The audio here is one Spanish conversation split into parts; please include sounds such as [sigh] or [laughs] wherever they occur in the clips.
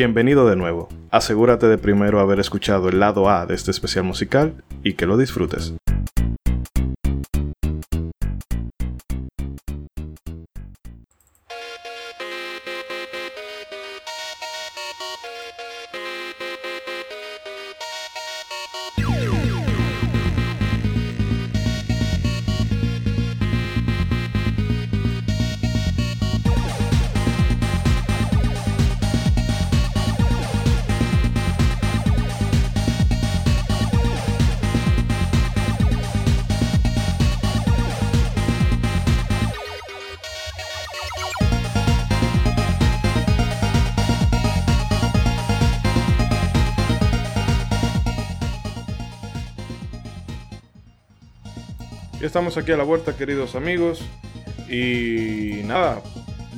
Bienvenido de nuevo. Asegúrate de primero haber escuchado el lado A de este especial musical y que lo disfrutes. Estamos aquí a la vuelta, queridos amigos. Y nada,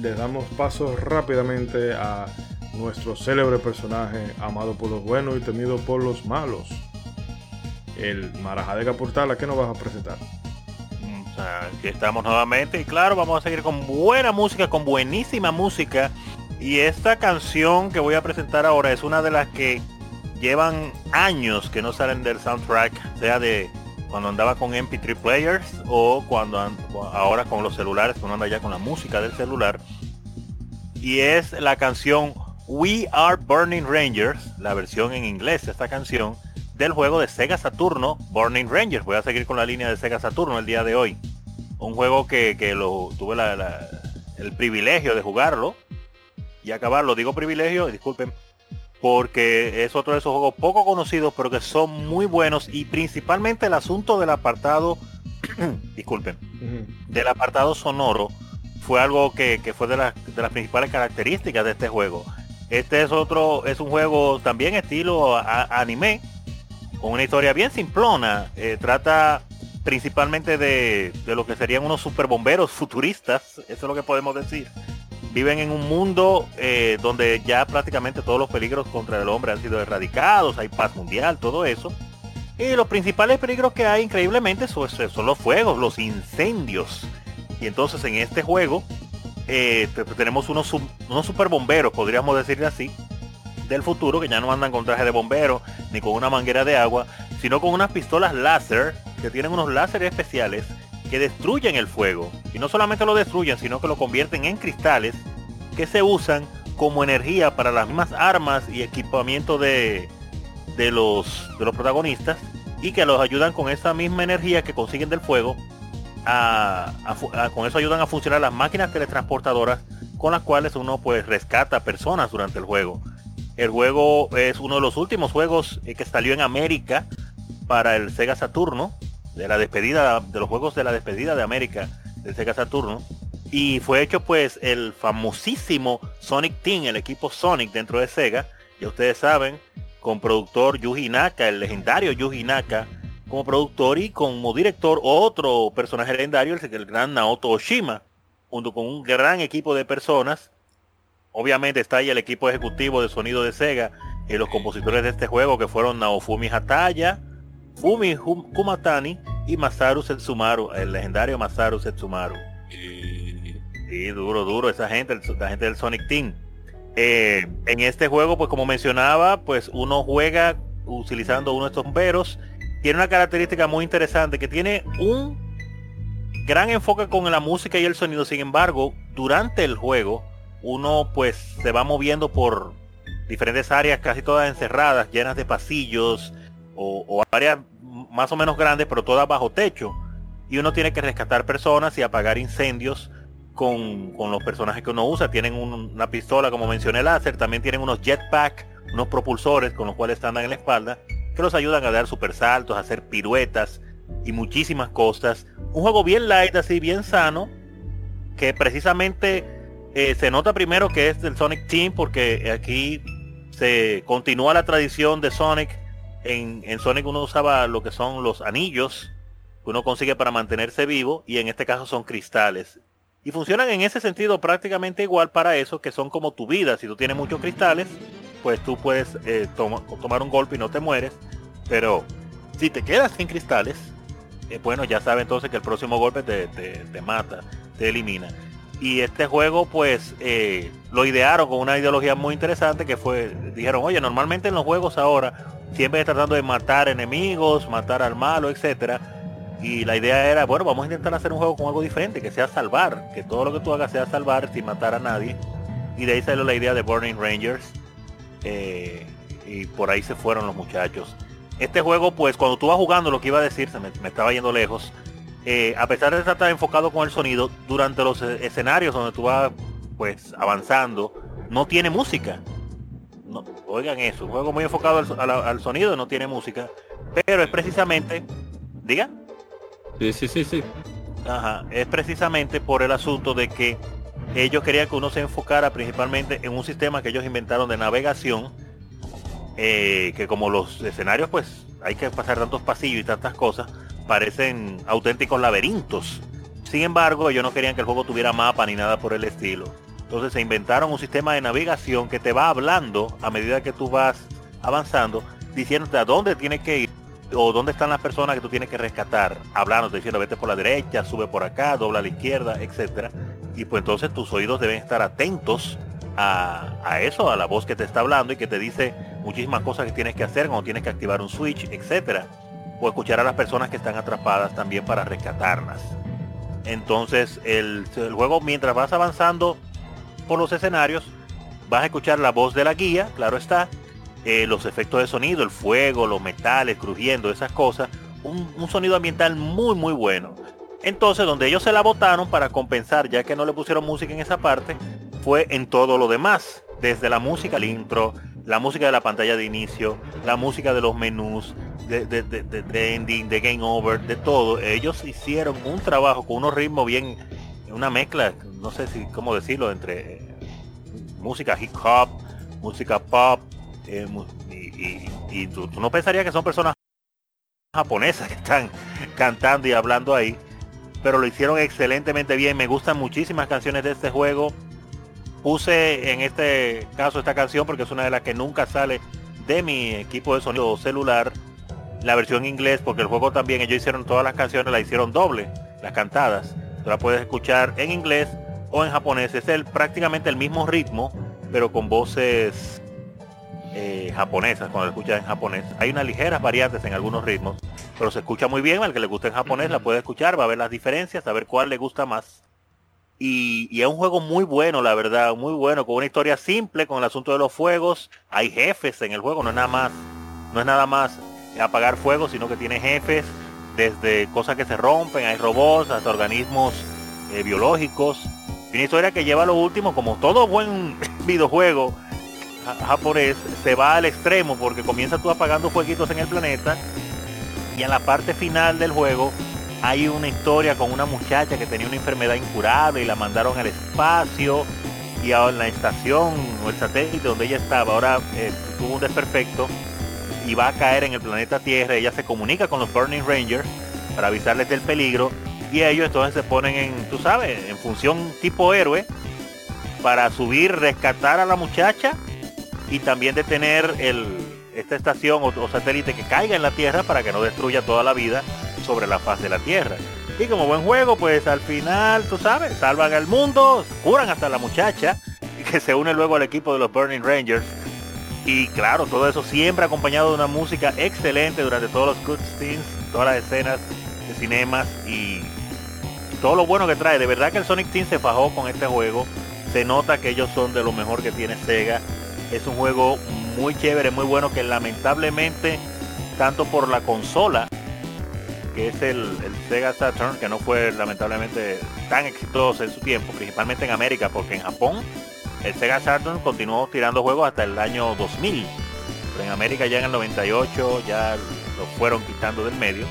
le damos paso rápidamente a nuestro célebre personaje, amado por los buenos y temido por los malos. El Marajadega Portal, ¿a qué nos vas a presentar? Aquí estamos nuevamente y claro, vamos a seguir con buena música, con buenísima música. Y esta canción que voy a presentar ahora es una de las que llevan años que no salen del soundtrack, sea de cuando andaba con MP3 players o cuando ahora con los celulares, cuando anda ya con la música del celular. Y es la canción We Are Burning Rangers, la versión en inglés de esta canción del juego de Sega Saturno Burning Rangers. Voy a seguir con la línea de Sega Saturno el día de hoy. Un juego que, lo tuve el privilegio de jugarlo y acabarlo. Digo privilegio, disculpen, porque es otro de esos juegos poco conocidos, pero que son muy buenos y principalmente el asunto del apartado, [clears throat] disculpen, del apartado sonoro fue algo que, fue de, las principales características de este juego. Este es otro, es un juego también estilo anime, con una historia bien simplona. Eh, trata principalmente de, de, lo que serían unos super bomberos futuristas, eso es lo que podemos decir viven en un mundo eh, donde ya prácticamente todos los peligros contra el hombre han sido erradicados, hay paz mundial, todo eso. Y los principales peligros que hay increíblemente son, los fuegos, los incendios. Y entonces en este juego eh, tenemos unos, unos super bomberos, podríamos decirle así, del futuro, que ya no andan con traje de bombero ni con una manguera de agua, sino con unas pistolas láser, que tienen unos láseres especiales que destruyen el fuego. Y no solamente lo destruyen, sino que lo convierten en cristales que se usan como energía para las mismas armas y equipamiento de, de, los, de los protagonistas y que los ayudan con esa misma energía que consiguen del fuego. con eso ayudan a funcionar las máquinas teletransportadoras con las cuales uno pues rescata personas durante el juego. El juego es uno de los últimos juegos eh, que salió en América para el Sega Saturno de la despedida, de los juegos de la despedida de América de Sega Saturno. Y fue hecho pues el famosísimo Sonic Team, el equipo Sonic dentro de Sega. Ya ustedes saben, con productor Yuji Naka, el legendario Yuji Naka, como productor y como director otro personaje legendario, el, gran Naoto Oshima, junto con un gran equipo de personas. Obviamente está ahí el equipo ejecutivo de sonido de Sega y los compositores de este juego que fueron Naofumi Hataya, Fumi Kumatani y Masaru Setsumaru, el legendario Masaru Setsumaru. Y, duro, duro, esa gente, la gente del Sonic Team. Eh, en este juego, pues como mencionaba, pues uno juega utilizando uno de estos bomberos. Tiene una característica muy interesante que tiene un gran enfoque con la música y el sonido. Sin embargo, durante el juego, uno pues se va moviendo por diferentes áreas, casi todas encerradas, llenas de pasillos, o, áreas más o menos grandes, pero todas bajo techo. Y uno tiene que rescatar personas y apagar incendios con, los personajes que uno usa. Tienen una pistola, como mencioné, láser. También tienen unos jetpack, unos propulsores con los cuales están en la espalda, que los ayudan a dar super saltos, a hacer piruetas y muchísimas cosas. Un juego bien light, así, bien sano, que precisamente eh, se nota primero que es del Sonic Team, porque aquí se continúa la tradición de Sonic en, Sonic uno usaba lo que son los anillos que uno consigue para mantenerse vivo y en este caso son cristales. Y funcionan en ese sentido prácticamente igual para eso, que son como tu vida. Si tú tienes muchos cristales, pues tú puedes eh, tomar un golpe y no te mueres. Pero si te quedas sin cristales, eh, bueno, ya sabes entonces que el próximo golpe te, te, mata, te elimina. Y este juego pues eh, lo idearon con una ideología muy interesante que fue, dijeron, oye, normalmente en los juegos ahora siempre tratando de matar enemigos, matar al malo, etcétera. Y la idea era, bueno, vamos a intentar hacer un juego con algo diferente, que sea salvar, que todo lo que tú hagas sea salvar sin matar a nadie. Y de ahí salió la idea de Burning Rangers. Eh, y por ahí se fueron los muchachos. Este juego, pues cuando tú vas jugando, lo que iba a decir, se me estaba yendo lejos, eh, a pesar de estar enfocado con el sonido, durante los e-, escenarios donde tú vas pues avanzando, no tiene música. No, oigan eso, un juego muy enfocado al, sonido, no tiene música, pero es precisamente, diga. Sí, sí, sí, sí. Ajá, es precisamente por el asunto de que ellos querían que uno se enfocara principalmente en un sistema que ellos inventaron de navegación, eh, que como los escenarios pues hay que pasar tantos pasillos y tantas cosas, parecen auténticos laberintos. Sin embargo, ellos no querían que el juego tuviera mapa ni nada por el estilo. Entonces se inventaron un sistema de navegación que te va hablando a medida que tú vas avanzando, diciéndote a dónde tienes que ir o dónde están las personas que tú tienes que rescatar, hablando, diciendo vete por la derecha, sube por acá, dobla a la izquierda, etcétera. Y pues entonces tus oídos deben estar atentos a, a, eso, a la voz que te está hablando y que te dice muchísimas cosas que tienes que hacer, como tienes que activar un switch, etcétera o escuchar a las personas que están atrapadas también para rescatarlas. Entonces el, juego mientras vas avanzando por los escenarios vas a escuchar la voz de la guía, claro está, eh, los efectos de sonido, el fuego, los metales crujiendo, esas cosas, un, un, sonido ambiental muy muy bueno. Entonces donde ellos se la botaron para compensar ya que no le pusieron música en esa parte, fue en todo lo demás, desde la música al intro, la música de la pantalla de inicio, la música de los menús, de, de, de, de, ending, de game over, de todo. Ellos hicieron un trabajo con unos ritmos bien, una mezcla, no sé si cómo decirlo, entre eh, música hip hop, música pop, eh, y, tú, no pensarías que son personas japonesas que están [laughs] cantando y hablando ahí, pero lo hicieron excelentemente bien. Me gustan muchísimas canciones de este juego. Puse en este caso esta canción porque es una de las que nunca sale de mi equipo de sonido celular la versión inglés, porque el juego también ellos hicieron todas las canciones, la hicieron doble, las cantadas. Tú la puedes escuchar en inglés o en japonés. Es el, prácticamente el mismo ritmo, pero con voces eh, japonesas, cuando la escuchas en japonés. Hay unas ligeras variantes en algunos ritmos, pero se escucha muy bien. Al que le guste en japonés la puede escuchar, va a ver las diferencias, a ver cuál le gusta más. Y, y, es un juego muy bueno, la verdad, muy bueno, con una historia simple, con el asunto de los fuegos. Hay jefes en el juego, no es nada más, no es nada más apagar fuego, sino que tiene jefes, desde cosas que se rompen, hay robots, hasta organismos eh, biológicos. Una historia que lleva lo último, como todo buen [laughs] videojuego japonés, se va al extremo porque comienza tú apagando fueguitos en el planeta y en la parte final del juego hay una historia con una muchacha que tenía una enfermedad incurable y la mandaron al espacio y ahora en la estación o el satélite donde ella estaba ahora eh, tuvo un desperfecto y va a caer en el planeta Tierra. Ella se comunica con los Burning Rangers para avisarles del peligro y ellos entonces se ponen en, tú sabes, en función tipo héroe para subir, rescatar a la muchacha y también detener el, esta estación o, satélite que caiga en la Tierra para que no destruya toda la vida sobre la faz de la Tierra. Y como buen juego, pues al final, tú sabes, salvan al mundo, curan hasta la muchacha, [laughs] que se une luego al equipo de los Burning Rangers y claro, todo eso siempre acompañado de una música excelente durante todos los cutscenes, todas las escenas de cinemas y todo lo bueno que trae. De verdad que el Sonic Team se fajó con este juego. Se nota que ellos son de lo mejor que tiene Sega. Es un juego muy chévere, muy bueno que lamentablemente, tanto por la consola, que es el, el Sega Saturn, que no fue lamentablemente tan exitoso en su tiempo, principalmente en América, porque en Japón el Sega Saturn continuó tirando juegos hasta el año 2000. Pero en América ya en el 98 ya lo fueron quitando del medio.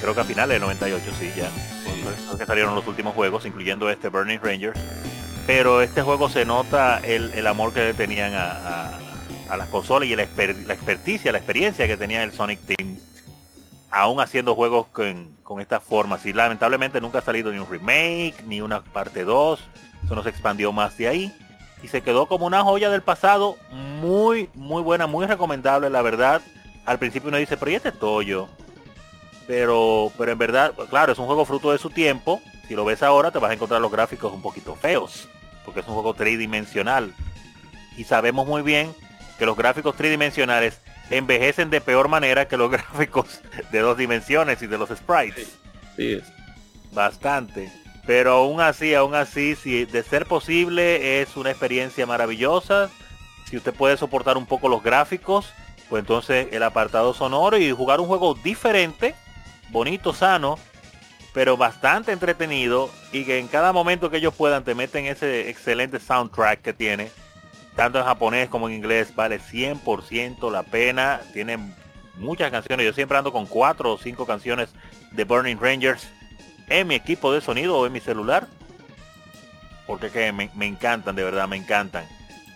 Creo que a finales del 98 sí, ya. que salieron los últimos juegos, incluyendo este Burning Rangers. Pero este juego se nota el, amor que tenían a, las consolas y la, experticia, la experiencia que tenía el Sonic Team aún haciendo juegos con, con esta forma. Y lamentablemente nunca ha salido ni un remake, ni una parte 2 eso no se expandió más de ahí. Y se quedó como una joya del pasado muy, muy buena, muy recomendable, la verdad. Al principio uno dice, pero ¿y este Toyo? Pero, pero en verdad, claro, es un juego fruto de su tiempo. si lo ves ahora te vas a encontrar los gráficos un poquito feos, porque es un juego tridimensional. Y sabemos muy bien que los gráficos tridimensionales envejecen de peor manera que los [laughs] gráficos de dos dimensiones y de los sprites. Sí, Bastante. Pero aún así, aún así, si de ser posible es una experiencia maravillosa. Si usted puede soportar un poco los gráficos, pues entonces el apartado sonoro y jugar un juego diferente, bonito, sano, pero bastante entretenido y que en cada momento que ellos puedan te meten ese excelente soundtrack que tiene, tanto en japonés como en inglés, vale 100% la pena. Tienen muchas canciones, yo siempre ando con cuatro o cinco canciones de Burning Rangers en mi equipo de sonido o en mi celular. Porque que me, encantan, de verdad, me encantan.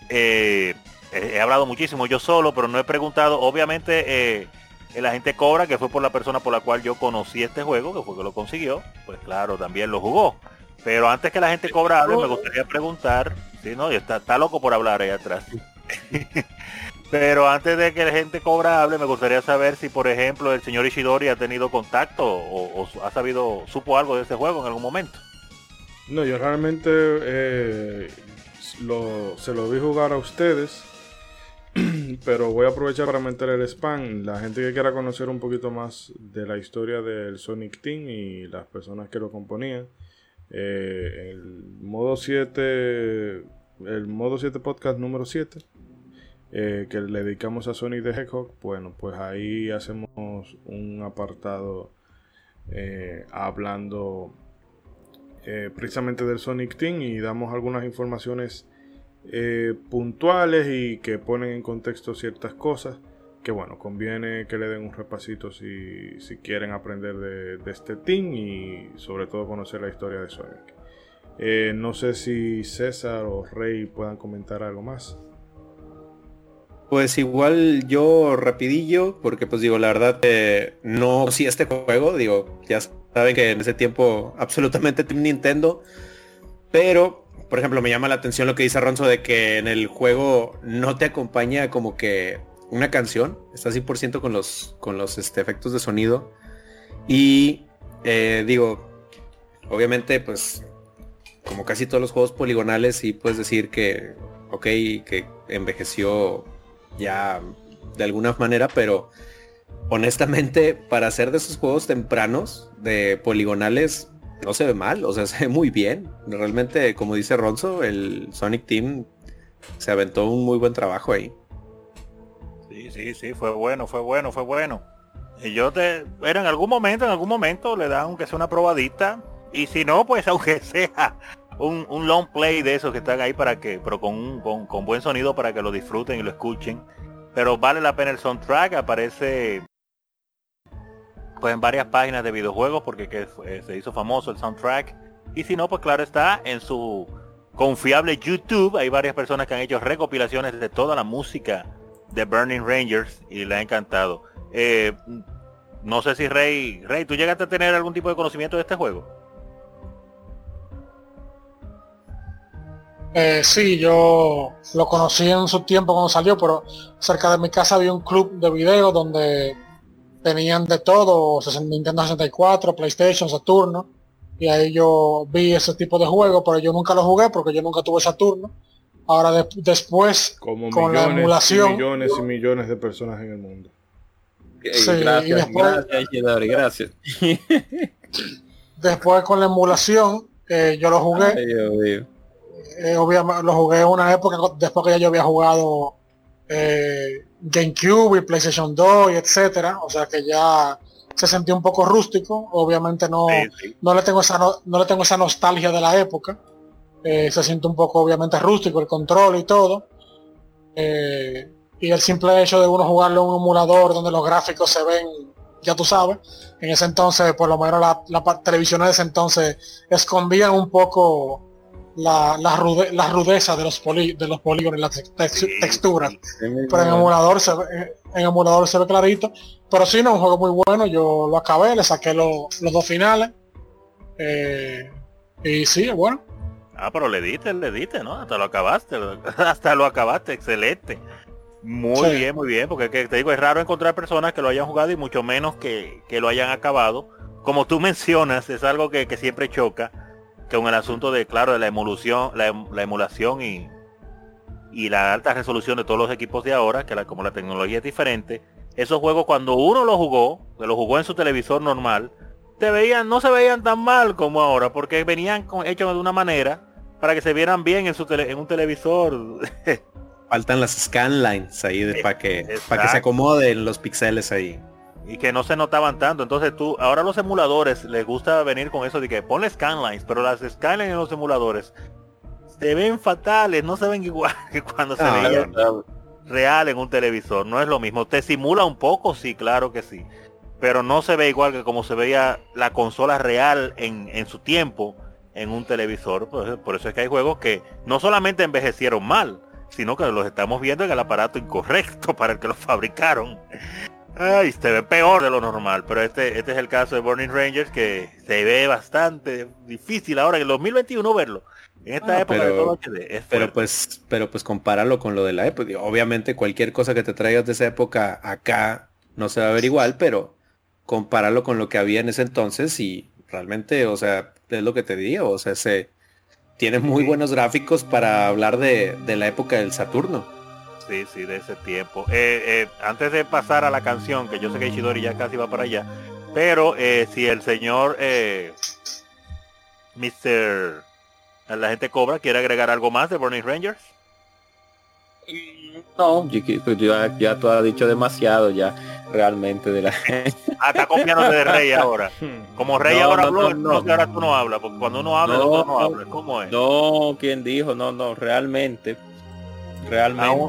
Eh, he hablado muchísimo yo solo, pero no he preguntado. Obviamente eh, la gente cobra, que fue por la persona por la cual yo conocí este juego, que fue que lo consiguió. Pues claro, también lo jugó. Pero antes que la gente cobra me gustaría preguntar. Si no, está, está loco por hablar ahí atrás. [laughs] Pero antes de que la gente cobra hable, me gustaría saber si, por ejemplo, el señor Ishidori ha tenido contacto o, ha sabido, supo algo de este juego en algún momento. No, yo realmente eh, se lo vi jugar a ustedes, [clears throat] pero voy a aprovechar para meter el spam. La gente que quiera conocer un poquito más de la historia del Sonic Team y las personas que lo componían, eh, el modo 7, el modo 7 podcast número 7, eh, que le dedicamos a Sonic the Hedgehog, bueno, pues ahí hacemos un apartado eh, hablando eh, precisamente del Sonic Team y damos algunas informaciones puntuales y que ponen en contexto ciertas cosas que bueno, conviene que le den un repasito si, si quieren aprender de, de este team y sobre todo conocer la historia de Sonic. No sé si César o Rey puedan comentar algo más. Pues igual yo rapidillo, porque pues digo, la verdad eh, no sí este juego, digo, ya saben que en ese tiempo [laughs] absolutamente Team Nintendo, pero por ejemplo me llama la atención lo que dice Ronzo de que en el juego no te acompaña como que una canción, está 100% con los, con los este, efectos de sonido. Y eh, digo, obviamente pues como casi todos los juegos poligonales sí puedes decir que, ok, que envejeció ya de alguna manera, pero honestamente para hacer de esos juegos tempranos de poligonales no se ve mal, o sea, [laughs] se ve muy bien. Realmente, como dice Ronzo, el Sonic Team se aventó un muy buen trabajo ahí. Sí, sí, sí, fue bueno, fue bueno, fue bueno. Y yo te, pero en algún momento, en algún momento le dan aunque sea una probadita. Y si no, pues [laughs] aunque sea un, un long play de esos que están ahí para que, pero con, un- con, con buen sonido para que lo disfruten y lo escuchen. Pero vale la pena el soundtrack, aparece pues en varias páginas de videojuegos porque que fue- se hizo famoso el soundtrack. Y si no, pues claro está en su confiable YouTube. Hay varias personas que han hecho recopilaciones de toda la música de Burning Rangers y le ha encantado. Eh, no sé si Rey, Rey, ¿tú llegaste a tener algún tipo de conocimiento de este juego? Eh, sí, yo lo conocí en su tiempo cuando salió, pero cerca de mi casa había un club de video donde tenían de todo, Nintendo 64, PlayStation, Saturno, y ahí yo vi ese tipo de juegos, pero yo nunca lo jugué porque yo nunca tuve Saturno. Ahora de- después, Como Con la emulación. y millones y millones de personas en el mundo. Sí, y gracias, después- gracias, gracias. [laughs] después con la emulación, eh, yo lo jugué. Ay, Dios mío. Eh, obviamente lo jugué en una época después que ya yo había jugado eh, GameCube y PlayStation 2 y etcétera, o sea que ya se sentía un poco rústico, obviamente no, Sí, sí. no le tengo esa no, no le tengo esa nostalgia de la época, eh, se siente un poco obviamente rústico el control y todo, eh, y el simple hecho de uno jugarlo en un emulador donde los gráficos se ven, ya tú sabes, en ese entonces por lo menos la, la televisiones de ese entonces escondían un poco la, la, rude- la rudeza de los poli, de los polígonos y las tex- Sí, texturas. sí. Pero en emulador se ve, eh, en emulador se ve clarito. Pero sí, no, es un juego muy bueno. Yo lo acabé, le saqué lo- los dos finales. Eh, y sí, es bueno. Ah, pero le diste, le diste, ¿no? Hasta lo acabaste, lo- [laughs] hasta lo acabaste, excelente. Muy Sí. bien, muy bien, porque que, te digo, es raro encontrar personas que lo hayan jugado y mucho menos que, que lo hayan acabado. Como tú [laughs] mencionas, es algo que, que siempre choca. Con el asunto de, claro, de la emulación, la, em- la emulación y, y la alta resolución de todos los equipos de ahora, que la, como la tecnología es diferente, esos juegos cuando uno lo jugó, que lo jugó en su televisor normal, te veían, no se veían tan mal como ahora, porque venían con- hechos de una manera para que se vieran bien en su tele- en un televisor. [laughs] Faltan las scanlines ahí para que, para que se acomoden los píxeles ahí. Y que no se notaban tanto. Entonces tú, ahora los emuladores les gusta venir con eso de que ponle scanlines, pero las scanlines en los emuladores se ven fatales, no se ven igual [laughs] que cuando se Ah, veían real en un televisor. No es lo mismo. Te simula un poco, sí, claro que sí. Pero no se ve igual que como se veía la consola real en, en su tiempo en un televisor. Pues, por eso es que hay juegos que no solamente envejecieron mal, sino que los estamos viendo en el aparato incorrecto [laughs] para el que los fabricaron. Ay, se ve peor de lo normal, pero este, este es el caso de Burning Rangers que se ve bastante difícil ahora en el 2021 verlo. En esta Ah, época de pero- todo HD. Es Pero pues, pero pues compáralo con lo de la época. Obviamente cualquier cosa que te traigas de esa época acá no se va a ver igual, pero compáralo con lo que había en ese entonces y realmente, o sea, es lo que te digo, o sea, se tiene muy buenos gráficos para hablar de, de la época del Saturno. Sí, sí, de ese tiempo. Eh, eh, antes de pasar a la canción, que yo sé que Ishidori ya casi va para allá, pero eh, si el señor eh, Mr. La gente cobra quiere agregar algo más de Burning Rangers. No, yo, que- pues ya, ya tú has dicho demasiado ya realmente de la [laughs] Ah, está copiándote de Rey ahora. Como Rey No, ahora no, habló, no, no. ahora tú no hablas, porque cuando uno habla, No, otro no no. habla. ¿Cómo es? No, ¿quién dijo? No, no, realmente. Ah, un,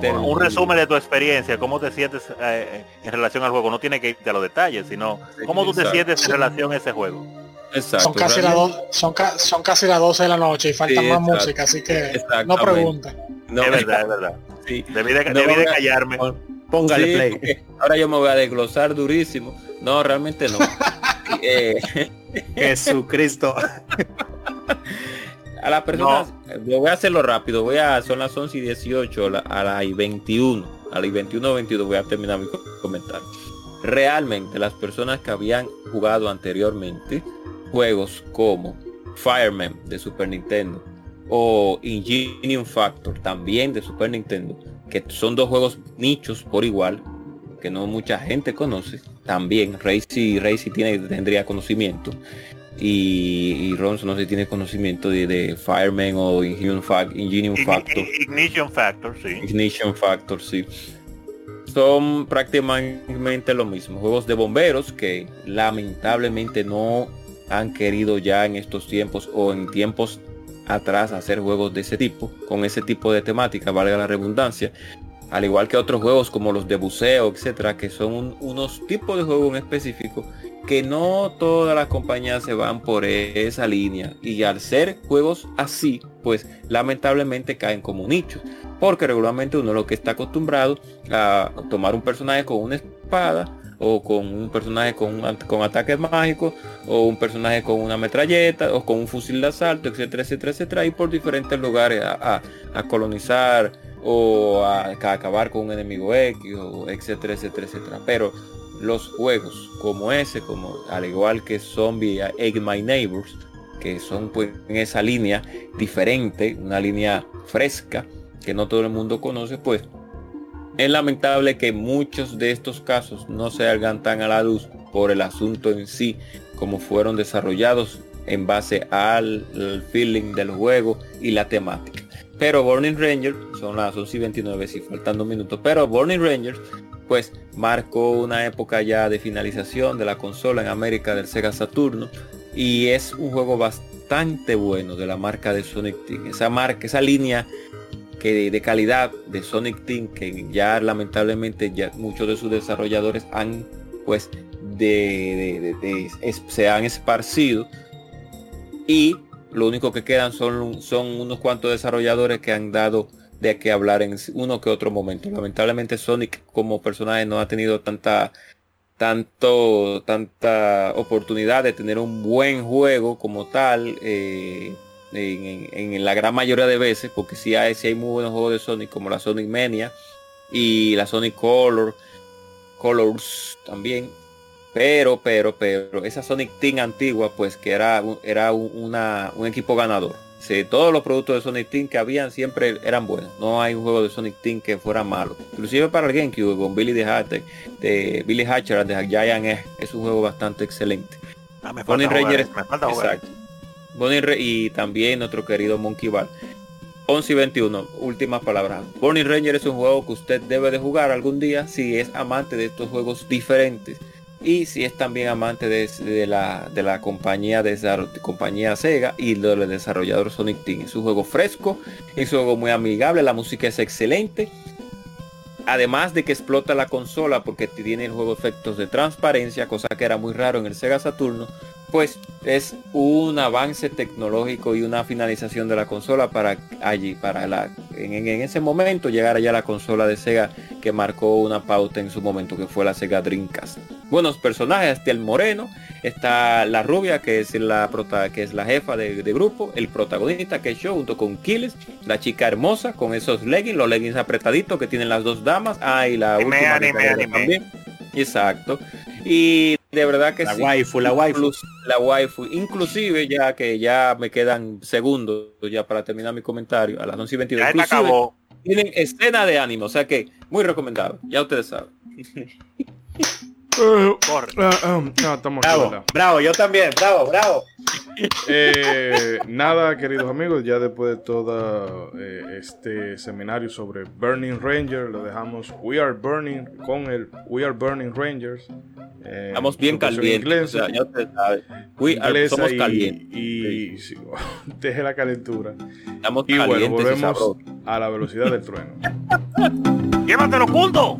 Realmente. un resumen de tu experiencia, cómo te sientes eh, en relación al juego. No tiene que irte a los detalles, sino cómo tú te sientes en relación a ese juego. Exacto. Son casi, las realmente- son, ca- son casi las 12 de la noche y faltan Sí, más exacto. música, así que no pregunta. No, es verdad, es [laughs] verdad. sí. Debí de, No, debí de no. callarme. Póngale Sí, play. [laughs] ahora yo me voy a desglosar durísimo. No, realmente no. [laughs] Eh, Jesucristo. A las personas, yo voy a hacerlo rápido, voy a, son las 11 y 18, a la- a las y 21, a las y 21 o 22 voy a terminar mi co- comentario. Realmente las personas que habían jugado anteriormente juegos como Fireman de Super Nintendo o Ingenium Factor también de Super Nintendo, que son dos juegos nichos por igual, que no mucha gente conoce, también Racy, Racy tiene, tendría conocimiento y, y Ronson no sé si tiene conocimiento de, de Fireman o Ingenium, Fac- Ingenium Factor. Ignition Factor, sí. Ignition Factor, sí. Son prácticamente lo mismo. Juegos de bomberos que lamentablemente no han querido ya en estos tiempos o en tiempos atrás hacer juegos de ese tipo, con ese tipo de temática, valga la redundancia. Al igual que otros juegos como los de buceo, etcétera, que son un- unos tipos de juegos en específico que no todas las compañías se van por esa línea. Y al ser juegos así, pues lamentablemente caen como nichos. Porque regularmente uno lo que está acostumbrado a tomar un personaje con una espada o con un personaje con, con ataques mágicos o un personaje con una metralleta o con un fusil de asalto, etcétera, etcétera, etcétera, y por diferentes lugares a colonizar o a, a acabar con un enemigo X o etcétera, etcétera, etcétera. Pero los juegos como ese, como al igual que Zombie Egg My Neighbors, que son pues en esa línea diferente, una línea fresca que no todo el mundo conoce, pues es lamentable que muchos de estos casos no se salgan tan a la luz por el asunto en sí, como fueron desarrollados en base al, al feeling del juego y la temática. Pero Burning Rangers, son las 11 y 29, si faltan dos minutos, pero Burning Rangers pues marcó una época ya de finalización de la consola en América del Sega Saturno y es un juego bastante bueno de la marca de Sonic Team. Esa marca, esa línea que de, calidad de Sonic Team que ya lamentablemente ya muchos de sus desarrolladores han pues de- de- es- se han esparcido y lo único que quedan son, son unos cuantos desarrolladores que han dado de qué hablar en uno que otro momento. Lamentablemente Sonic como personaje no ha tenido tanta tanto tanta oportunidad de tener un buen juego como tal eh, en, en- en la gran mayoría de veces porque si hay, sí hay muy buenos juegos de Sonic como la Sonic Mania y la Sonic Color Colors también Pero, pero, pero, esa Sonic Team antigua, pues que era, era una, un equipo ganador. Sí, todos los productos de Sonic Team que habían siempre eran buenos. No hay un juego de Sonic Team que fuera malo. Inclusive para el GameCube con Billy the Hatcher, de Billy Hatcher de Giant es, es un juego bastante excelente. Ah, me falta Ranger, me falta jugar. Exacto. Y también nuestro querido Monkey Ball. 11 y 21, últimas palabras. Bonnie Ranger es un juego que usted debe de jugar algún día si es amante de estos juegos diferentes y si es también amante de, la, de la compañía, de compañía Sega y del desarrollador Sonic Team. Es un juego fresco, es un juego muy amigable, la música es excelente. Además de que explota la consola porque tiene el juego efectos de transparencia, cosa que era muy raro en el Sega Saturno, pues es un avance tecnológico y una finalización de la consola para allí, para la, en, ese momento llegar allá la consola de Sega que marcó una pauta en su momento, que fue la Sega Dreamcast. Buenos personajes, está el moreno, está la rubia, que es la prota, que es la jefa de, grupo, el protagonista, que es yo, junto con Killes, la chica hermosa, con esos leggings, los leggings apretaditos que tienen las dos damas, ah, y la última también. Exacto. Y de verdad que la waifu, la waifu. La waifu. Inclusive ya que ya me quedan segundos ya para terminar mi comentario a las 11 y 22. Ya acabó. Tienen escena de ánimo, o sea que muy recomendado. Ya ustedes saben. [laughs] Ah, ah, no, estamos bravo, bravo, yo también, bravo, bravo. Eh, nada, queridos amigos, ya después de todo eh, este seminario sobre Burning Ranger, lo dejamos We Are Burning con el We Are Burning Rangers. Eh, Estamos bien calientes. O sea, usted sabe. We are, somos y, calientes. Y, [laughs] deje la calentura. Estamos y bueno, volvemos a la velocidad del trueno. [laughs] ¡Llévatelo, punto!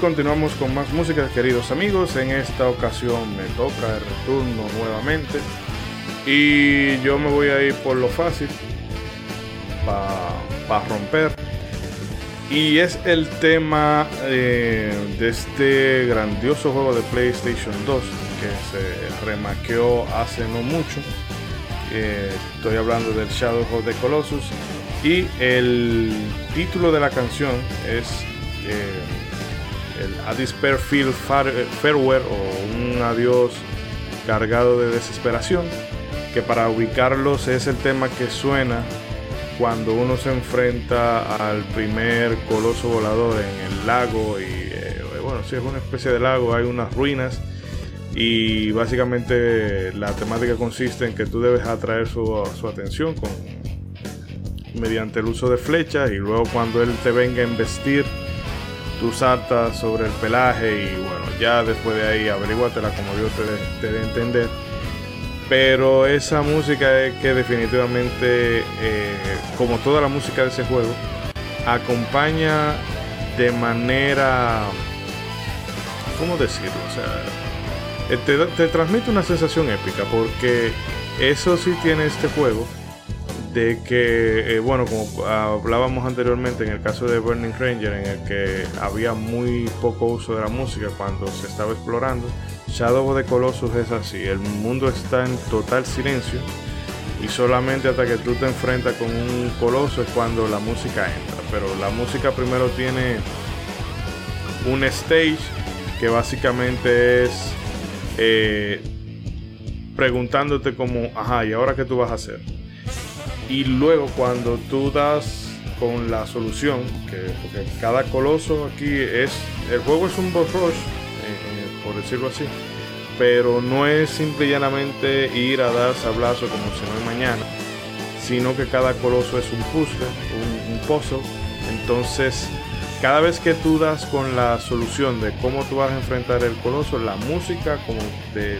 Continuamos con más música, queridos amigos. En esta ocasión me toca el retorno nuevamente. Y yo me voy a ir por lo fácil. Para romper. Y es el tema eh, de este grandioso juego de PlayStation 2 que se remaqueó hace no mucho. Eh, estoy hablando del Shadow of the Colossus. Y el título de la canción es Despair Feel Far- Farewell o un adiós cargado de desesperación. Que para ubicarlos es el tema que suena cuando uno se enfrenta al primer coloso volador en el lago y eh, bueno, si es una especie de lago, hay unas ruinas y básicamente la temática consiste en que tú debes atraer su, su atención con, mediante el uso de flechas y luego cuando él te venga a embestir tú saltas sobre el pelaje y bueno, ya después de ahí averíguatela como Dios te, te dé entender. Pero esa música es que definitivamente, eh, como toda la música de ese juego, acompaña de manera, ¿cómo decirlo? O sea, eh, te, te transmite una sensación épica porque eso sí tiene este juego de que, eh, bueno, como hablábamos anteriormente en el caso de Burning Ranger, en el que había muy poco uso de la música cuando se estaba explorando, Shadow of the Colossus es así, el mundo está en total silencio y solamente hasta que tú te enfrentas con un coloso es cuando la música entra, pero la música primero tiene un stage que básicamente es eh, preguntándote como, ajá, ¿y ahora qué tú vas a hacer? Y luego cuando tú das con la solución, que porque cada coloso aquí es, el juego es un boss rush, eh, eh, por decirlo así, pero no es simple y llanamente ir a dar sablazo como si no hay mañana, sino que cada coloso es un puzzle, un, un puzzle, entonces cada vez que tú das con la solución de cómo tú vas a enfrentar el coloso, la música como te,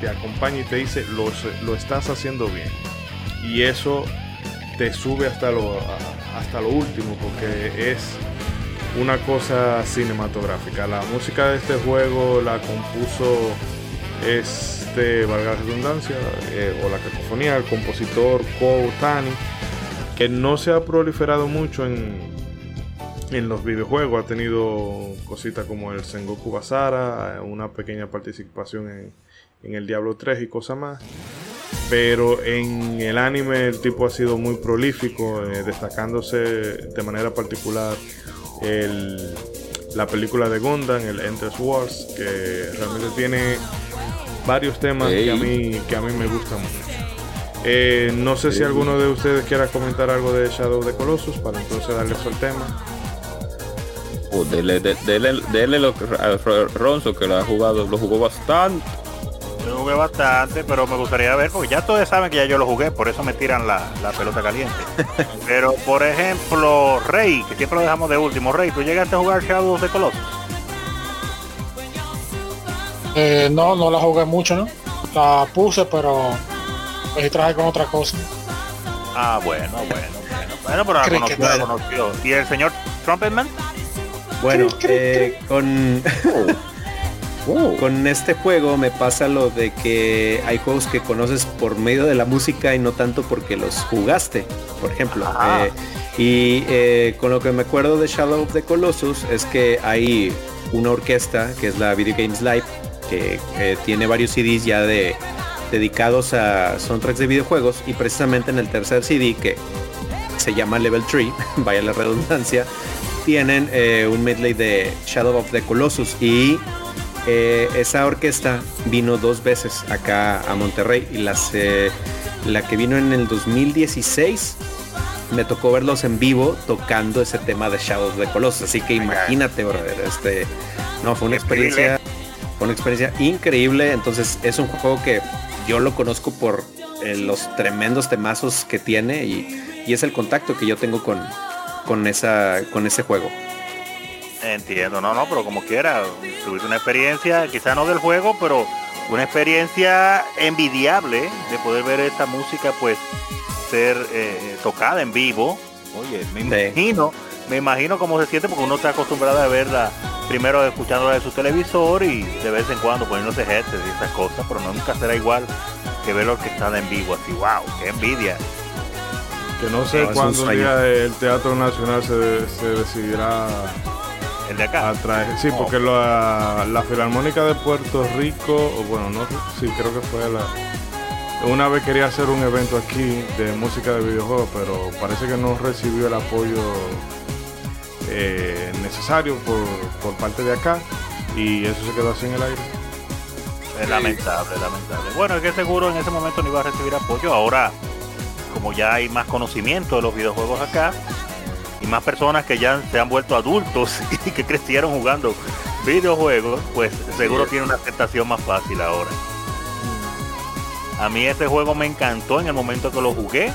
te acompaña y te dice lo, lo estás haciendo bien. Y eso te sube hasta lo, hasta lo último porque es una cosa cinematográfica. La música de este juego la compuso este, valga la redundancia, eh, o la cacofonía, el compositor Ko Tani, que no se ha proliferado mucho en, en los videojuegos. Ha tenido cositas como el Sengoku Basara, una pequeña participación en, en el Diablo 3 y cosas más. Pero en el anime el tipo ha sido muy prolífico, eh, destacándose de manera particular el, la película de Gundam, el Endless Wars, que realmente tiene varios temas que, a mí, que a mí me gustan mucho. Eh, no sé si alguno de ustedes quiera comentar algo de Shadow the Colossus para entonces darles el tema. Oh, dele, de- dele, dele lo que- a Ronzo que lo ha jugado, lo jugó bastante. Yo jugué bastante, pero me gustaría ver, porque ya todos saben que ya yo lo jugué, por eso me tiran la, la pelota caliente. [laughs] pero, por ejemplo, Rey, que siempre lo dejamos de último. Rey, ¿tú llegaste a jugar Shadow of the Colossus? Eh, no, no la jugué mucho, ¿no? La puse, pero me distraje con otra cosa. Ah, bueno, bueno, bueno. Bueno, pero la conoció, la. ¿Y el señor Trumpetman? Bueno, eh, con, [laughs] con este juego me pasa lo de que hay juegos que conoces por medio de la música y no tanto porque los jugaste, por ejemplo. Eh, y eh, con lo que me acuerdo de Shadow of the Colossus es que hay una orquesta que es la Video Games Live que eh, tiene varios CDs ya de dedicados a soundtracks de videojuegos y precisamente en el tercer CD que se llama Level 3, [laughs] vaya la redundancia, tienen un medley de Shadow of the Colossus y eh, esa orquesta vino dos veces acá a Monterrey y las, eh, la que vino en el 2016 me tocó verlos en vivo tocando ese tema de Shadow of the Colossus así que imagínate brother este no fue una experiencia fue una experiencia increíble entonces es un juego que yo lo conozco por eh, los tremendos temazos que tiene y, y es el contacto que yo tengo con, con, esa, con ese juego. Entiendo, no, no, pero como quiera, tuviste una experiencia, quizá no del juego, pero una experiencia envidiable de poder ver esta música pues ser eh, tocada en vivo. Oye, me Sí. imagino, me imagino cómo se siente porque uno está acostumbrado a verla primero escuchándola de su televisor y de vez en cuando poniéndose headsets y esas cosas, pero nunca será igual que verlo que está en vivo, así, wow, qué envidia. Que no sé No, cuándo un sueño. día el Teatro Nacional se, se decidirá El de acá. Sí, porque la, la Filarmónica de Puerto Rico, o bueno, no, sí, creo que fue la. Una vez quería hacer un evento aquí de música de videojuegos, pero parece que no recibió el apoyo eh, necesario por, por parte de acá y eso se quedó así en el aire. Es lamentable, lamentable. Bueno, es que seguro en ese momento no iba a recibir apoyo. Ahora, como ya hay más conocimiento de los videojuegos acá, y más personas que ya se han vuelto adultos [laughs] y que crecieron jugando videojuegos, pues seguro tiene una aceptación más fácil ahora. A mí este juego me encantó en el momento que lo jugué.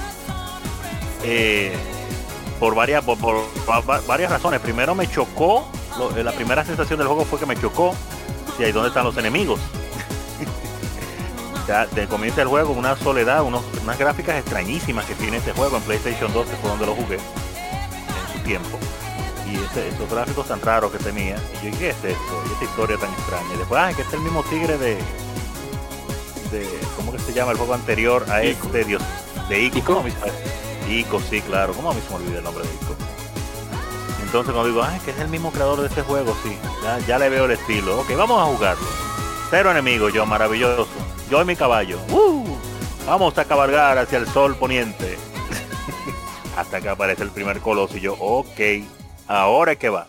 eh, por varias por, por va- va- varias razones. Primero me chocó, lo- eh, la primera sensación del juego fue que me chocó. Y ahí dónde están los enemigos. [laughs] Ya, te comienza el juego una soledad, unos- unas gráficas extrañísimas que tiene este juego en PlayStation 2, que fue donde lo jugué tiempo. Y ese- esos gráficos tan raros que tenía. Y yo, ¿qué es esto? Y esta historia tan extraña. Y después, ah, que este es el mismo tigre de. de ¿Cómo que se llama el juego anterior a este Dios? De Ico. Ico. ¿Cómo me- Ico, sí, claro. ¿Cómo a mí se me olvida el nombre de Ico? Entonces cuando digo, ah, que es el mismo creador de este juego, sí, ya, ya le veo el estilo. Ok, vamos a jugarlo. Cero enemigos, yo, maravilloso. Yo y mi caballo. ¡Uh! Vamos a cabalgar hacia el sol poniente. Hasta que aparece el primer coloso y yo, ok, ahora es que va.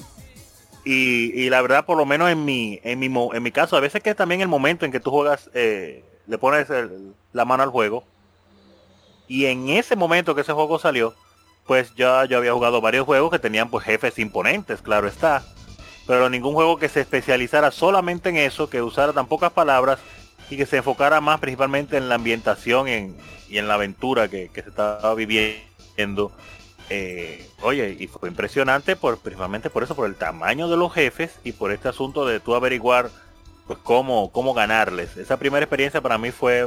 Y, y la verdad, por lo menos en mi, en mi, en mi caso, a veces que también el momento en que tú juegas, eh, le pones la mano al juego. Y en ese momento que ese juego salió, pues ya yo había jugado varios juegos que tenían pues jefes imponentes, claro está. Pero ningún juego que se especializara solamente en eso, que usara tan pocas palabras y que se enfocara más principalmente en la ambientación en- y en la aventura que, que se estaba viviendo. Eh, oye, y fue impresionante por principalmente por eso, por el tamaño de los jefes y por este asunto de tú averiguar pues cómo, cómo ganarles. Esa primera experiencia para mí fue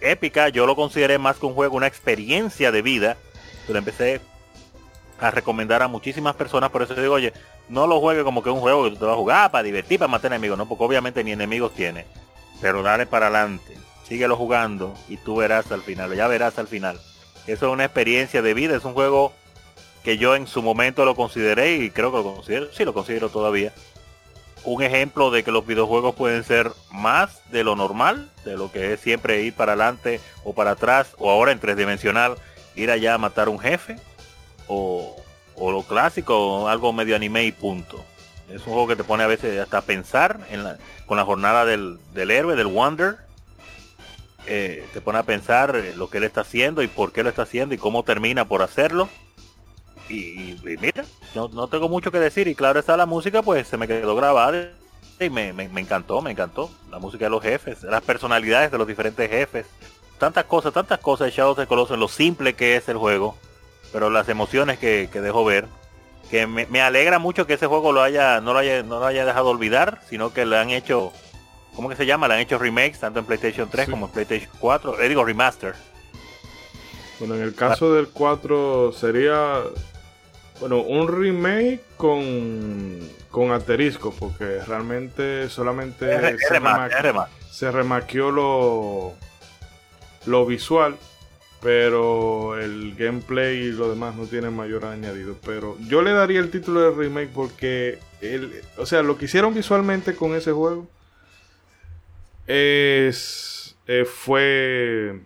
épica, yo lo consideré más que un juego, una experiencia de vida. Lo empecé a recomendar a muchísimas personas, por eso digo, oye, no lo juegue como que un juego que tú te vas a jugar para divertir, para matar enemigos, no, porque obviamente ni enemigos tiene. Pero dale para adelante, síguelo jugando y tú verás al final, ya verás al final. Eso es una experiencia de vida, es un juego que yo en su momento lo consideré y creo que lo considero, sí lo considero todavía. Un ejemplo de que los videojuegos pueden ser más de lo normal, de lo que es siempre ir para adelante o para atrás, o ahora en tridimensional, ir allá a matar un jefe, o, o lo clásico, algo medio anime y punto. Es un juego que te pone a veces hasta a pensar en la- con la jornada del, del héroe, del Wonder. Eh, te pone a pensar eh, lo que él está haciendo y por qué lo está haciendo y cómo termina por hacerlo. Y, mira, no, no tengo mucho que decir. Y claro está la música, pues se me quedó grabada y me, me- me encantó, me encantó. La música de los jefes, las personalidades de los diferentes jefes. Tantas cosas, tantas cosas de Shadow of Colossus, lo simple que es el juego. Pero las emociones que, que ver. Que me, me alegra mucho que ese juego lo haya, no lo haya, no lo haya dejado olvidar, sino que le han hecho, ¿cómo que se llama? Le han hecho remakes tanto en PlayStation 3 Sí. como en PlayStation 4. Eh, digo remaster. Bueno, en el caso del 4 sería, bueno, un remake con, con asterisco, porque realmente solamente es se, se remaqueó lo, lo visual, pero el gameplay y lo demás no tiene mayor añadido. Pero yo le daría el título de remake porque, el, o sea, lo que hicieron visualmente con ese juego es, eh, fue,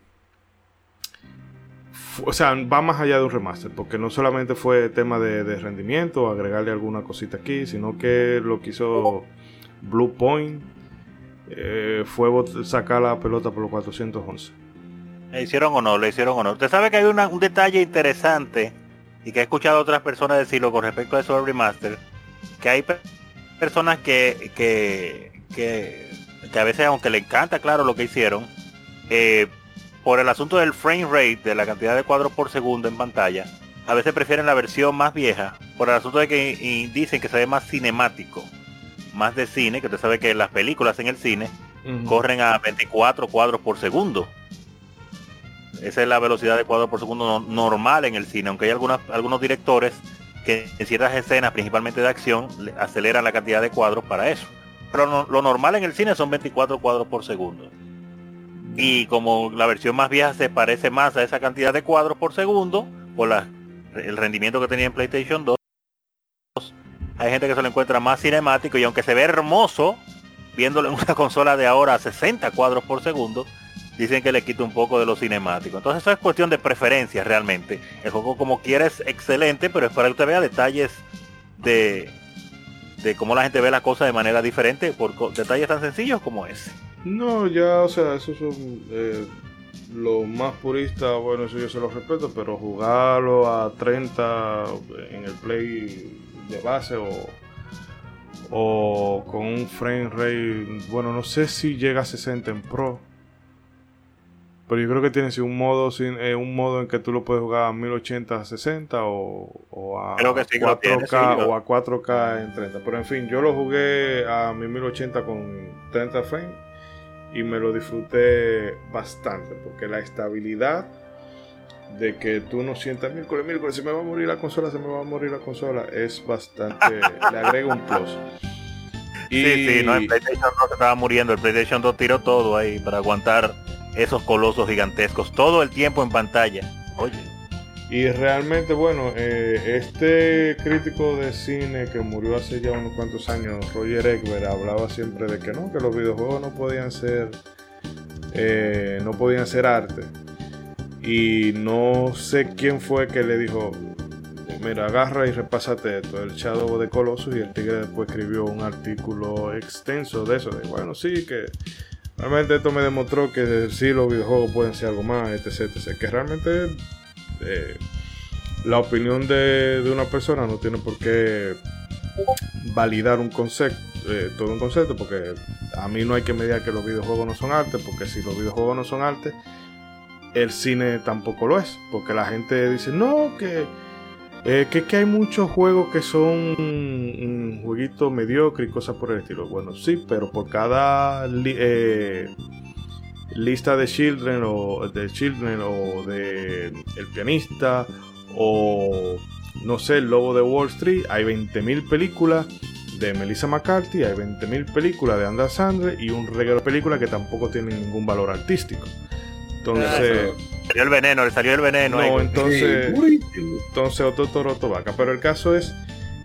fu- o sea, va más allá de un remaster, porque no solamente fue tema de, de rendimiento, agregarle alguna cosita aquí, sino que lo que hizo Blue Point eh, fue sacar la pelota por los 411. Le hicieron honor, le hicieron honor. Usted sabe que hay un detalle interesante y que he escuchado a otras personas decirlo con respecto a eso del remaster, que hay pe- personas que, que, que, que a veces, aunque le encanta, claro, lo que hicieron, eh, por el asunto del frame rate, de la cantidad de cuadros por segundo en pantalla, a veces prefieren la versión más vieja, por el asunto de que dicen que se ve más cinemático, más de cine, que usted sabe que las películas en el cine corren a 24 cuadros por segundo. Esa es la velocidad de cuadros por segundo no- normal en el cine, aunque hay algunas, algunos directores que en ciertas escenas, principalmente de acción, le aceleran la cantidad de cuadros para eso. Pero no- lo normal en el cine son 24 cuadros por segundo. Y como la versión más vieja se parece más a esa cantidad de cuadros por segundo, por la- el rendimiento que tenía en PlayStation 2, hay gente que se lo encuentra más cinemático y aunque se ve hermoso, viéndolo en una [laughs] consola de ahora a 60 cuadros por segundo, dicen que le quita un poco de lo cinemático. Entonces eso es cuestión de preferencia realmente. El juego como quiera es excelente, pero es para que usted vea detalles de, de cómo la gente ve la cosa de manera diferente por detalles tan sencillos como ese. No, ya, o sea, esos son eh, los más puristas, bueno, eso yo se lo respeto, pero jugarlo a 30 en el play de base o, o con un frame rate, bueno, no sé si llega a 60 en Pro. Pero yo creo que tiene un modo sin, eh, un modo en que tú lo puedes jugar a 1080 a 60 o, o a Creo que sí que lo 4K tiene, sí, yo- o a 4K en 30. Pero en fin, yo lo jugué a mi 1080 con 30 frames y me lo disfruté bastante porque la estabilidad de que tú no sientas miércoles, miércoles, se me va a morir la consola, se me va a morir la consola, es bastante, [laughs] le agrega un plus. Y Sí, sí, no, en PlayStation 2 se estaba muriendo. El PlayStation 2 tiró todo ahí para aguantar esos colosos gigantescos todo el tiempo en pantalla. Oye, Y realmente, bueno, eh, este crítico de cine que murió hace ya unos cuantos años, Roger Egbert, hablaba siempre de que no, que los videojuegos no podían ser, eh, no podían ser arte. Y no sé quién fue que le dijo, mira, agarra y repásate esto, el Shadow de Colossus, y el tigre después escribió un artículo extenso de eso, de bueno, sí, que realmente esto me demostró que sí los videojuegos pueden ser algo más, etc, etc, que realmente eh, la opinión de, de una persona no tiene por qué validar un concepto, eh, todo un concepto, porque a mí no hay que medir que los videojuegos no son arte, porque si los videojuegos no son arte, el cine tampoco lo es, porque la gente dice, no, que, eh, que, que hay muchos juegos que son un jueguito mediocre y cosas por el estilo. Bueno, sí, pero por cada eh, lista de Children o de Children o de El pianista o no sé, El Lobo de Wall Street, hay 20.000 películas de Melissa McCarthy, hay 20.000 películas de Andrew Sandler y un reguero de películas que tampoco tienen ningún valor artístico. Entonces, Salió el veneno, le salió el veneno. no, entonces, entonces otro toro, otro vaca. Pero el caso es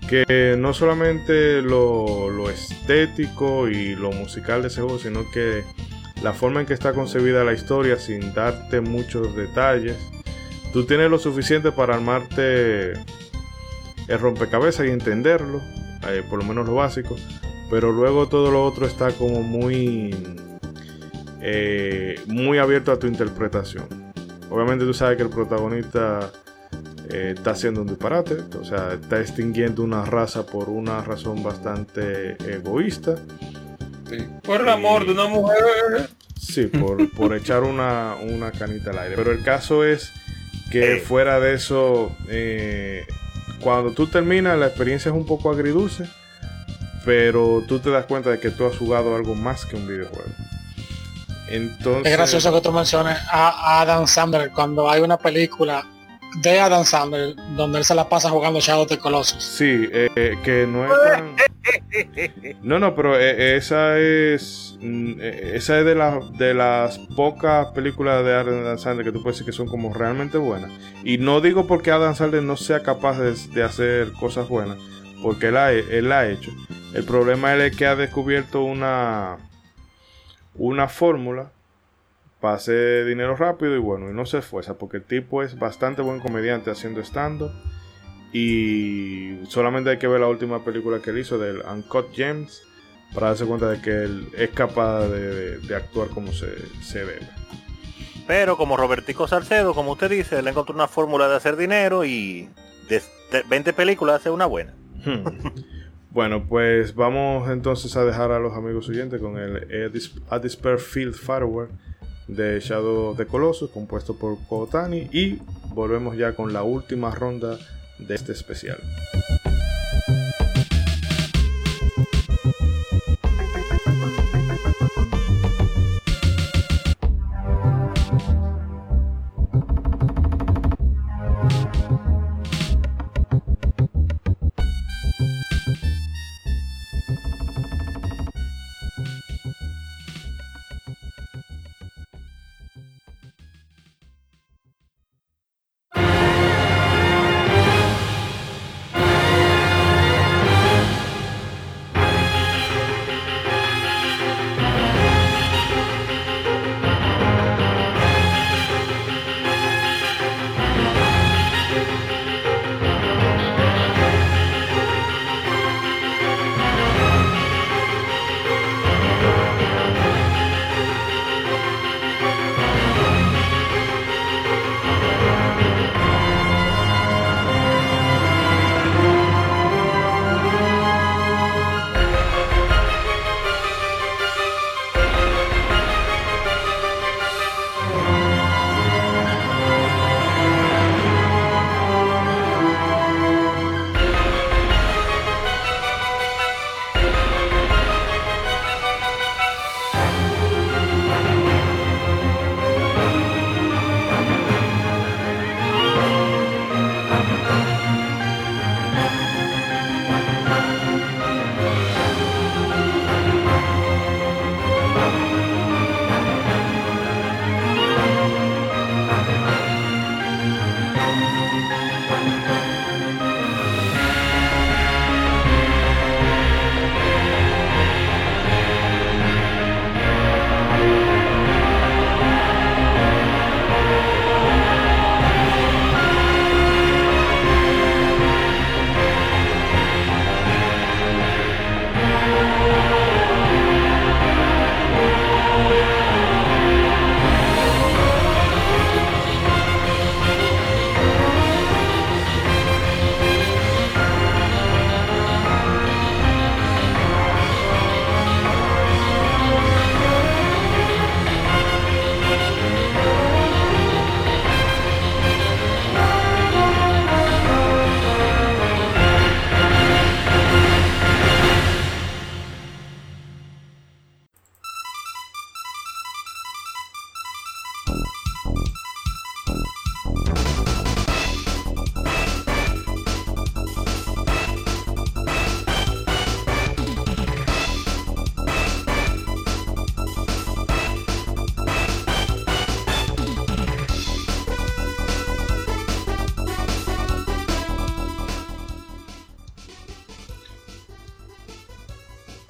que no solamente lo, lo estético y lo musical de ese juego, sino que la forma en que está concebida la historia, sin darte muchos detalles, tú tienes lo suficiente para armarte el rompecabezas y entenderlo, eh, por lo menos lo básico, pero luego todo lo otro está como muy, eh, muy abierto a tu interpretación. Obviamente tú sabes que el protagonista eh, está haciendo un disparate, o sea, está extinguiendo una raza por una razón bastante egoísta. sí. Por el amor de una mujer. Sí, por, por echar una, una canita al aire. Pero el caso es que Eh. fuera de eso, eh, cuando tú terminas, la experiencia es un poco agridulce, pero tú te das cuenta de que tú has jugado algo más que un videojuego. Entonces, Es gracioso que tú menciones a Adam Sandler cuando hay una película de Adam Sandler donde él se la pasa jugando Shadow the Colossus. Sí, eh, que no es tan... No, no, pero eh, esa es mm, eh, esa es de, las de las pocas películas de Adam Sandler que tú puedes decir que son como realmente buenas. Y no digo porque Adam Sandler no sea capaz de, de hacer cosas buenas, porque él, ha, él la ha hecho. El problema es que ha descubierto una una fórmula para hacer dinero rápido y bueno, y no se esfuerza porque el tipo es bastante buen comediante haciendo stand-up. Y solamente hay que ver la última película que él hizo del Uncut Gems para darse cuenta de que él es capaz de, de- de actuar como se, se debe. Pero como Robertico Salcedo, como usted dice, él encontró una fórmula de hacer dinero y de de 20 películas hace una buena. Hmm. Bueno, pues vamos entonces a dejar a los amigos oyentes con el A Despair Field Firework de Shadow of the Colossus, compuesto por Kotani. Y volvemos ya con la última ronda de este especial.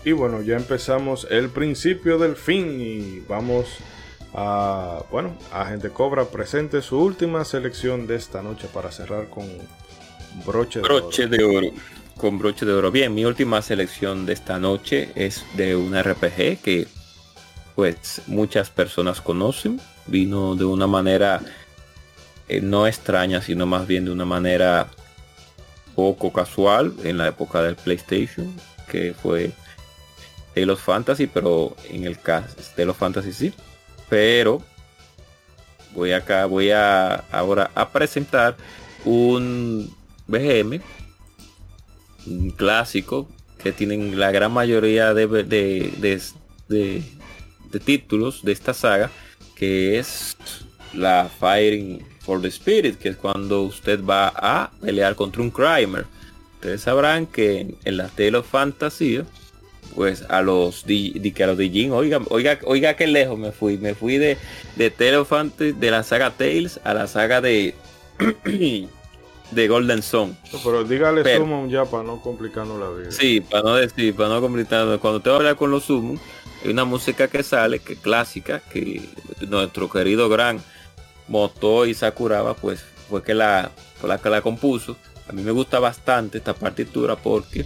Y bueno, ya empezamos el principio del fin y vamos a, bueno, Agente Cobra presente su última selección de esta noche para cerrar con broche de Broche oro. de oro. Con broche de oro. Bien, mi última selección de esta noche es de un RPG que pues muchas personas conocen. Vino de una manera eh, no extraña, sino más bien de una manera poco casual en la época del PlayStation, que fue Tale of Fantasy, pero en el caso Tale of Fantasy sí. Pero voy acá, voy a ahora a presentar un BGM, un clásico que tienen la gran mayoría de, de, de- de- de títulos de esta saga, que es la Fighting for the Spirit, que es cuando usted va a pelear contra un Crimer. Ustedes sabrán que en, en la Tale of Fantasy, pues a los di, que a los Dijin, oiga, oiga, oiga qué lejos me fui. Me fui de, de Fantasy, de la saga Tales a la saga de [clears throat] de Golden Sun. Pero dígale Pero- Summon ya para no complicarnos la vida. Sí, para no decir, para no complicar, cuando te va a hablar con los Summon, hay una música que sale, que es clásica, que nuestro querido gran Motoi Sakuraba, pues fue que la, fue la que la compuso. A mí me gusta bastante esta partitura porque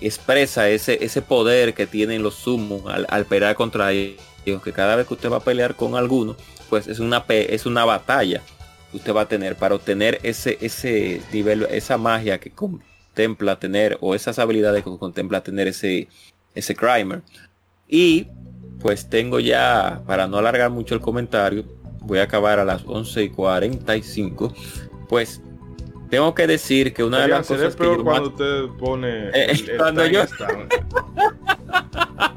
expresa ese, ese poder que tienen los Summon al, al pelear contra ellos, que cada vez que usted va a pelear con alguno, pues es una, es una batalla que usted va a tener para obtener ese, ese nivel, esa magia que contempla tener, o esas habilidades que contempla tener ese, ese Crimer. Y pues tengo ya, para no alargar mucho el comentario, voy a acabar a las 11 y 45. Pues tengo que decir que una de las cosas que peor yo cuando usted pone Eh, el- el cuando yo-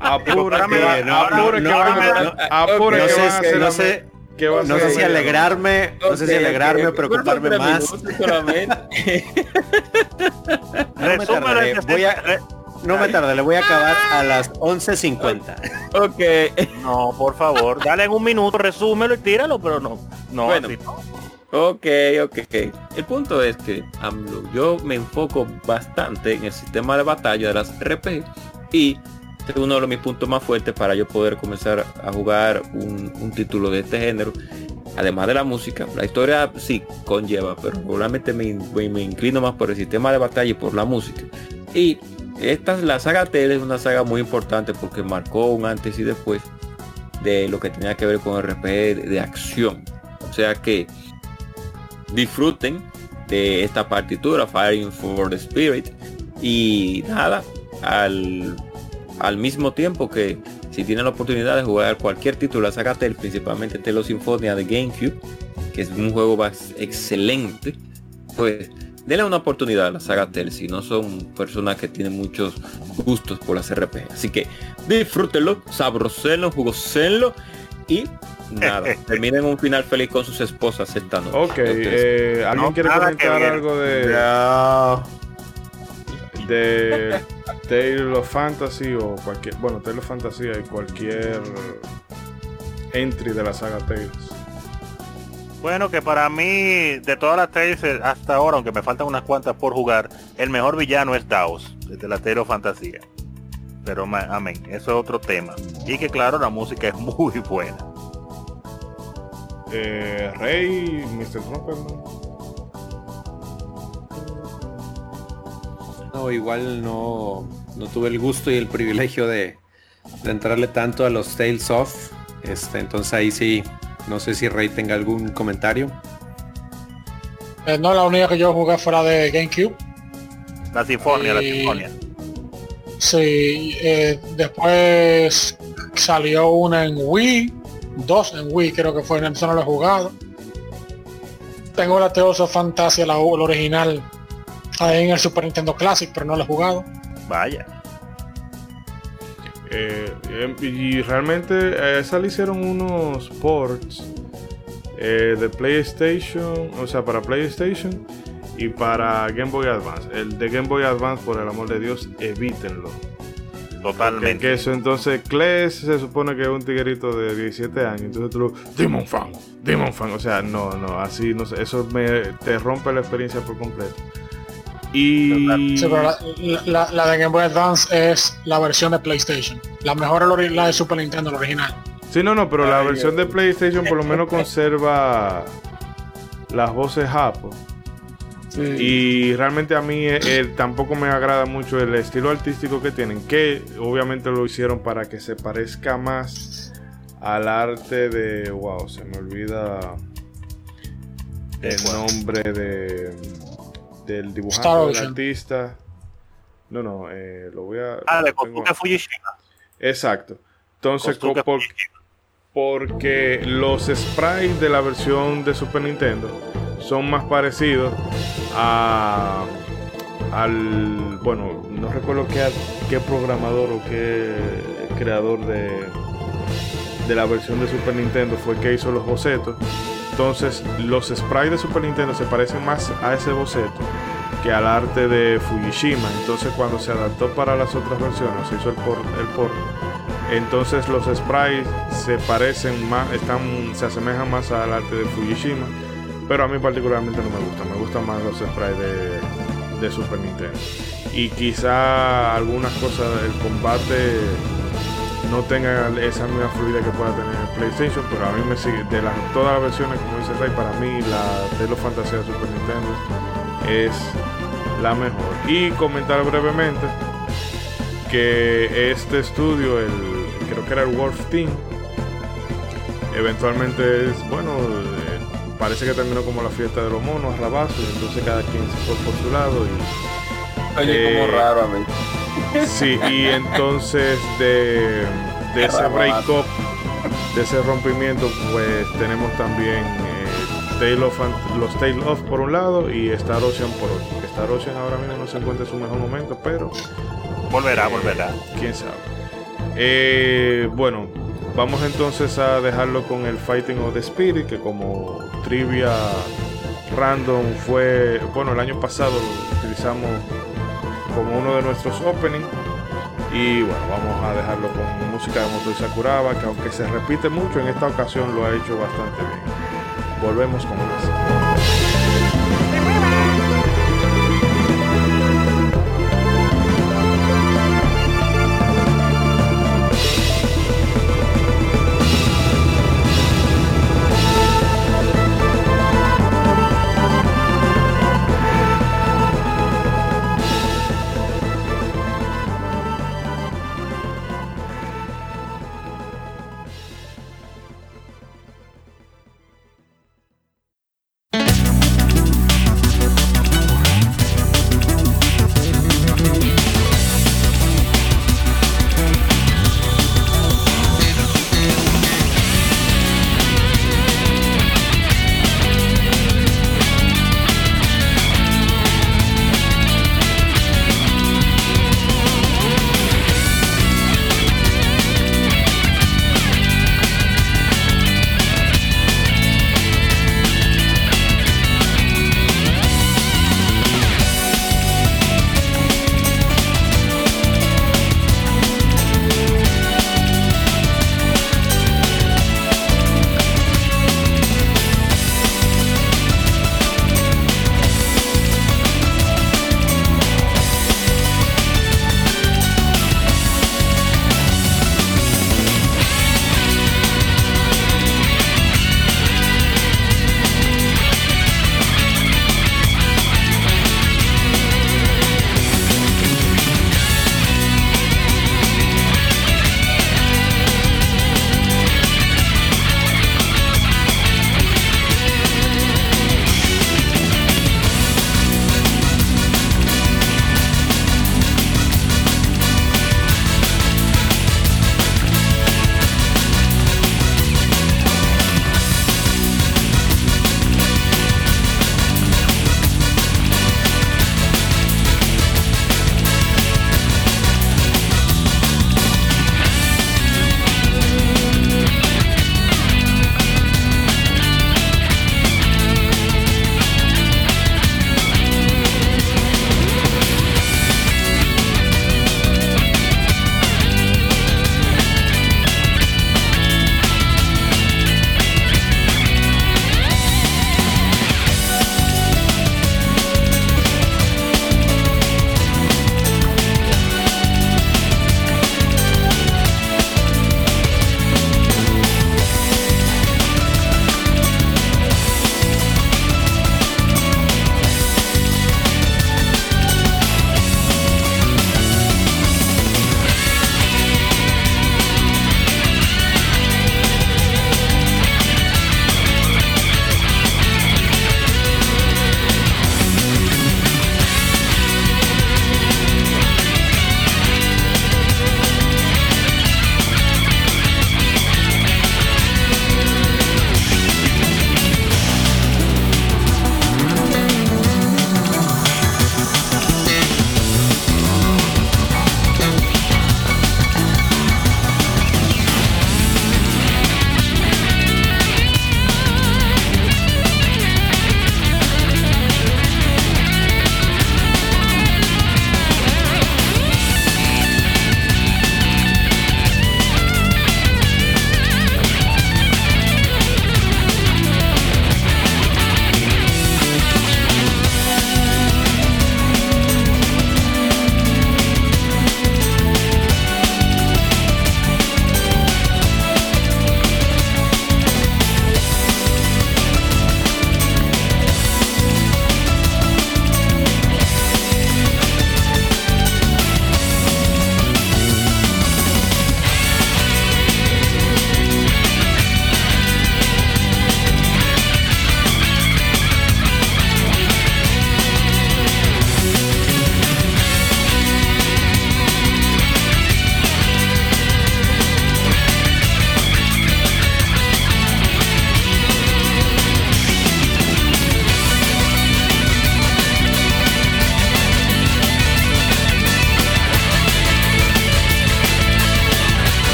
ahora [laughs] que, va- no, que no, que sé a hacer no sé- que va a No ser sé si alegrarme, no sé si alegrarme o preocuparme más. No voy a- No me tardaré, le voy a acabar a las 11.50. ok. No, por favor, dale en un minuto, resúmelo y tíralo, pero no. No, Bueno. así no. Ok, ok. El punto es que yo me enfoco bastante en el sistema de batalla de las RPG y es uno de mis puntos más fuertes para yo poder comenzar a jugar un, título de este género. Además de la música, la historia sí conlleva, pero probablemente me, me- inclino más por el sistema de batalla y por la música. Y esta, la saga Tale es una saga muy importante porque marcó un antes y después de lo que tenía que ver con el RPG de acción. O sea que disfruten de esta partitura Firing for the Spirit. Y nada al, al mismo tiempo que si tienen la oportunidad de jugar cualquier título saga Tale, principalmente Telo Sinfonia de GameCube que es un juego bas- excelente pues denle una oportunidad a la saga Tale si no son personas que tienen muchos gustos por las RPG así que disfrútenlo sabrosenlo jugosenlo y nada. [laughs] Terminen un final feliz con sus esposas esta noche. Ok, eh, ¿alguien No, quiere comentar algo de, de Tale of Fantasy o cualquier, bueno, Tale of Fantasy y cualquier entry de la saga Tales? Bueno, que para mí, de todas las Tales eh, hasta ahora, aunque me faltan unas cuantas por jugar, el mejor villano es Daos, desde la Tale of Fantasía. Pero amén, eso es otro tema. Y que claro, la música es [laughs] muy buena. Eh, Rey, Mr. Romper, ¿no? No, igual no, no tuve el gusto y el privilegio de, de entrarle tanto a los Tales of. Este, entonces ahí sí, no sé si Rey tenga algún comentario. Eh, no, la única que yo jugué fuera de GameCube. La Sinfonia, la Sinfonia. Sí, eh, después salió una en Wii, dos en Wii creo que fue, en eso no lo he jugado. Tengo la Tales of Fantasy, la, la original, ahí en el Super Nintendo Classic, pero no la he jugado. Vaya. Eh, eh, y realmente a esa le hicieron unos ports eh, de PlayStation, o sea, para PlayStation y para Game Boy Advance. El de Game Boy Advance, por el amor de Dios, evítenlo. Totalmente. que eso entonces, Kles se supone que es un tiguerito de 17 años, entonces tú lo, Demon Fan, Demon Fan, o sea, no, no, así, no sé, eso me, te rompe la experiencia por completo. Y Sí, pero la, la- la de Game Boy Advance es la versión de PlayStation. La mejor es la ori- la de Super Nintendo, la original. Sí, no, no, pero la Ay, versión de PlayStation por lo menos conserva las voces japo. Y realmente a mí eh, eh, tampoco me agrada mucho el estilo artístico que tienen, que obviamente lo hicieron para que se parezca más al arte de... Wow, se me olvida ¿De el nombre de, del dibujante, del artista. No, no, eh, lo voy a... Ah, de Kosuke Fujishima. Exacto. Entonces, por- porque los sprites de la versión de Super Nintendo son más parecidos a al bueno no recuerdo qué, qué programador o qué creador de de la versión de Super Nintendo fue el que hizo los bocetos. Entonces los sprites de Super Nintendo se parecen más a ese boceto que al arte de Fujishima. Entonces cuando se adaptó para las otras versiones se hizo el port, el port entonces los sprites se parecen más, están, se asemejan más al arte de Fujishima, pero a mí particularmente no me gusta, me gustan más los sprites de, de Super Nintendo. Y quizá algunas cosas, el combate no tenga esa misma fluidez que pueda tener el PlayStation, pero a mí me sigue, de las, todas las versiones, como dice Rey, para mí la Tale of Fantasy de Super Nintendo es la mejor. Y comentar brevemente que este estudio, el, creo que era el Wolf Team, eventualmente es, bueno, parece que terminó como la fiesta de los monos, a rabazo, y entonces cada quien se fue por su lado y Oye, Eh, como raro a mí. Sí, y entonces de, de ese break up, de ese rompimiento, pues tenemos también eh, Tale of Ant- los Tale of por un lado y Star Ocean por otro. Star Ocean ahora mismo no se encuentra en su mejor momento, pero Volverá, volverá. quién sabe. Eh, bueno, vamos entonces a dejarlo con el Fighting of the Spirit, que como trivia random fue, bueno, el año pasado lo utilizamos como uno de nuestros openings. Y bueno, vamos a dejarlo con música de Moto Sakuraba, que aunque se repite mucho, en esta ocasión lo ha hecho bastante bien. Volvemos con más.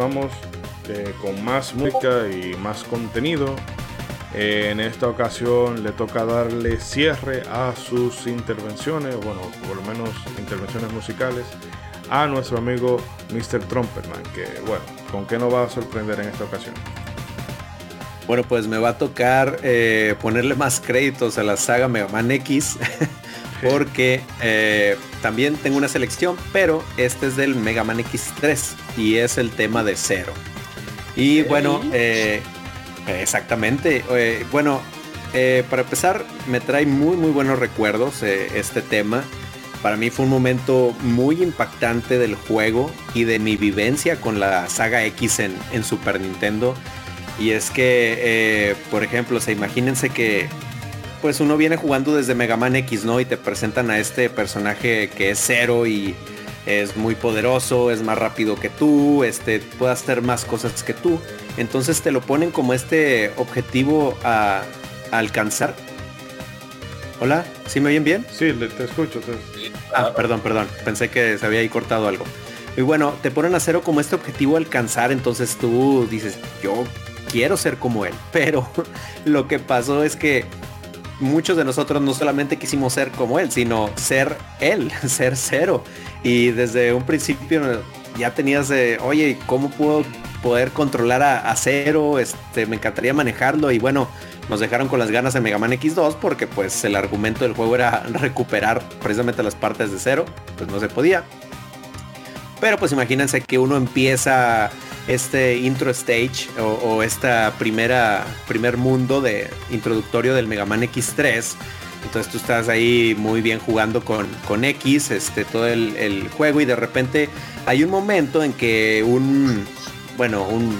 Continuamos eh, con más música y más contenido. Eh, en esta ocasión le toca darle cierre a sus intervenciones, bueno, por lo menos intervenciones musicales, a nuestro amigo Mr. Trumpetman, que bueno, ¿con qué nos va a sorprender en esta ocasión? Bueno, pues me va a tocar eh, ponerle más créditos a la saga Mega Man X. [laughs] porque eh, también tengo una selección, pero este es del Mega Man X3 y es el tema de cero. Y bueno, eh, exactamente. eh, bueno, para empezar, me trae muy muy buenos recuerdos este tema. Para mí fue un momento muy impactante del juego y de mi vivencia con la saga X en, en Super Nintendo. Y es que, por ejemplo, se imagínense que pues uno viene jugando desde Mega Man X, ¿no? Y te presentan a este personaje que es cero y es muy poderoso, es más rápido que tú, este, puede hacer más cosas que tú. Entonces te lo ponen como este objetivo a, a alcanzar. Hola, ¿sí me oyen bien? Sí, te escucho. te- Ah, perdón, perdón. Pensé que se había ahí cortado algo. Y bueno, te ponen a cero como este objetivo a alcanzar, entonces tú dices, yo quiero ser como él. [laughs] Pero lo que pasó es que muchos de nosotros no solamente quisimos ser como él, sino ser él, [laughs] ser cero. Y desde un principio ya tenías de, oye, ¿cómo puedo poder controlar a, cero? Este, me encantaría manejarlo. Y bueno, nos dejaron con las ganas en Mega Man X2 porque pues el argumento del juego era [laughs] recuperar precisamente las partes de cero. Pues no se podía. Pero pues imagínense que uno empieza este intro stage o, o esta primera primer mundo de introductorio del Mega Man X3. Entonces tú estás ahí muy bien jugando con, con X, este, todo el, el juego y de repente hay un momento en que un, bueno, un,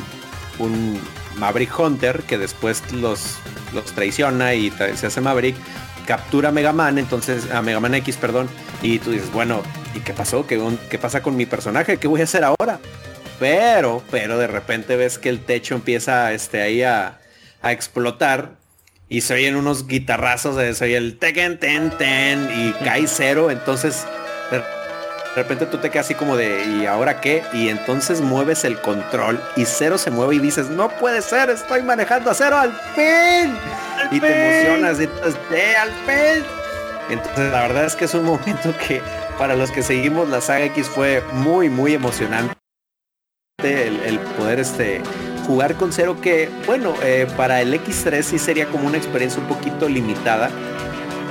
un Maverick Hunter que después los, los traiciona y se hace Maverick, captura a Mega Man, entonces a Mega Man X, perdón, y tú dices, bueno, ¿y qué pasó? ¿Qué, qué pasa con mi personaje? ¿Qué voy a hacer ahora? Pero, pero de repente ves que el techo empieza este, ahí a, a explotar y se oyen unos guitarrazos, eh, se oye el Tekken ten ten y cae cero, entonces de de repente tú te quedas así como de ¿y ahora qué? Y entonces mueves el control y cero se mueve y dices no puede ser, estoy manejando a cero al fin. y te emocionas y entonces "Eh, al fin. Entonces la verdad es que es un momento que para los que seguimos la saga X fue muy muy emocionante el, poder este jugar con cero que bueno eh, para el X3 sí sería como una experiencia un poquito limitada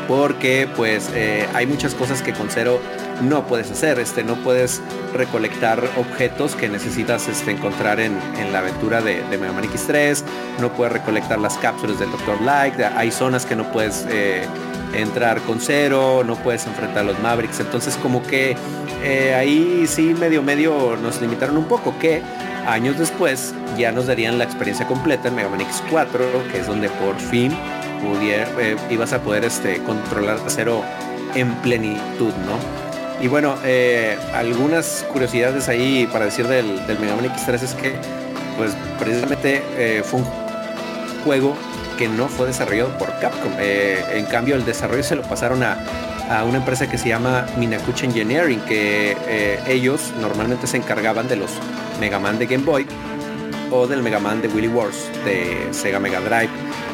porque pues eh, hay muchas cosas que con cero no puedes hacer este no puedes recolectar objetos que necesitas este, encontrar en, en la aventura de, Mega Man X3 no puedes recolectar las cápsulas del Dr. Light hay zonas que no puedes eh, entrar con cero no puedes enfrentar a los Mavericks entonces como que eh, ahí sí medio medio nos limitaron un poco que años después ya nos darían la experiencia completa en Mega Man X4 que es donde por fin pudier- eh, ibas a poder este, controlar a cero en plenitud no y bueno eh, algunas curiosidades ahí para decir del, del Mega Man X3 es que pues precisamente eh, fue un juego que no fue desarrollado por Capcom. Eh, en cambio, el desarrollo se lo pasaron a, a una empresa que se llama Minakuchi Engineering, que ellos normalmente se encargaban de los Mega Man de Game Boy o del Mega Man de Willy Wars de Sega Mega Drive.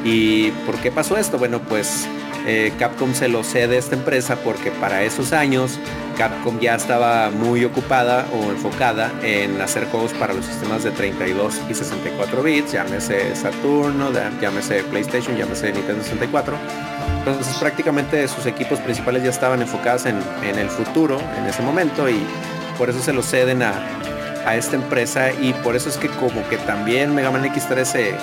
¿Y por qué pasó esto? Bueno, pues eh, Capcom se lo cede a esta empresa porque para esos años Capcom ya estaba muy ocupada o enfocada en hacer juegos para los sistemas de 32 y 64 bits, llámese Saturno, llámese PlayStation, llámese Nintendo 64. Entonces prácticamente sus equipos principales ya estaban enfocados en, el futuro en ese momento y por eso se lo ceden a, a esta empresa y por eso es que como que también Mega Man X3 se,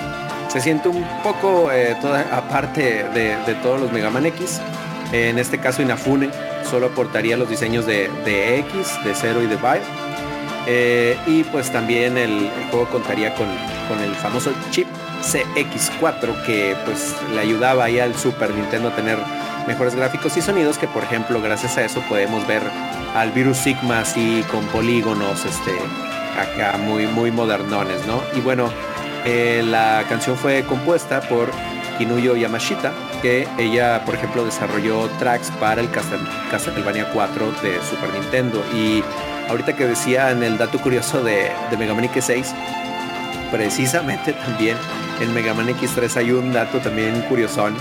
se siente un poco eh, aparte de, todos los Mega Man X. En este caso Inafune solo aportaría los diseños de, X, de Zero y de Vibe. Eh, y pues también el, juego contaría con, con el famoso chip CX4 que pues le ayudaba ahí al Super Nintendo a tener mejores gráficos y sonidos que por ejemplo gracias a eso podemos ver al Virus Sigma así con polígonos este acá muy muy modernones no y bueno eh, la canción fue compuesta por Kinuyo Yamashita que ella por ejemplo desarrolló tracks para el Castlevania 4 de Super Nintendo y ahorita que decía en el dato curioso de, de Mega Man X6, precisamente [laughs] también en Mega Man X3 hay un dato también curiosón,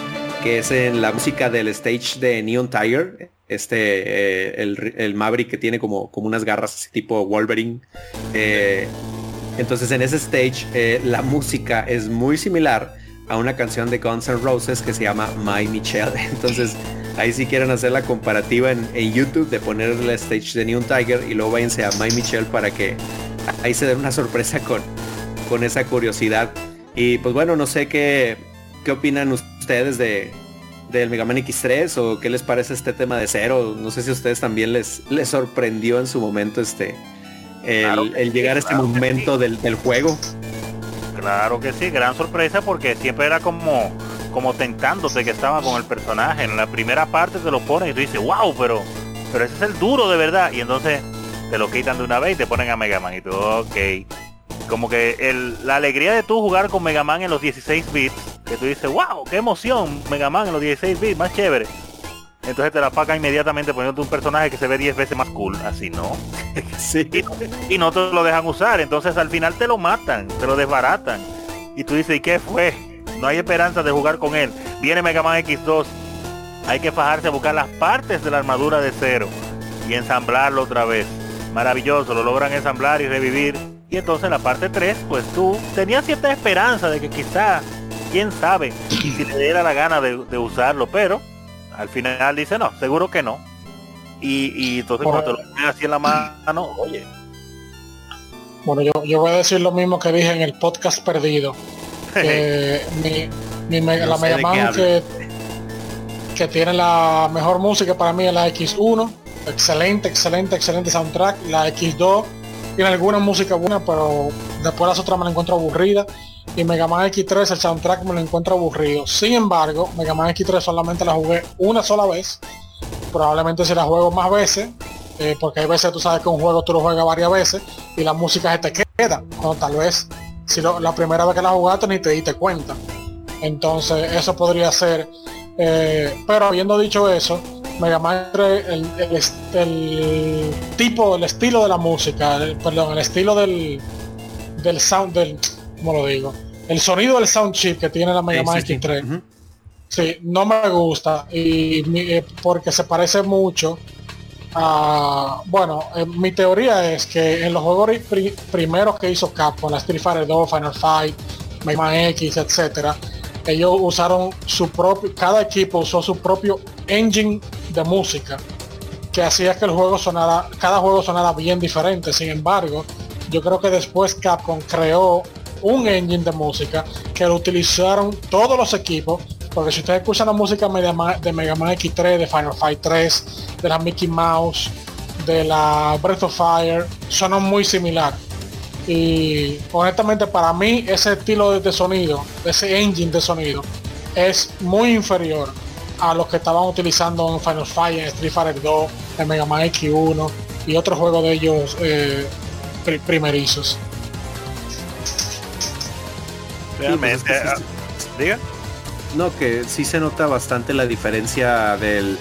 que es en la música del stage de Neon Tiger, este, eh, el, el Maverick que tiene como, como unas garras tipo Wolverine. Eh, entonces en ese stage eh, la música es muy similar a una canción de Guns N' Roses que se llama My Michelle. [laughs] Entonces ahí si quieren hacer la comparativa en, YouTube de poner el stage de Neon Tiger y luego váyanse a My Michelle para que ahí se den una sorpresa con, con esa curiosidad. Y pues bueno, no sé qué, qué opinan ustedes de, del Mega Man X3 o qué les parece este tema de cero. No sé si a ustedes también les, les sorprendió en su momento este el, Claro sí, llegar a este claro momento sí. del, del juego. Claro que sí, gran sorpresa porque siempre era como, como tentándote que estaba con el personaje. En la primera parte te lo ponen y tú dices, wow, pero, pero ese es el duro de verdad. Y entonces te lo quitan de una vez y te ponen a Mega Man y tú, ok. Como que el, la alegría de tú jugar con Mega Man en los 16 bits, que tú dices, wow, qué emoción, Mega Man en los 16 bits, más chévere. Entonces te la pagan inmediatamente poniéndote un personaje que se ve 10 veces más cool. Así no. [laughs] Sí. y, no- y no te lo dejan usar. Entonces al final te lo matan, te lo desbaratan. Y tú dices, ¿y qué fue? No hay esperanza de jugar con él. Viene Mega Man X2. Hay que fajarse a buscar las partes de la armadura de cero y ensamblarlo otra vez. Maravilloso, lo logran ensamblar y revivir. Y entonces en la parte 3, pues tú tenías cierta esperanza de que quizá, quién sabe, si te diera la gana de, de usarlo, pero al final dice no, seguro que no. Y, y entonces cuando te lo ponen así en la mano, oye, Bueno, yo, yo voy a decir lo mismo que dije en el podcast perdido. [laughs] Que mi, mi me- No la Mega Man que, que tiene la mejor música para mí es la X1. Excelente, excelente, excelente soundtrack. La X2 tiene alguna música buena, pero después las otras me la encuentro aburrida. Y Mega Man X3 el soundtrack me lo encuentro aburrido. Sin embargo, Mega Man X3 solamente la jugué una sola vez. Probablemente si la juego más veces, eh, porque hay veces tú sabes que un juego tú lo juegas varias veces y la música se te queda. Cuando tal vez si la primera vez que la jugaste ni te diste cuenta. Entonces eso podría ser. eh, pero habiendo dicho eso, Mega Man 3, el, tipo, el estilo de la música, perdón, el estilo del, del sound, del, ¿cómo lo digo? El sonido del sound chip que tiene la Mega Man sí, sí. X3. Ujú. Sí, no me gusta y eh, porque se parece mucho a bueno, eh, mi teoría es que en los juegos ri- pri- primeros que hizo Capcom, la Street Fighter 2, Final Fight, Mega Man X, etcétera, ellos usaron su propio, cada equipo usó su propio engine de música que hacía que el juego sonara, cada juego sonara bien diferente. Sin embargo, yo creo que después Capcom creó un engine de música que lo utilizaron todos los equipos. Porque si ustedes escuchan la música de Mega Man X3, de Final Fight 3, de la Mickey Mouse, de la Breath of Fire, suenan muy similar. Y honestamente para mí ese estilo de, sonido, ese engine de sonido, es muy inferior a los que estaban utilizando en Final Fight, Street Fighter 2, en Mega Man X1 y otros juegos de ellos eh, pri- primerizos. Realmente, Sí, pues es que sí- ah, diga. No, que sí se nota bastante la diferencia del,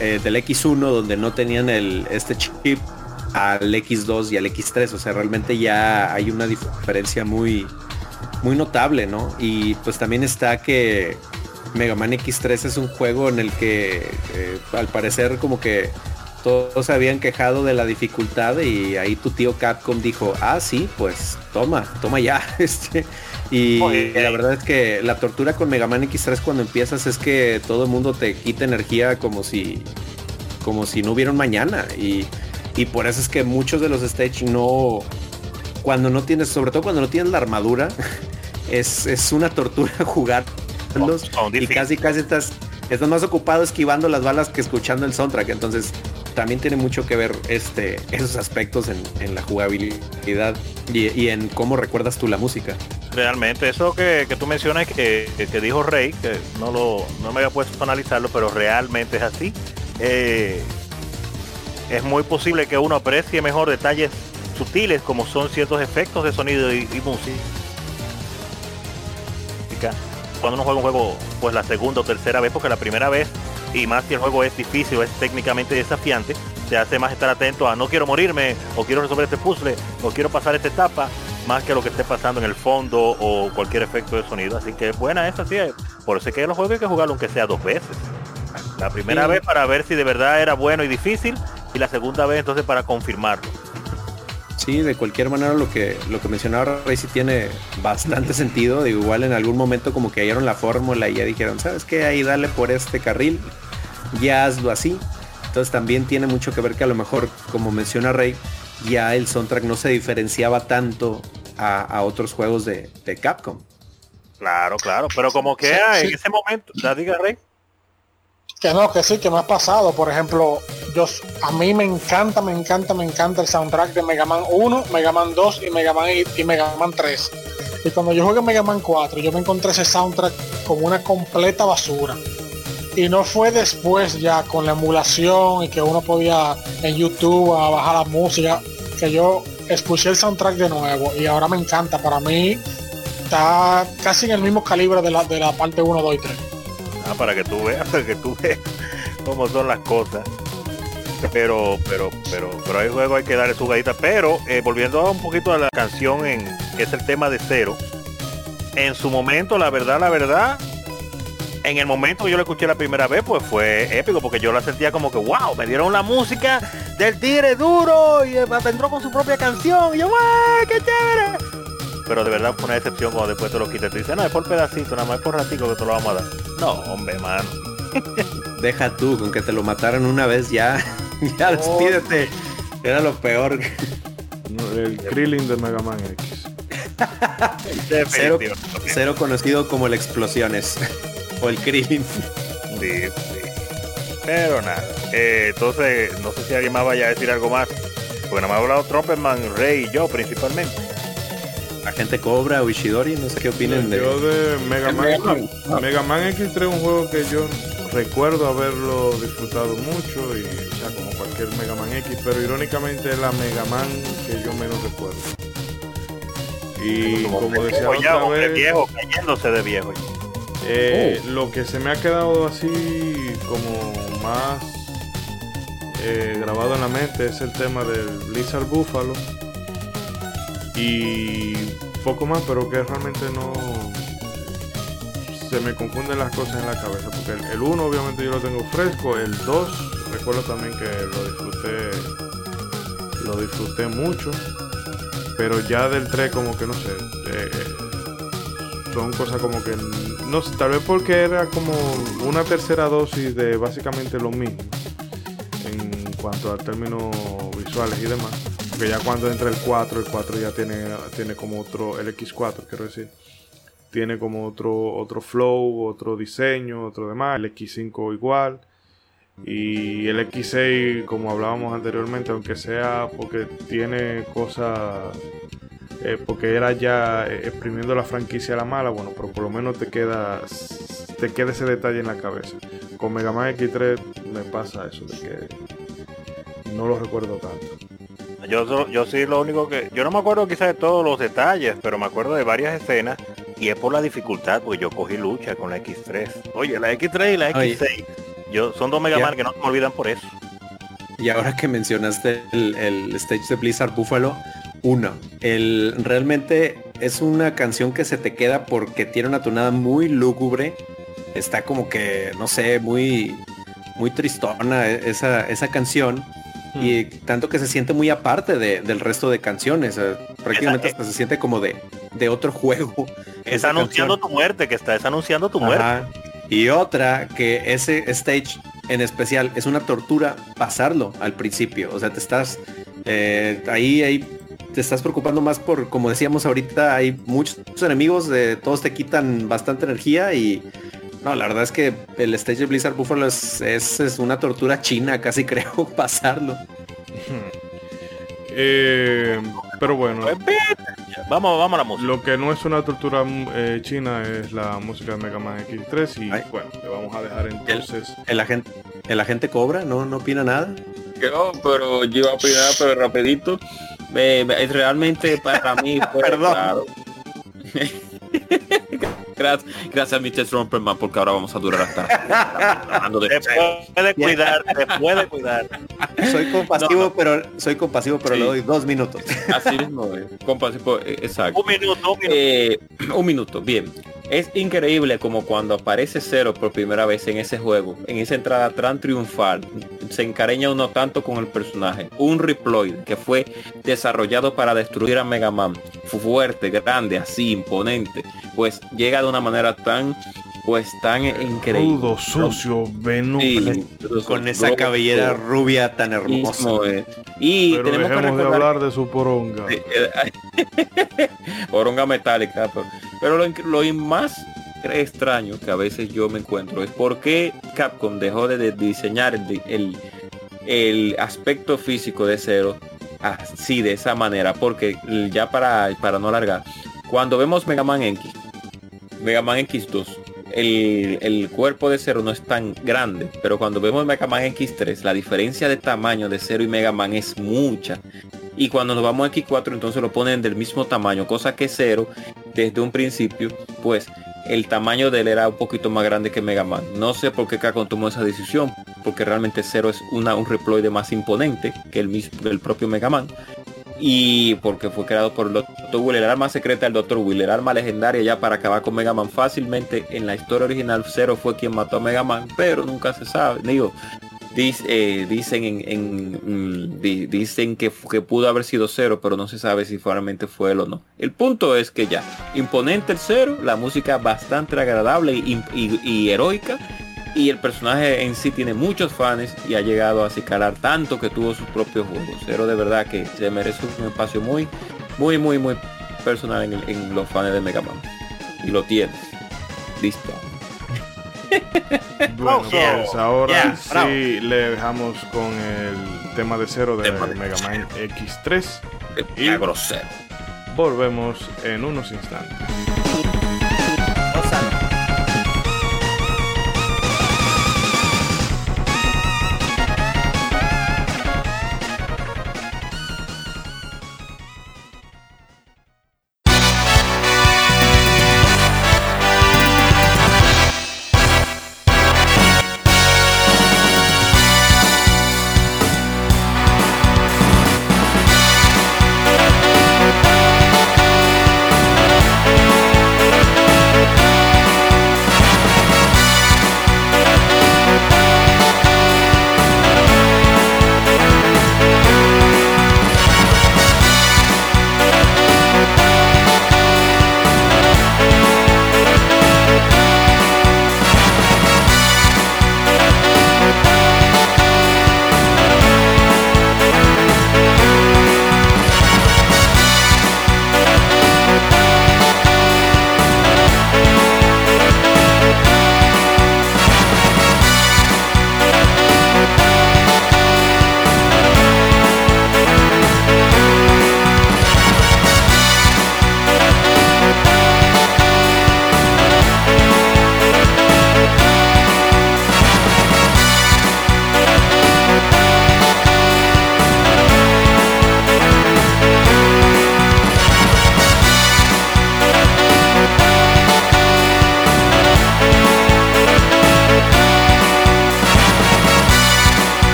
eh, del X1 donde no tenían el, este chip al X2 y al X3. O sea, realmente ya hay una diferencia muy, muy notable, ¿no? Y pues también está que Mega Man X3 es un juego en el que eh, al parecer como que todos se habían quejado de la dificultad y ahí tu tío Capcom dijo, ah sí, pues toma, toma ya. [laughs] Este, y la verdad es que la tortura con Mega Man X3 cuando empiezas es que todo el mundo te quita energía como si como si no hubiera un mañana. Y, y por eso es que muchos de los stage no cuando no tienes sobre todo cuando no tienes la armadura [laughs] es, es una tortura [laughs] jugar son y casi casi estás estás más ocupado esquivando las balas que escuchando el soundtrack. Entonces también tiene mucho que ver este esos aspectos en, la jugabilidad y, en cómo recuerdas tú la música Realmente, eso que, que tú mencionas que, que- que dijo Rey, que no lo no me había puesto a analizarlo, pero realmente es así. Eh, es muy posible que uno aprecie mejor detalles sutiles como son ciertos efectos de sonido y, y música. Cuando uno juega un juego, pues la segunda o tercera vez, porque la primera vez, y más si el juego es difícil o es técnicamente desafiante, te hace más estar atento a no quiero morirme, o quiero resolver este puzzle, o quiero pasar esta etapa, más que lo que esté pasando en el fondo o cualquier efecto de sonido. Así que buena esa sí. Por eso es que los juegos hay que jugarlo aunque sea dos veces. La primera Sí. vez para ver si de verdad era bueno y difícil, y la segunda vez entonces para confirmarlo. Sí, de cualquier manera lo que lo que mencionaba Ray sí tiene bastante [laughs] sentido. Digo, igual en algún momento como que hallaron la fórmula y ya dijeron, ¿sabes qué? Ahí dale por este carril, ya hazlo así. Entonces también tiene mucho que ver que a lo mejor, como menciona Rey, ya el soundtrack no se diferenciaba tanto a, a otros juegos de, de Capcom. Claro, claro, pero como que Sí, sí. en ese momento, ya diga Rey. Que no, que sí, que me ha pasado. Por ejemplo, yo a mí me encanta, me encanta, me encanta el soundtrack de Mega Man 1, Mega Man 2 y Mega Man y, y Mega Man 3. Y cuando yo jugué Mega Man 4, yo me encontré ese soundtrack como una completa basura. Y no fue después ya con la emulación y que uno podía en YouTube a bajar la música, que yo escuché el soundtrack de nuevo y ahora me encanta. Para mí está casi en el mismo calibre de la, de la parte 1, 2 y 3. Ah, para que tú veas, [laughs] para que tú veas cómo son las cosas. Pero, pero, pero, pero hay juego hay que darle su gallita. Pero, eh, volviendo un poquito a la canción en que es el tema de cero. En su momento, la verdad, la verdad, en el momento que yo lo escuché la primera vez, pues fue épico, porque yo la sentía como que, wow, me dieron la música del tigre duro y entró con su propia canción. Y yo, wow, qué chévere. Pero de verdad fue una decepción cuando después te lo quitas. Te dicen, no, es por pedacito, nada más es por ratico que te lo vamos a dar. No, hombre, mano. [laughs] Deja tú, con que te lo mataran una vez ya, [laughs] ya despídete. Era lo peor. No, El Krillin de Mega Man X. [laughs] Cero, cero conocido como el Explosiones. El. Sí, sí. Pero nada. Eh, entonces, no sé si alguien más vaya a decir algo más. Porque no me ha hablado Tromperman, Rey y yo principalmente. La gente cobra o Ishidori, no sé qué opinen de. Yo de Mega Man, Mega Man. Mega Man X3 es un juego que yo recuerdo haberlo disfrutado mucho y o sea, como cualquier Mega Man X, pero irónicamente es la Mega Man que yo menos recuerdo. Y como decía la Viejo ya, otra hombre vez, viejo, cayéndose de viejo. Eh, lo que se me ha quedado así como más eh, grabado en la mente es el tema del Blizzard Buffalo. Y poco más, pero que realmente no se me confunden las cosas en la cabeza, porque el 1 obviamente yo lo tengo fresco, el 2 recuerdo también que lo disfruté lo disfruté mucho, pero ya del 3 como que no sé, eh, son cosas como que no sé, tal vez porque era como una tercera dosis de básicamente lo mismo en cuanto a términos visuales y demás. Porque ya cuando entra el 4, el 4 ya tiene, tiene como otro, el X4 quiero decir, tiene como otro, otro flow, otro diseño, otro demás, el X5 igual. Y el X6, como hablábamos anteriormente, aunque sea porque tiene cosas eh, porque era ya eh, exprimiendo la franquicia a la mala, bueno, pero por lo menos te queda, te queda ese detalle en la cabeza. Con Mega Man X3 me pasa eso, de que no lo recuerdo tanto. Yo, sí lo único que... Yo no me acuerdo quizás de todos los detalles, pero me acuerdo de varias escenas y es por la dificultad, porque yo cogí lucha con la X3. Oye, la X3 y la Oye. X6. Yo, son dos Mega. Man que no se me olvidan por eso. Y ahora que mencionaste el, el stage de Blizzard Buffalo, uno, el realmente es una canción que se te queda porque tiene una tonada muy lúgubre. Está como que, no sé, muy, muy tristona e- esa, esa canción. Y tanto que se siente muy aparte de- del resto de canciones. eh, prácticamente Esa- hasta se siente como de, de otro juego. Es anunciando canción. tu muerte, que está, es anunciando tu muerte. Y otra, que ese stage en especial es una tortura pasarlo al principio. O sea, te estás eh, ahí, ahí te estás preocupando más por, como decíamos ahorita, hay muchos enemigos, de todos te quitan bastante energía y no, la verdad es que el stage de Blizzard Buffalo es, es, es una tortura china, [laughs] casi creo, pasarlo. [laughs] Eh, pero bueno, Vamos, vamos a la música. lo que no es una tortura eh, china es la música de Mega Man X3 y Ay. bueno, le vamos a dejar entonces... El agente, el agente cobra, no, no opina nada. Que no, pero yo iba a opinar, pero rapidito. Me- me- realmente para mí fue [laughs] Perdón. claro. [laughs] Gracias, gracias Mr. Trumperman, porque ahora vamos a durar hasta Te puede cuidar, te puede cuidar. Soy compasivo, No, no. pero soy compasivo, pero Sí. le doy dos minutos. Así mismo, eh, compasivo, eh, exacto. Un minuto, un minuto. Eh, un minuto, bien. Es increíble como cuando aparece Cero por primera vez en ese juego, en esa entrada tan triunfal, se encareña uno tanto con el personaje. Un Reploid que fue desarrollado para destruir a Mega Man, fuerte, grande, así, imponente, pues llega de una manera tan, pues tan increíble. Crudo, sucio, veneno. Sí, Con esa cabellera rubia tan hermosa. eh. Y Pero tenemos que de hablar de su poronga. Eh, [laughs] Oronga metálica, pero, pero lo, lo más extraño que a veces yo me encuentro es por qué Capcom dejó de, de diseñar el, el, el aspecto físico de Zero así de esa manera porque ya para para no alargar cuando vemos Mega Man X Mega Man X2 el, el cuerpo de Zero no es tan grande pero cuando vemos Mega Man X3 la diferencia de tamaño de Zero y Mega Man es mucha y cuando nos vamos a X4 entonces lo ponen del mismo tamaño, cosa que Zero desde un principio, pues el tamaño de él era un poquito más grande que Mega Man. No sé por qué Capcom tomó esa decisión, porque realmente Zero es una, un reploide más imponente que el mismo el propio Mega Man. Y porque fue creado por el Dr. Will, el arma secreta del Dr. Will, el arma legendaria ya para acabar con Mega Man fácilmente. En la historia original, Zero fue quien mató a Mega Man, pero nunca se sabe. Digo, Dic- eh, dicen en, mm, di- dicen que, que pudo haber sido cero pero no se sabe si realmente fue él o no el punto es que ya imponente el cero la música bastante agradable y heroica y el personaje en sí tiene muchos fans y ha llegado a acicalar tanto que tuvo sus propios juegos. Cero de verdad que se merece un espacio muy muy muy muy personal en, los fans de Mega Man. Y lo tienes listo. [laughs] Bueno, Oh, pues ahora yeah, sí bravo. le dejamos con el tema de cero de Tema Mega Man X3. Y- y grosero. Volvemos en unos instantes.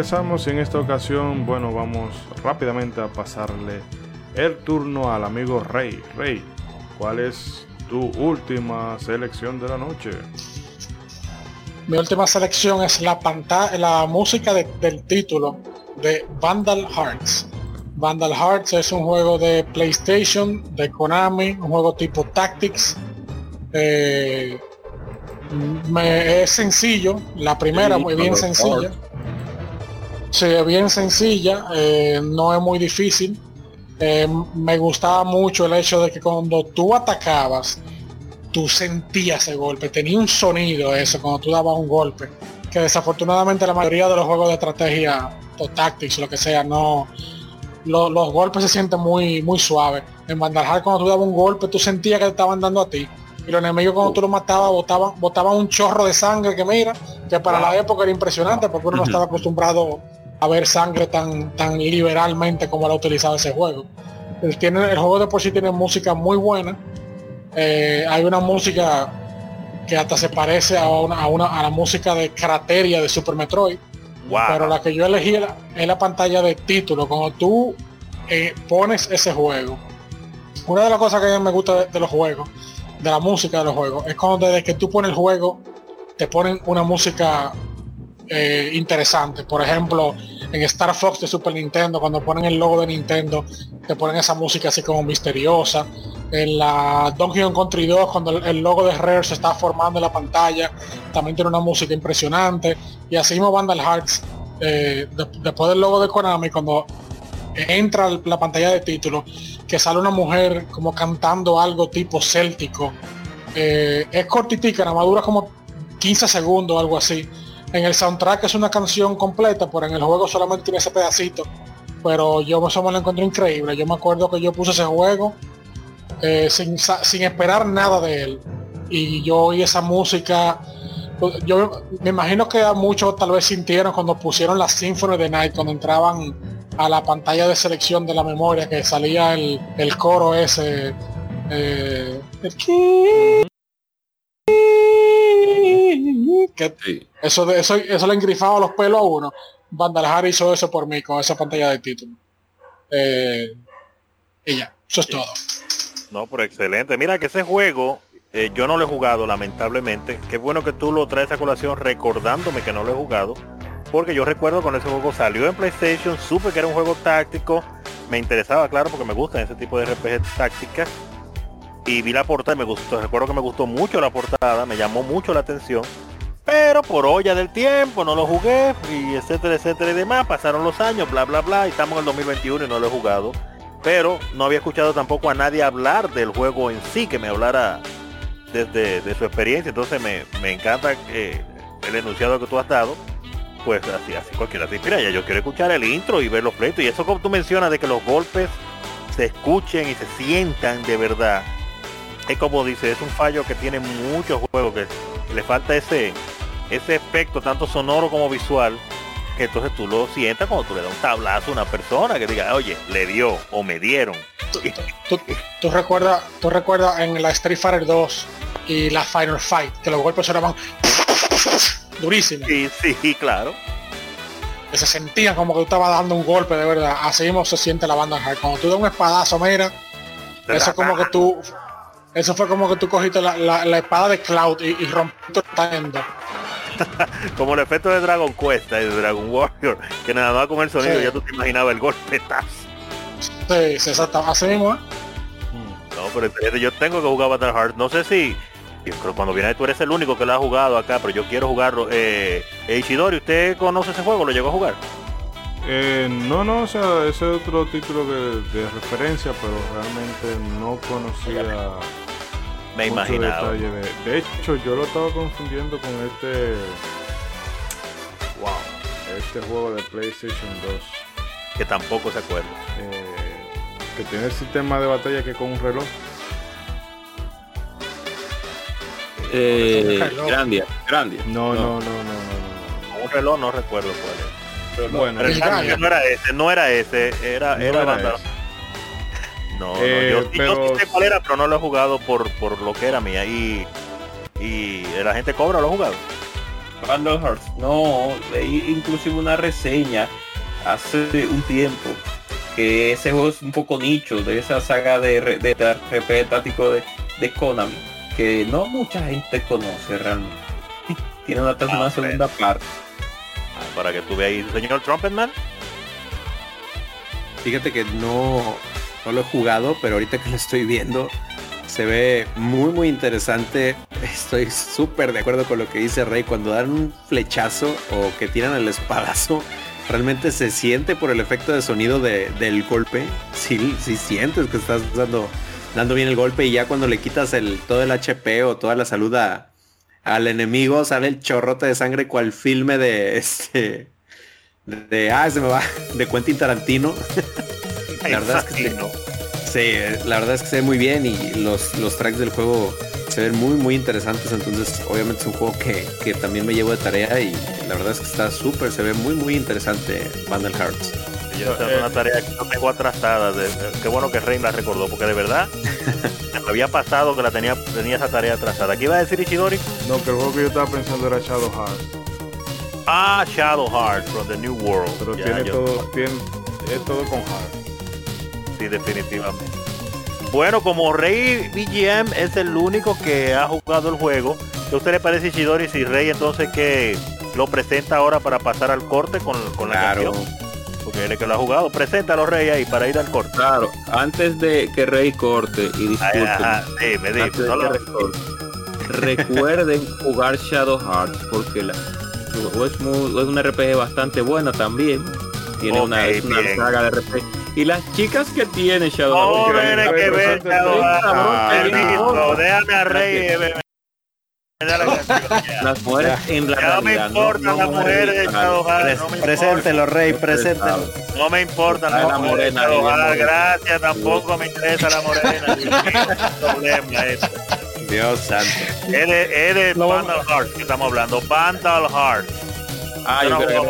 Regresamos y en esta ocasión, bueno, vamos rápidamente a pasarle el turno al amigo Rey. Rey, ¿cuál es tu última selección de la noche? Mi última selección es la pantalla, la música de- del título de Vandal Hearts. Vandal Hearts es un juego de PlayStation, de Konami, un juego tipo Tactics. Eh, me- es sencillo, la primera muy bien sencilla. Sí, es bien sencilla, eh, no es muy difícil. Eh, me gustaba mucho el hecho de que cuando tú atacabas, tú sentías ese golpe, tenía un sonido eso cuando tú dabas un golpe, que desafortunadamente la mayoría de los juegos de estrategia o tactics, lo que sea, no, lo- los golpes se sienten muy muy suaves. En Vandalhar cuando tú dabas un golpe, tú sentías que te estaban dando a ti. Y los enemigos cuando tú los matabas botaban, botaban un chorro de sangre que mira, que para la época era impresionante porque uno no estaba acostumbrado a ver sangre tan, tan liberalmente como la utilizaba ese juego. El, tiene, el juego de por sí tiene música muy buena. Eh, hay una música que hasta se parece a, una, a, una- a la música de Crateria de Super Metroid. Wow. Pero la que yo elegí es la, es la pantalla de título. Cuando tú eh, pones ese juego, una de las cosas que a mí me gusta de, de los juegos, de la música de los juegos, es cuando desde que tú pones el juego, te ponen una música eh, interesante. Por ejemplo, en Star Fox de Super Nintendo, cuando ponen el logo de Nintendo, te ponen esa música así como misteriosa. En la Donkey Kong Country 2, cuando el, logo de Rare se está formando en la pantalla, también tiene una música impresionante. Y así mismo Vandal Hearts, eh, de- después del logo de Konami, cuando entra la pantalla de título, que sale una mujer como cantando algo tipo céltico. Eh, es cortitica, nada más dura como 15 segundos algo así. En el soundtrack es una canción completa, pero en el juego solamente tiene ese pedacito. Pero yo eso me lo encuentro increíble. Yo me acuerdo que yo puse ese juego eh, sin, sin esperar nada de él. Y yo oí esa música. pues, Yo me imagino que muchos tal vez sintieron cuando pusieron la Symphony de Night, cuando entraban a la pantalla de selección de la memoria, que salía el, el coro ese. eh, que Sí. eso, de, eso, eso le engrifaba los pelos a uno. Vandalhar hizo eso por mí con esa pantalla de título. Eh, y ya, eso es todo. No, pero excelente. Mira que ese juego eh, yo no lo he jugado, lamentablemente. Qué bueno que tú lo traes a colación recordándome que no lo he jugado. Porque yo recuerdo cuando ese juego salió en PlayStation, supe que era un juego táctico. Me interesaba, claro, porque me gustan ese tipo de RPG tácticas. Y vi la portada y me gustó. Recuerdo que me gustó mucho la portada, me llamó mucho la atención. Pero por olla del tiempo no lo jugué y etcétera, etcétera y demás. Pasaron los años, bla, bla, bla. Y estamos en el 2021 y no lo he jugado pero no había escuchado tampoco a nadie hablar del juego en sí, que me hablara desde de su experiencia, entonces me, me encanta el enunciado que tú has dado, pues así, así cualquiera te inspira, ya yo quiero escuchar el intro y ver los pleitos, y eso como tú mencionas de que los golpes se escuchen y se sientan de verdad, es como dice, es un fallo que tiene muchos juegos, que le falta ese, ese efecto tanto sonoro como visual, que entonces tú lo sientas cuando tú le das un tablazo a una persona que diga, oye, le dio o me dieron. ¿Tú, tú recuerdas, tú recuerdas en la Street Fighter 2 y la Final Fight, que los golpes sonaban durísimos, Sí, sí, claro. que se sentían como que tú estabas dando un golpe de verdad. Así mismo se siente la banda hard. Cuando tú das un espadazo, mira, eso es como que tú, eso fue como que tú cogiste la, la- la espada de Cloud y, y rompiste tendo. [laughs] Como el efecto de Dragon Quest, eh, de Dragon Warrior, que nada más con el sonido Sí. ya tú te imaginabas el golpe. [laughs] ¡tas! Sí, sí, exacto. Así mismo, ¿eh? No, pero yo tengo que jugar Battle Heart. No sé si, cuando viene tú eres el único que lo ha jugado acá, pero yo quiero jugarlo. Eh, Ishidori, ¿usted conoce ese juego? ¿Lo llegó a jugar? Eh, no, no, o sea, ese es otro título que- de referencia, pero realmente no conocía Me mucho imaginaba. detalle de, de hecho, yo lo estaba confundiendo con este, wow, este juego de PlayStation 2, Que tampoco se acuerda. eh, que tiene el sistema de batalla que con un reloj. Eh, reloj. Grandia, Grandia. No, no, no, no, no, no. Con un reloj no recuerdo cuál es. Bueno, Pero el el cambio Gaia. no era ese, no era ese, era, No era era Battle- ese. No, Eh, no, yo, yo pero- sí sé cuál era, pero no lo he jugado por, por lo que era mía. Y, y la gente cobra, lo he jugado. Vandal Hearts. No, leí inclusive una reseña hace un tiempo que ese juego es un poco nicho de esa saga de, de, de RPG táctico de, de Konami que no mucha gente conoce realmente. [laughs] Tiene una, una Ah, segunda parte. Para que tú ahí, señor Trumpetman. Fíjate que no, no lo he jugado, pero ahorita que lo estoy viendo se ve muy muy interesante. Estoy súper de acuerdo con lo que dice Rey. Cuando dan un flechazo o que tiran el espadazo, realmente se siente por el efecto de sonido de- del golpe. Sí, sí sientes que estás dando, dando bien el golpe y ya cuando le quitas el, todo el HP o toda la salud a- al enemigo sale el chorrote de sangre cual filme de este de ah se me va [laughs] de Quentin Tarantino. [laughs] La verdad es que Imagino. Sí, eh, la verdad es que se ve muy bien y los, los tracks del juego se ven muy muy interesantes, entonces obviamente es un juego que, que también me llevo de tarea y la verdad es que está súper, se ve muy muy interesante Vandal Hearts. Yo esa es una tarea que no tengo atrasada. de- qué bueno que Rey la recordó, porque de verdad me [laughs] había pasado que la tenía, tenía esa tarea atrasada. ¿Qué iba a decir Ichidori? No, que el juego que yo estaba pensando era Shadow Hearts. Ah, Shadow Heart from the New World. Pero Ya, tiene yo- todo, tiene, es todo con Heart. Sí, definitivamente. Bueno, como Rey BGM es el único que ha jugado el juego, ¿qué a usted le parece Ichidori si Rey entonces que lo presenta ahora para pasar al corte con, con la canción? Porque él es que lo ha jugado. Preséntalo Rey ahí para ir al corte. Claro, antes de que Rey corte y ajá, dime, dime, no lo- corte, [laughs] recuerden jugar Shadow Hearts porque la, es, muy- es un RPG bastante buena también. Tiene una, es una saga de RPG. Y las chicas que tiene Shadow Hearts, que ver, Shadow déjame a Rey. [laughs] las mujeres en la Ya no me importan las mujeres preséntelo, Rey, preséntelo. No me importa la morena, Shadow ella, Heart, morena. gracias, tampoco me interesa la morena. Dios mío, qué problema eso. Dios santo. Es de, es de Lo- Vandal Heart que estamos hablando. Vandal Heart. Ah, yo creo que.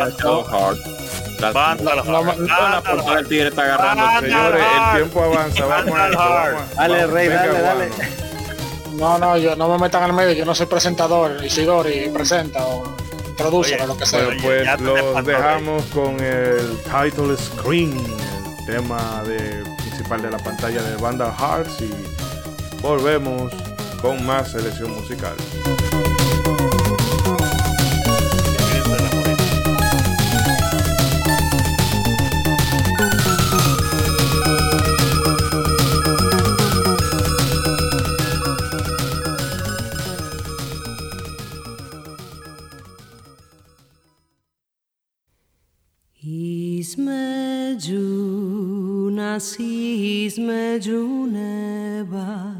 Las- Vandal Heart. la Vandal portada del Heart. tigre está agarrando. Vandal Señores, el Heart. tiempo avanza, vamos a Dale, Rey, venga, dale, dale. No, no, yo no me metan al medio, yo no soy presentador, Isidori presenta o introduce Oye, o lo que sea. Bueno, pues ya te los dejamos con el title screen, el tema de, principal de la pantalla de Vandal Hearts y volvemos con más selección musical. Između neba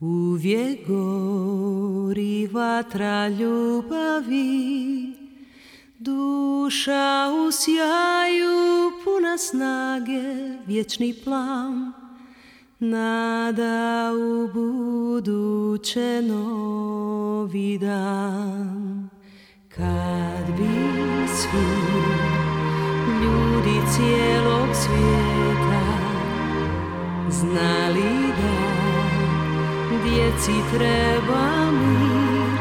Uvijek gori vatra ljubavi. Duša u sjaju puna snage Vječni plan. Nada u buduće novi dan. Kad bi svi ljudi cijelog svijeta znali da djeci treba mir.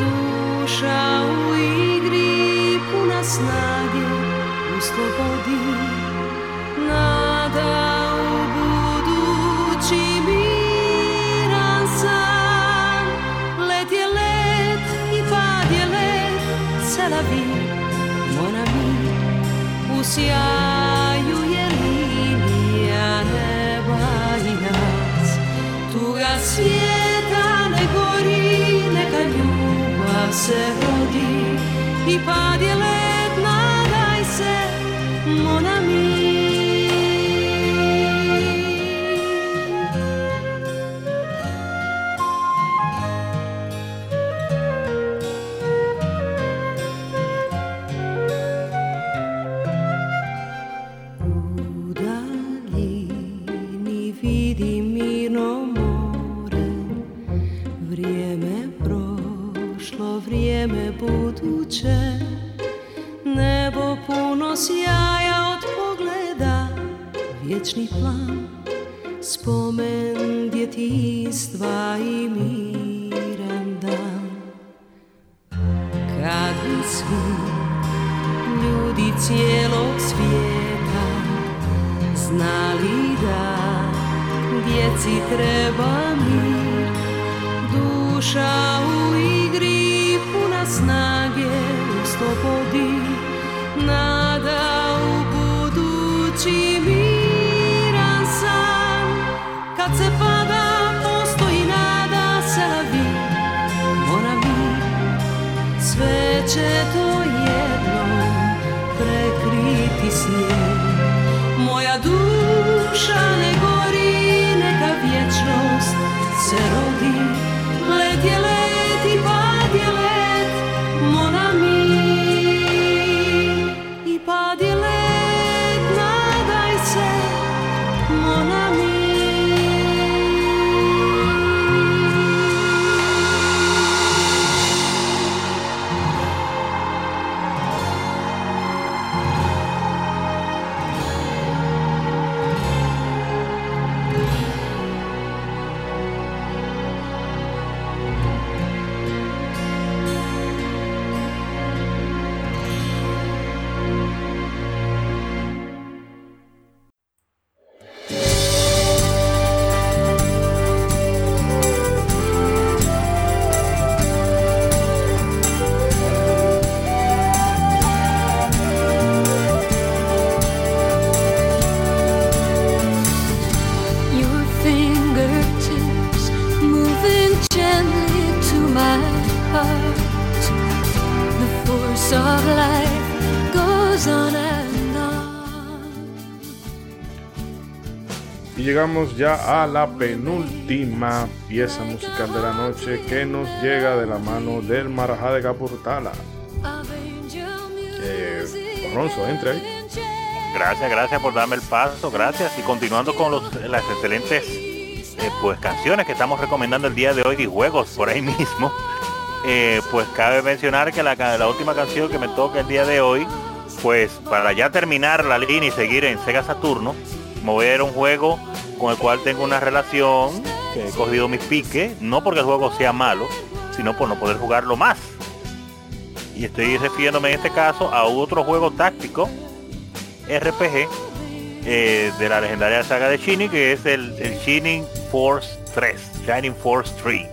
Duša u igri puna snage u slobodi. Nada u budući miran san. Let je let i pad je let selavi mon ami u sjaju siete nel cuore, nel cagnù, ma se rodi, i padi buduće. Nebo puno sjaja od pogleda Vječni plan Spomen djetinstva i miran dan. Kad bi svi ljudi cijelog svijeta znali da djeci treba mir duša u snage u slobodi nada u budući miran san kad se pada postoji nada se lavi mora mi sve će to llegamos ya a la penúltima pieza musical de la noche que nos llega de la mano del Marajá de Capurtala. Eh, Ronzo, entre ahí. Gracias, gracias por darme el paso, gracias. Y continuando con los, las excelentes eh, pues canciones que estamos recomendando el día de hoy y juegos por ahí [laughs] mismo, eh, pues cabe mencionar que la, última canción que me toca el día de hoy, pues para ya terminar la línea y seguir en Sega Saturno, me un juego con el cual tengo una relación, que he cogido mis piques, no porque el juego sea malo, sino por no poder jugarlo más. Y estoy refiriéndome en este caso a otro juego táctico RPG eh, de la legendaria saga de Shining, que es el, Shining Force 3, Shining Force 3.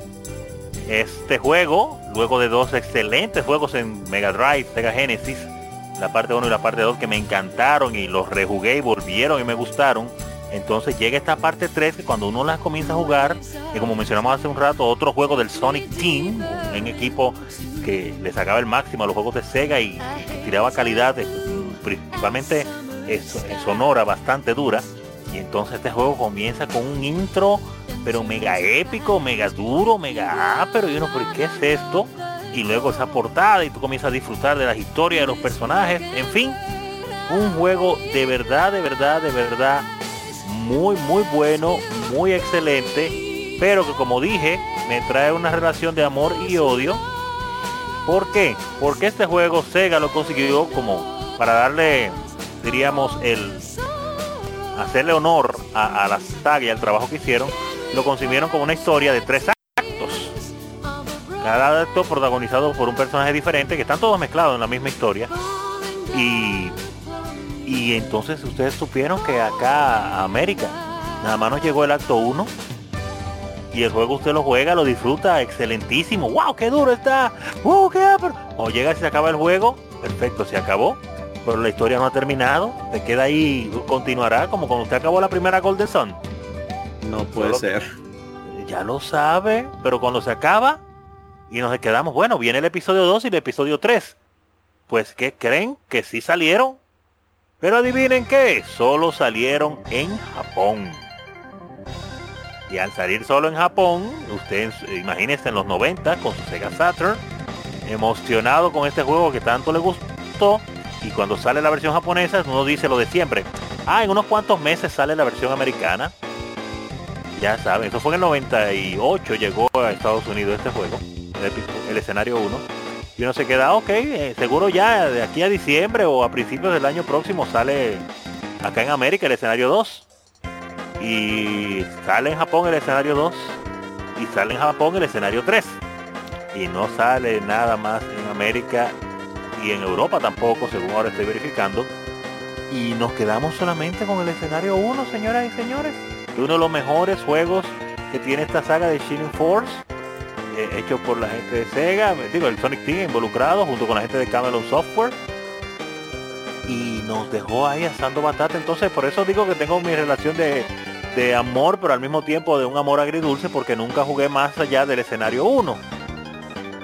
Este juego, luego de dos excelentes juegos en Mega Drive, Sega Genesis, la parte 1 y la parte 2 que me encantaron y los rejugué y volvieron y me gustaron, entonces llega esta parte 3 que cuando uno las comienza a jugar, y como mencionamos hace un rato, otro juego del Sonic Team, un equipo que le sacaba el máximo a los juegos de Sega y, que tiraba calidad, eh, principalmente es sonora bastante dura. Y entonces este juego comienza con un intro, pero mega épico, mega duro, mega ápero. Y uno, ¿pero qué es esto? Y luego esa portada y tú comienzas a disfrutar de las historias de los personajes. En fin, un juego de verdad, de verdad, de verdad, muy, muy bueno, muy excelente. Pero que como dije, me trae una relación de amor y odio. ¿Por qué? Porque este juego Sega lo consiguió como para darle, diríamos, el hacerle honor a, a la y al trabajo que hicieron, lo concibieron como una historia de tres actos. Cada acto protagonizado por un personaje diferente, que están todos mezclados en la misma historia. Y, y entonces ustedes supieron que acá a América nada más nos llegó el acto 1 y el juego usted lo juega, lo disfruta, excelentísimo. ¡Wow! ¡Qué duro está! ¡Uh! ¡Qué! O llega y se acaba el juego, perfecto, se acabó. Pero la historia no ha terminado, te queda ahí, continuará como cuando usted acabó la primera Golden Sun. No puede Solo- ser. Ya lo sabe, pero cuando se acaba y nos quedamos, bueno, viene el episodio 2 y el episodio 3. Pues ¿qué creen? Que sí salieron. Pero adivinen qué, solo salieron en Japón. Y al salir solo en Japón, ustedes imagínense en los 90 con su Sega Saturn, emocionado con este juego que tanto le gustó. Y cuando sale la versión japonesa, uno dice lo de siempre. Ah, en unos cuantos meses sale la versión americana. Ya saben, eso fue en el 98, llegó a Estados Unidos este juego, el, el escenario 1. Y uno se queda, ok, eh, seguro ya de aquí a diciembre o a principios del año próximo sale acá en América el escenario 2. Y sale en Japón el escenario 2. Y sale en Japón el escenario 3. Y no sale nada más en América y en Europa tampoco, según ahora estoy verificando. Y nos quedamos solamente con el escenario 1, señoras y señores. uno de los mejores juegos que tiene esta saga de Shining Force, eh, hecho por la gente de Sega, me digo, el Sonic Team involucrado junto con la gente de Camelot Software. Y nos dejó ahí asando batata. Entonces, por eso digo que tengo mi relación de, de amor, pero al mismo tiempo de un amor agridulce, porque nunca jugué más allá del escenario 1.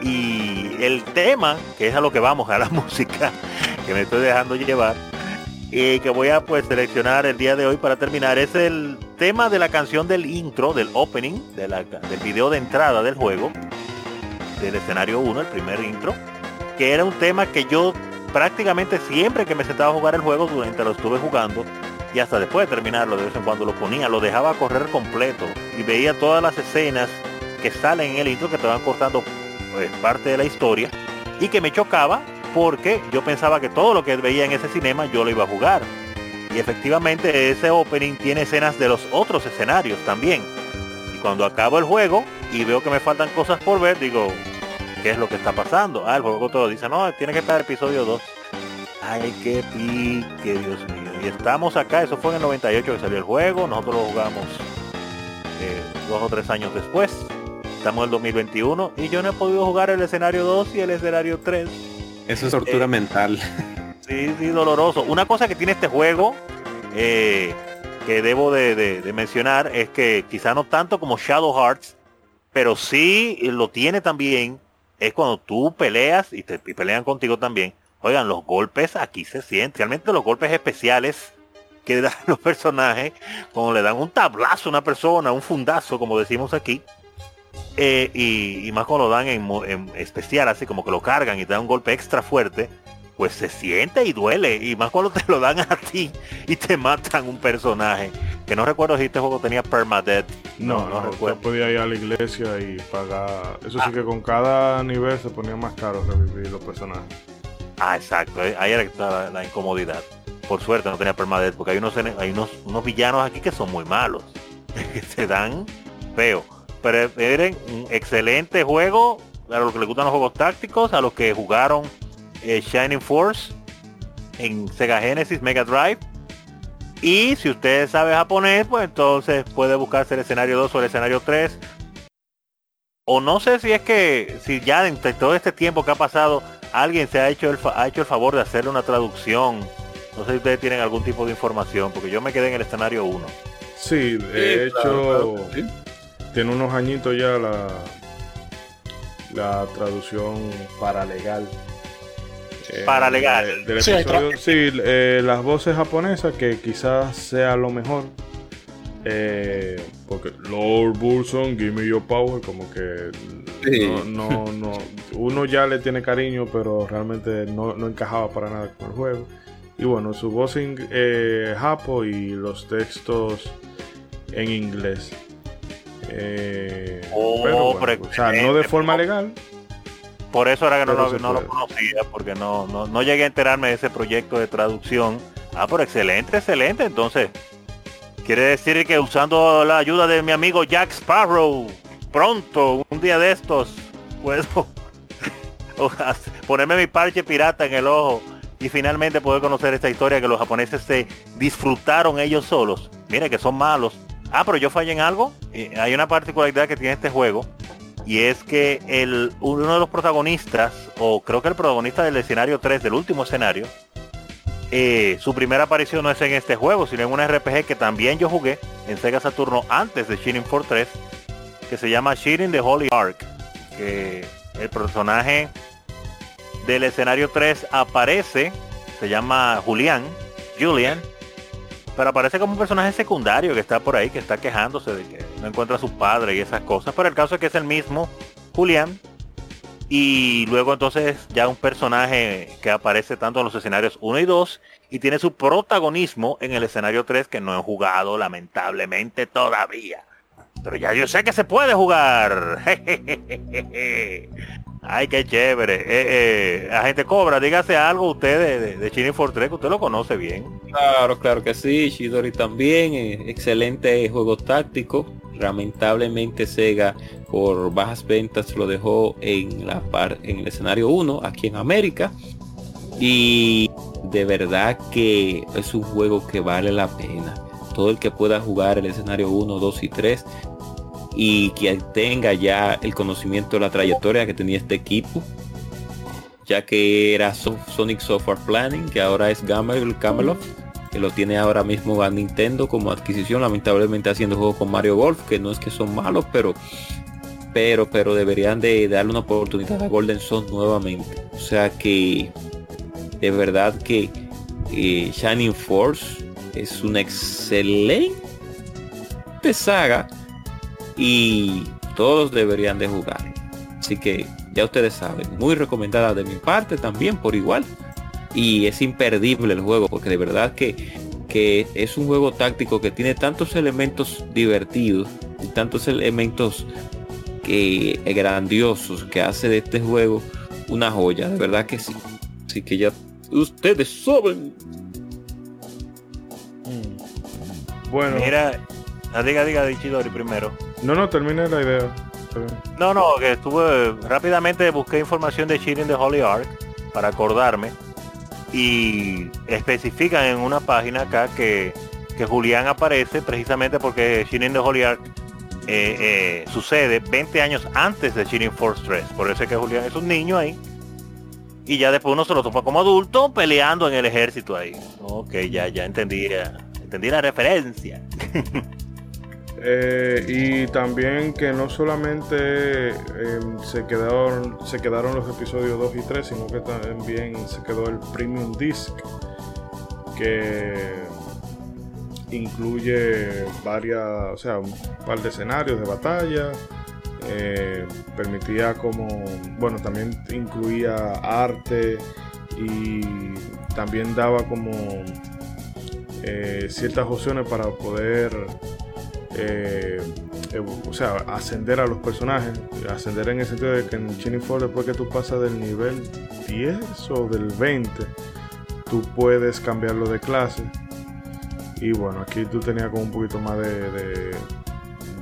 Y el tema, que es a lo que vamos, a la [laughs] música, que me estoy dejando llevar, y que voy a pues seleccionar el día de hoy para terminar. Es el tema de la canción del intro, del opening, del video de entrada del juego, del escenario 1, el primer intro, que era un tema que yo prácticamente siempre que me sentaba a jugar el juego, durante lo estuve jugando, y hasta después de terminarlo, de vez en cuando lo ponía, lo dejaba correr completo y veía todas las escenas que salen en el intro que te van cortando pues, parte de la historia y que me chocaba porque yo pensaba que todo lo que veía en ese cinema yo lo iba a jugar. Y efectivamente ese opening tiene escenas de los otros escenarios también. Y cuando acabo el juego y veo que me faltan cosas por ver, digo, ¿qué es lo que está pasando? Ah, el juego todo dice, no, tiene que estar episodio 2. Ay, qué pique, Dios mío. Y estamos acá, eso fue en el 98 que salió el juego, nosotros lo jugamos eh, dos o tres años después. Estamos en el 2021 y yo no he podido jugar el escenario 2 y el escenario 3. Eso es tortura Eh, mental. [laughs] Sí, sí, doloroso. Una cosa que tiene este juego, eh, que debo de, de- de mencionar, es que quizá no tanto como Shadow Hearts, pero sí lo tiene también, es cuando tú peleas, y, te, y pelean contigo también, Oigan, los golpes aquí se sienten, realmente los golpes especiales que [laughs] dan los personajes, cuando le dan un tablazo a una persona, un fundazo, como decimos aquí, eh, y, y más cuando lo dan en, en especial, así como que lo cargan y te dan un golpe extra fuerte, pues se siente y duele, y más cuando te lo dan a ti y te matan un personaje, que no recuerdo si este juego tenía permadeath, No, no, recuerdo. usted podía ir a la iglesia y pagar. Eso sí que con cada nivel se ponía más caro revivir los personajes. Ah, exacto, eh, ahí era la, la incomodidad. Por suerte no tenía permadeath, porque hay unos hay unos, unos villanos aquí que son muy malos. [laughs] que se dan feo. Pero miren, un excelente juego a los que les gustan los juegos tácticos, a los que jugaron eh, Shining Force en Sega Genesis, Mega Drive. Y si usted sabe japonés, pues entonces puede buscarse el escenario 2 o el escenario 3. O no sé si es que, si ya entre todo este tiempo que ha pasado, alguien se ha hecho el, fa- ha hecho el favor de hacerle una traducción. No sé si ustedes tienen algún tipo de información, porque yo me quedé en el escenario 1. Sí, de hecho, claro, claro que sí. Tiene unos añitos ya la, la traducción paralegal. Eh, Paralegal. de- del Sí, episodio. Sí, eh, las voces japonesas, que quizás sea lo mejor. eh, porque Lord Burson, Give Me Your Power, como que Sí. no, no, no. Uno ya le tiene cariño, pero realmente no, no encajaba para nada con el juego. Y bueno, su voz en eh, japo y los textos en inglés. Eh, Oh, pero bueno, o sea, no de forma legal. Por eso era que no, lo, no conocía, porque no, no, no llegué a enterarme de ese proyecto de traducción. Ah, pero excelente, excelente. Entonces, quiere decir que usando la ayuda de mi amigo Jack Sparrow, pronto, un día de estos, puedo [laughs] ponerme mi parche pirata en el ojo y finalmente poder conocer esta historia que los japoneses se disfrutaron ellos solos. Mira que son malos. Ah, pero yo fallé en algo. Hay una particularidad que tiene este juego y es que el, uno de los protagonistas, o creo que el protagonista del escenario 3, del último escenario, eh, su primera aparición no es en este juego, sino en un RPG que también yo jugué en Sega Saturno antes de Shining Force 3, que se llama Shining the Holy Ark, que el personaje del escenario 3 aparece, se llama Julián, Julian, pero aparece como un personaje secundario que está por ahí, que está quejándose de que no encuentra a su padre y esas cosas. Pero el caso es que es el mismo Julián. Y luego entonces ya un personaje que aparece tanto en los escenarios 1 y 2 y tiene su protagonismo en el escenario 3 que no he jugado lamentablemente todavía. Pero ya yo sé que se puede jugar. [laughs] Ay, qué chévere. Eh, eh, agente Cobra, dígase algo usted de, de, de Force 3, que usted lo conoce bien. Claro, claro que sí, Shidori también, eh, excelente juego táctico. Lamentablemente Sega por bajas ventas lo dejó en la par en el escenario 1 aquí en América. Y de verdad que es un juego que vale la pena. Todo el que pueda jugar el escenario 1, 2 y 3 y que tenga ya el conocimiento de la trayectoria que tenía este equipo, ya que era So- Sonic Software Planning, que ahora es Gamel Camelot, que lo tiene ahora mismo a Nintendo como adquisición, lamentablemente haciendo juegos con Mario Golf, que no es que son malos, pero pero pero deberían de darle una oportunidad a Golden Sun nuevamente. O sea que de verdad que eh, Shining Force es una excelente saga y todos deberían de jugar. Así que ya ustedes saben, muy recomendada de mi parte también por igual. Y es imperdible el juego porque de verdad que, que es un juego táctico que tiene tantos elementos divertidos y tantos elementos que grandiosos que hace de este juego una joya, de verdad que sí. Así que ya ustedes saben. Bueno, Mira, diga, diga de Ichidori primero. No, no, termine la idea. No, no, que estuve rápidamente busqué información de Shining the Holy Ark para acordarme y especifican en una página acá que, que Julián aparece precisamente porque Shining the Holy Ark eh, eh, sucede 20 años antes de Shining Force 3. Por eso es que Julián es un niño ahí. Y ya después uno se lo topa como adulto peleando en el ejército ahí. Ok, ya, ya entendí, entendí la referencia. [laughs] Eh, y también que no solamente em, se, quedaron, se quedaron los episodios 2 y 3, sino que también se quedó el Premium Disc, que incluye varias, o sea, un par de escenarios de batalla. eh, permitía como, bueno, también incluía arte y también daba como eh, ciertas opciones para poder eh, evo- o sea, ascender a los personajes. Ascender en el sentido de que en Shining Force, después que tú pasas del nivel 10 o del 20, tú puedes cambiarlo de clase. Y bueno, aquí tú tenías como un poquito más de, de,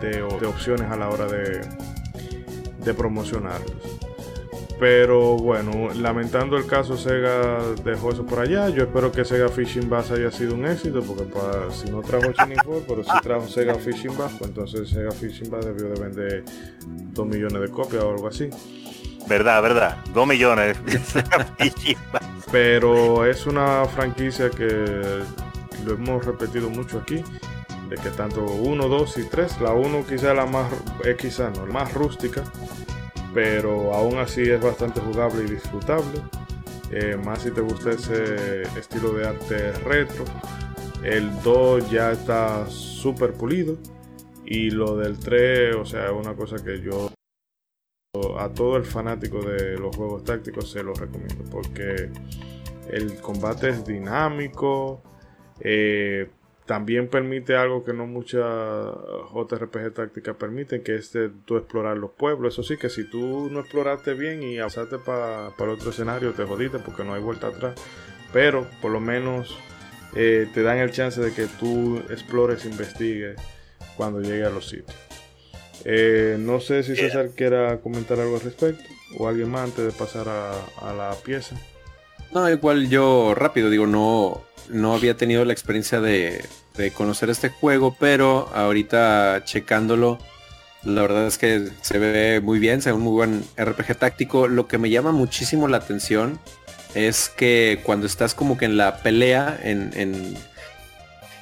de- de opciones a la hora de, de promocionarlos. Pero bueno, lamentando el caso, Sega dejó eso por allá. Yo espero que Sega Fishing Bass haya sido un éxito, porque para- si no trajo Shining Force, pero si trajo Sega Fishing Bass, pues entonces Sega Fishing Bass debió de vender 2 millones de copias o algo así. Verdad, verdad. Dos millones. [laughs] Pero es una franquicia que lo hemos repetido mucho aquí. De que tanto 1, 2 y 3, la 1 quizá la más, es quizá no, la más rústica, pero aún así es bastante jugable y disfrutable. Eh, más si te gusta ese estilo de arte retro. El 2 ya está súper pulido. Y lo del 3, o sea, es una cosa que yo a todo el fanático de los juegos tácticos se los recomiendo porque el combate es dinámico eh, también permite algo que no muchas JRPG tácticas permiten que es de tú explorar los pueblos. Eso sí que si tú no exploraste bien y avanzaste para otro escenario te jodiste porque no hay vuelta atrás. Pero por lo menos eh, te dan el chance de que tú explores e investigues cuando llegue a los sitios. Eh, no sé si César quiera comentar algo al respecto o alguien más antes de pasar a, a la pieza. No, igual yo rápido, digo, no, no había tenido la experiencia de, de conocer este juego, pero ahorita checándolo, la verdad es que se ve muy bien, se ve un muy buen RPG táctico. Lo que me llama muchísimo la atención es que cuando estás como que en la pelea, en, en,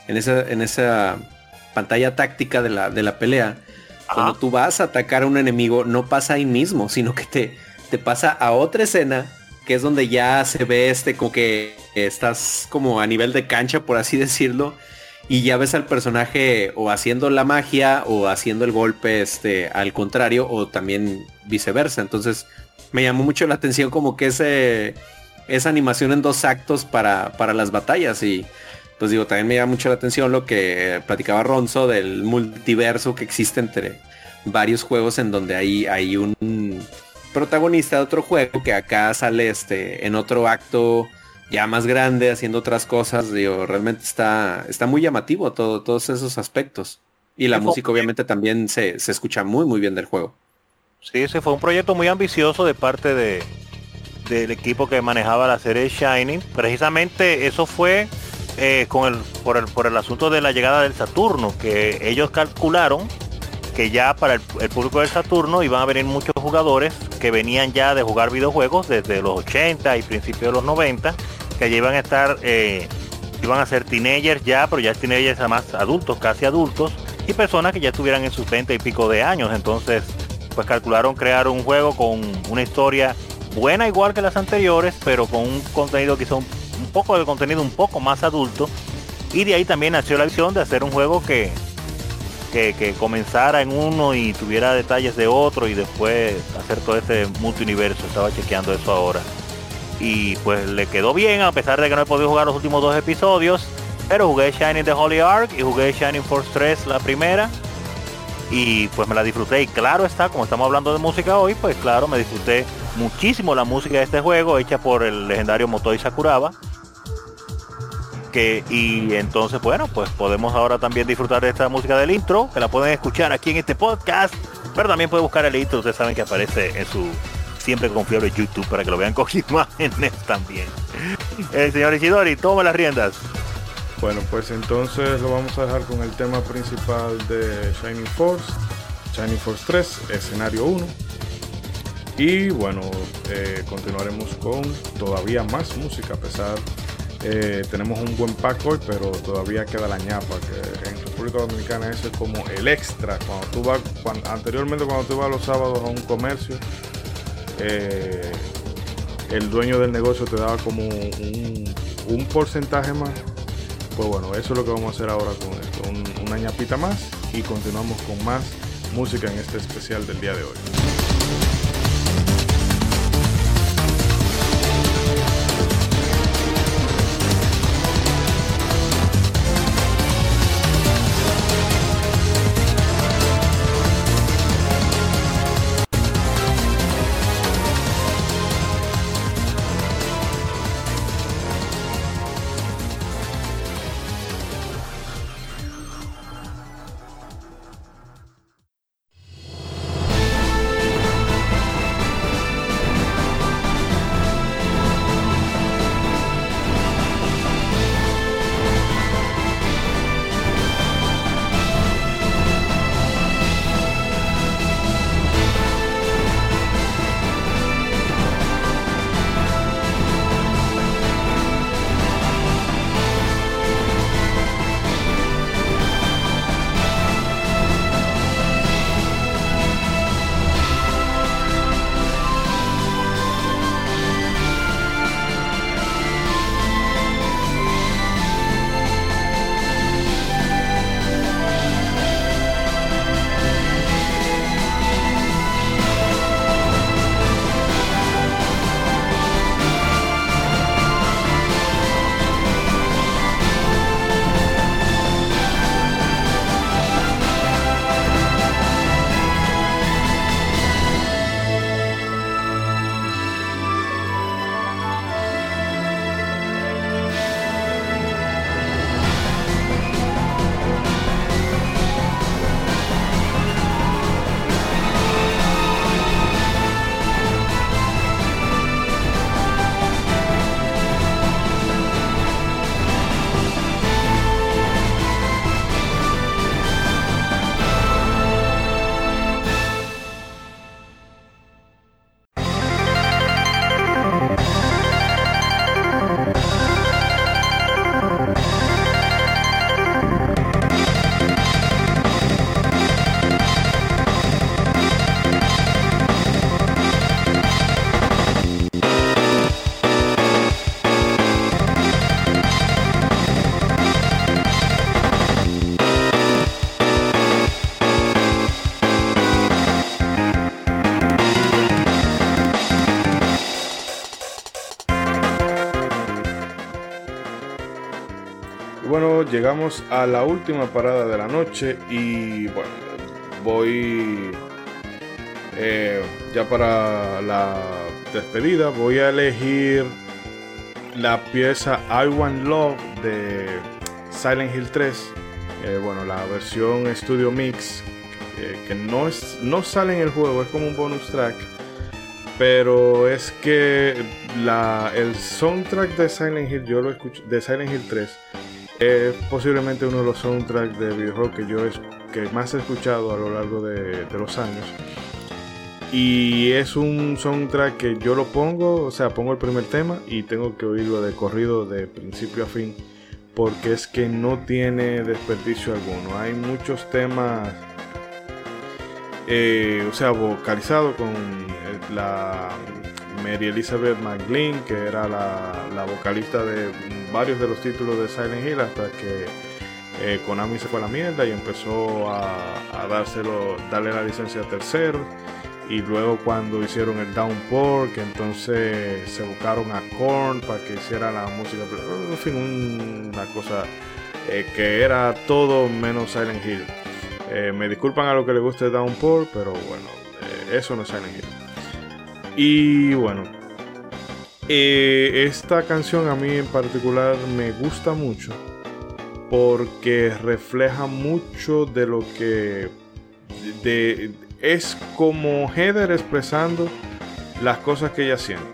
en esa, en esa pantalla táctica de la, de la pelea, cuando tú vas a atacar a un enemigo, no pasa ahí mismo, sino que te, te pasa a otra escena, que es donde ya se ve este como que estás como a nivel de cancha, por así decirlo, y ya ves al personaje o haciendo la magia o haciendo el golpe este al contrario o también viceversa. Entonces me llamó mucho la atención como que ese esa animación en dos actos para, para las batallas y pues digo, también me llama mucho la atención lo que platicaba Ronzo del multiverso que existe entre varios juegos en donde hay, hay un protagonista de otro juego que acá sale este en otro acto ya más grande haciendo otras cosas. Digo, realmente está, está muy llamativo todo, todos esos aspectos. Y la Sí, música obviamente también se, se escucha muy muy bien del juego. Sí, ese fue un proyecto muy ambicioso de parte de del equipo que manejaba la serie Shining. Precisamente eso fue eh, con el por, el por el asunto de la llegada del Saturno, que ellos calcularon que ya para el, público del Saturno iban a venir muchos jugadores que venían ya de jugar videojuegos desde los 80 y principios de los 90, que ya iban a estar, eh, iban a ser teenagers ya, pero ya teenagers además adultos, casi adultos, y personas que ya estuvieran en sus 20 y pico de años. Entonces, pues calcularon crear un juego con una historia buena igual que las anteriores, pero con un contenido quizá un, un poco de contenido un poco más adulto. Y de ahí también nació la visión de hacer un juego que, que, que comenzara en uno y tuviera detalles de otro y después hacer todo este multiuniverso. Estaba chequeando eso ahora. Y pues le quedó bien, a pesar de que no he podido jugar los últimos dos episodios. Pero jugué Shining the Holy Ark y jugué Shining Force 3 la primera y pues me la disfruté y claro está, como estamos hablando de música hoy, pues claro, me disfruté muchísimo la música de este juego hecha por el legendario Motoi Sakuraba. Y entonces bueno, pues podemos ahora también disfrutar de esta música del intro, que la pueden escuchar aquí en este podcast, pero también pueden buscar el intro, ustedes saben que aparece en su siempre confiable YouTube para que lo vean [laughs] con imágenes también. El señor Isidori, toma las riendas. Bueno, pues entonces lo vamos a dejar con el tema principal de Shining Force, Shining Force 3, escenario 1. Y bueno, eh, continuaremos con todavía más música a pesar Eh, tenemos un buen pack hoy, pero todavía queda la ñapa, que en República Dominicana eso es como el extra. Cuando tú vas, cuan- anteriormente cuando tú vas los sábados a un comercio, eh, el dueño del negocio te daba como un, porcentaje más. Pues bueno, eso es lo que vamos a hacer ahora con esto, un- una ñapita más y continuamos con más música en este especial del día de hoy. Llegamos a la última parada de la noche y bueno, voy eh, ya para la despedida. Voy a elegir la pieza I Want Love de Silent Hill 3. Eh, bueno, la versión Studio Mix eh, que no, es, no sale en el juego, es como un bonus track. Pero es que la, el soundtrack de Silent Hill, yo lo escucho, de Silent Hill 3, es posiblemente uno de los soundtracks de videojuegos que yo es, que más he escuchado a lo largo de, los años. Y es un soundtrack que yo lo pongo, o sea, pongo el primer tema y tengo que oírlo de corrido de principio a fin, porque es que no tiene desperdicio alguno. Hay muchos temas, eh, o sea, vocalizado con eh, la Mary Elizabeth McGlynn, que era la, vocalista de varios de los títulos de Silent Hill, hasta que eh, Konami se fue a la mierda y empezó a, dárselo, darle la licencia a terceros. Y luego cuando hicieron el Downpour, que entonces se buscaron a Korn para que hiciera la música. En fin, un- una cosa eh, que era todo menos Silent Hill. Eh, me disculpan a lo que le guste Downpour, pero bueno, eh, eso no es Silent Hill. Y bueno, eh, esta canción a mí en particular me gusta mucho porque refleja mucho de lo que de, es como Heather expresando las cosas que ella siente.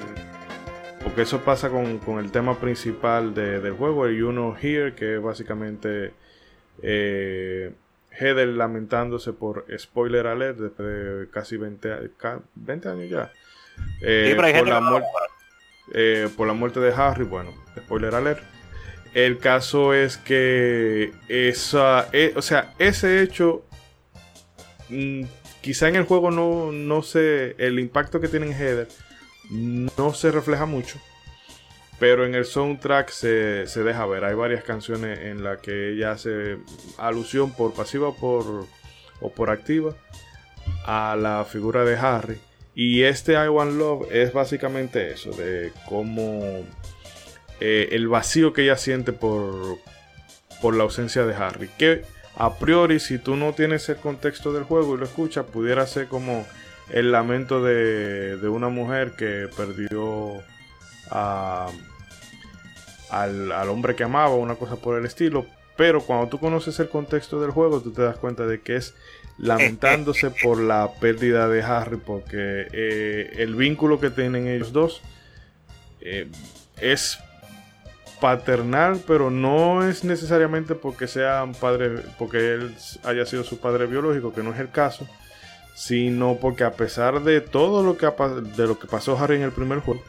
Porque eso pasa con, con el tema principal de- del juego, el You Know Here, que es básicamente eh, Heather lamentándose por spoiler alert después de casi 20, a- ca- 20 años ya. Eh, Sí, por, la no- eh, por la muerte de Harry, bueno, spoiler alert. El caso es que esa, eh, o sea, ese hecho, mm, quizá en el juego no, no se, el impacto que tiene en Heather no se refleja mucho, pero en el soundtrack se, se deja ver. Hay varias canciones en las que ella hace alusión por pasiva por, o por activa a la figura de Harry. Y este I Want Love es básicamente eso, de cómo eh, el vacío que ella siente por, por la ausencia de Harry. Que a priori, si tú no tienes el contexto del juego y lo escuchas, pudiera ser como el lamento de, de una mujer que perdió a, al, al hombre que amaba, una cosa por el estilo. Pero cuando tú conoces el contexto del juego, tú te das cuenta de que es lamentándose por la pérdida de Harry, porque eh, el vínculo que tienen ellos dos eh, es paternal, pero no es necesariamente porque sean padre, porque él haya sido su padre biológico, que no es el caso, sino porque a pesar de todo lo que, de lo que pasó Harry en el primer juego,